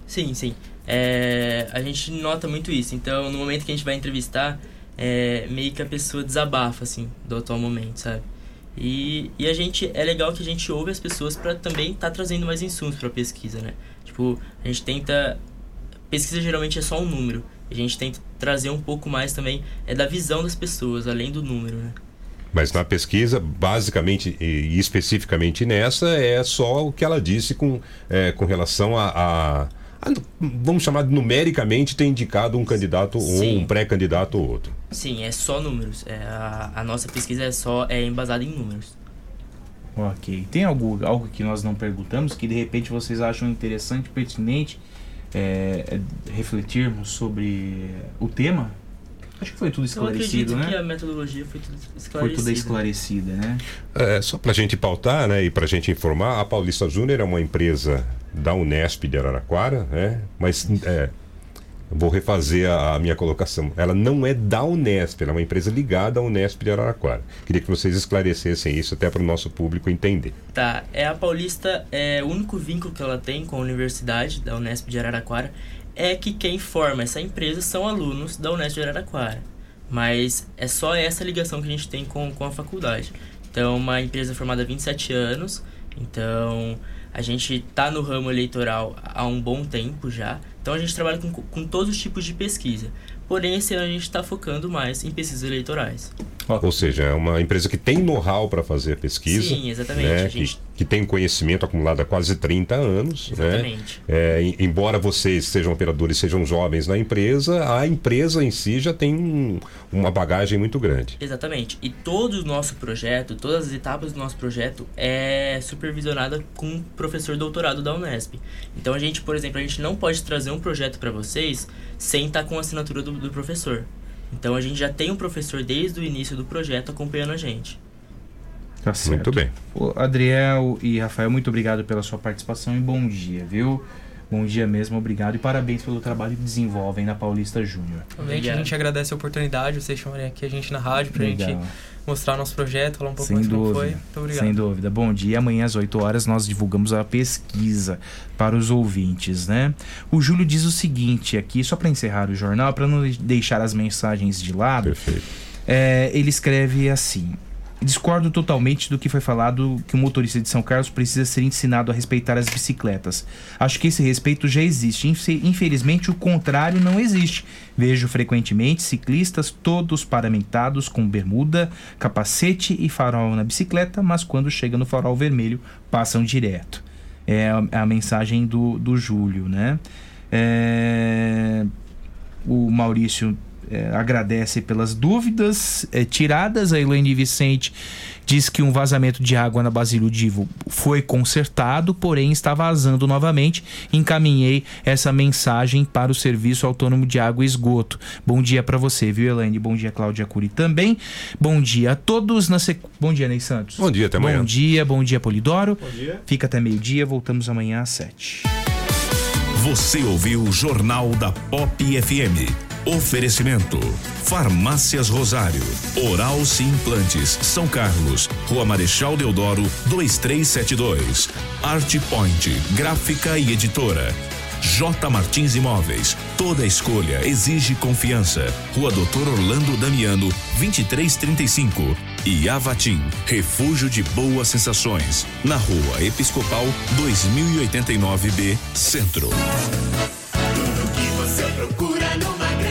Sim, sim. É, a gente nota muito isso. Então, no momento que a gente vai entrevistar, é, meio que a pessoa desabafa, assim, do atual momento, sabe? E, e a gente, é legal que a gente ouve as pessoas para também estar trazendo mais insumos para pesquisa, né? Tipo, a gente tenta. Pesquisa geralmente é só um número. A gente tenta trazer um pouco mais também é da visão das pessoas, além do número, né? Mas na pesquisa, basicamente e especificamente nessa, é só o que ela disse com, é, com relação a, a- a- Vamos chamar de numericamente ter indicado um candidato ou Sim. um pré-candidato ou outro. Sim, é só números. É, a, a nossa pesquisa é só é embasada em números. Ok. Tem algo, algo que nós não perguntamos que de repente vocês acham interessante, pertinente é, é, refletirmos sobre o tema? Acho que foi tudo Eu esclarecido, acredito né? que a metodologia foi tudo esclarecida. Foi tudo esclarecida, né? É, só para a gente pautar né, e para a gente informar, a Paulista Júnior é uma empresa da Unesp de Araraquara, né? mas é, vou refazer a, a minha colocação. Ela não é da Unesp, ela é uma empresa ligada à Unesp de Araraquara. Queria que vocês esclarecessem isso até para o nosso público entender. Tá, é a Paulista, é o único vínculo que ela tem com a universidade da Unesp de Araraquara é que quem forma essa empresa são alunos da Unesp de Araraquara. Mas é só essa ligação que a gente tem com, com a faculdade. Então, uma empresa formada há 27 anos, então a gente tá no ramo eleitoral há um bom tempo já. Então a gente trabalha com, com todos os tipos de pesquisa. Porém, esse ano a gente está focando mais em pesquisas eleitorais. Ou seja, é uma empresa que tem know-how para fazer pesquisa. Sim, exatamente. né, A gente- que, tem conhecimento acumulado há quase 30 anos. Exatamente. Né? É, em- embora vocês sejam operadores, sejam jovens na empresa, a empresa em si já tem um- uma bagagem muito grande. Exatamente. E todo o nosso projeto, todas as etapas do nosso projeto é supervisionada com um professor doutorado da Unesp. Então a gente, por exemplo, a gente não pode trazer um projeto para vocês sem estar com a assinatura do, do professor. Então a gente já tem um professor desde o início do projeto acompanhando a gente. Tá certo. Muito bem. Ô, Adriel e Rafael, muito obrigado pela sua participação e bom dia, viu? Bom dia mesmo, obrigado e parabéns pelo trabalho que desenvolvem na Paulista Júnior. Obviamente a gente agradece a oportunidade, vocês chamarem aqui a gente na rádio pra Legal. gente mostrar o nosso projeto, falar um pouco Sem mais como dúvida. foi. Muito obrigado. Sem dúvida. Bom dia. Amanhã às 8 horas nós divulgamos a pesquisa para os ouvintes, né? O Júlio diz o seguinte aqui, só para encerrar o jornal, para não deixar as mensagens de lado. É, ele escreve assim: Discordo totalmente do que foi falado que o motorista de São Carlos precisa ser ensinado a respeitar as bicicletas. Acho que esse respeito já existe. Infe- Infelizmente, o contrário não existe. Vejo frequentemente ciclistas todos paramentados com bermuda, capacete e farol na bicicleta, mas quando chega no farol vermelho, passam direto. É a, a mensagem do, do Júlio, né? É, o Maurício é, agradece pelas dúvidas é, tiradas. A Elaine Vicente diz que um vazamento de água na Basílio Divo foi consertado, porém está vazando novamente. Encaminhei essa mensagem para o Serviço Autônomo de Água e Esgoto. Bom dia para você, viu, Elaine? Bom dia, Cláudia Curi também. Bom dia a todos. Na sequ... Bom dia, Ney Santos. Bom dia, até amanhã. Bom dia, bom dia, Polidoro. Bom dia. Fica até meio-dia, voltamos amanhã às sete. Você ouviu o Jornal da Pop FM. Oferecimento: Farmácias Rosário, Oral Sim Implantes, São Carlos, Rua Marechal Deodoro, 2372. Art Point, Gráfica e Editora. J Martins Imóveis. Toda escolha exige confiança. Rua Doutor Orlando Damiano, 2335. E Avatim, Refúgio de Boas Sensações. Na Rua Episcopal, 2089B, Centro. Tudo que você procura numa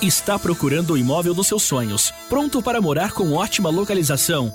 Está procurando o imóvel dos seus sonhos, pronto para morar com ótima localização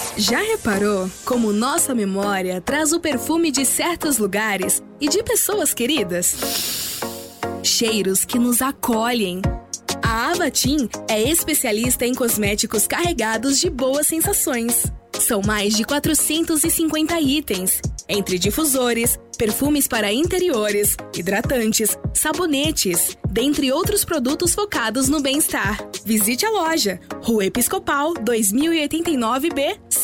Já reparou como nossa memória traz o perfume de certos lugares e de pessoas queridas? Cheiros que nos acolhem. A Avatim é especialista em cosméticos carregados de boas sensações. São mais de 450 itens, entre difusores, perfumes para interiores, hidratantes, sabonetes, dentre outros produtos focados no bem-estar. Visite a loja, Rua Episcopal 2089B, Centro.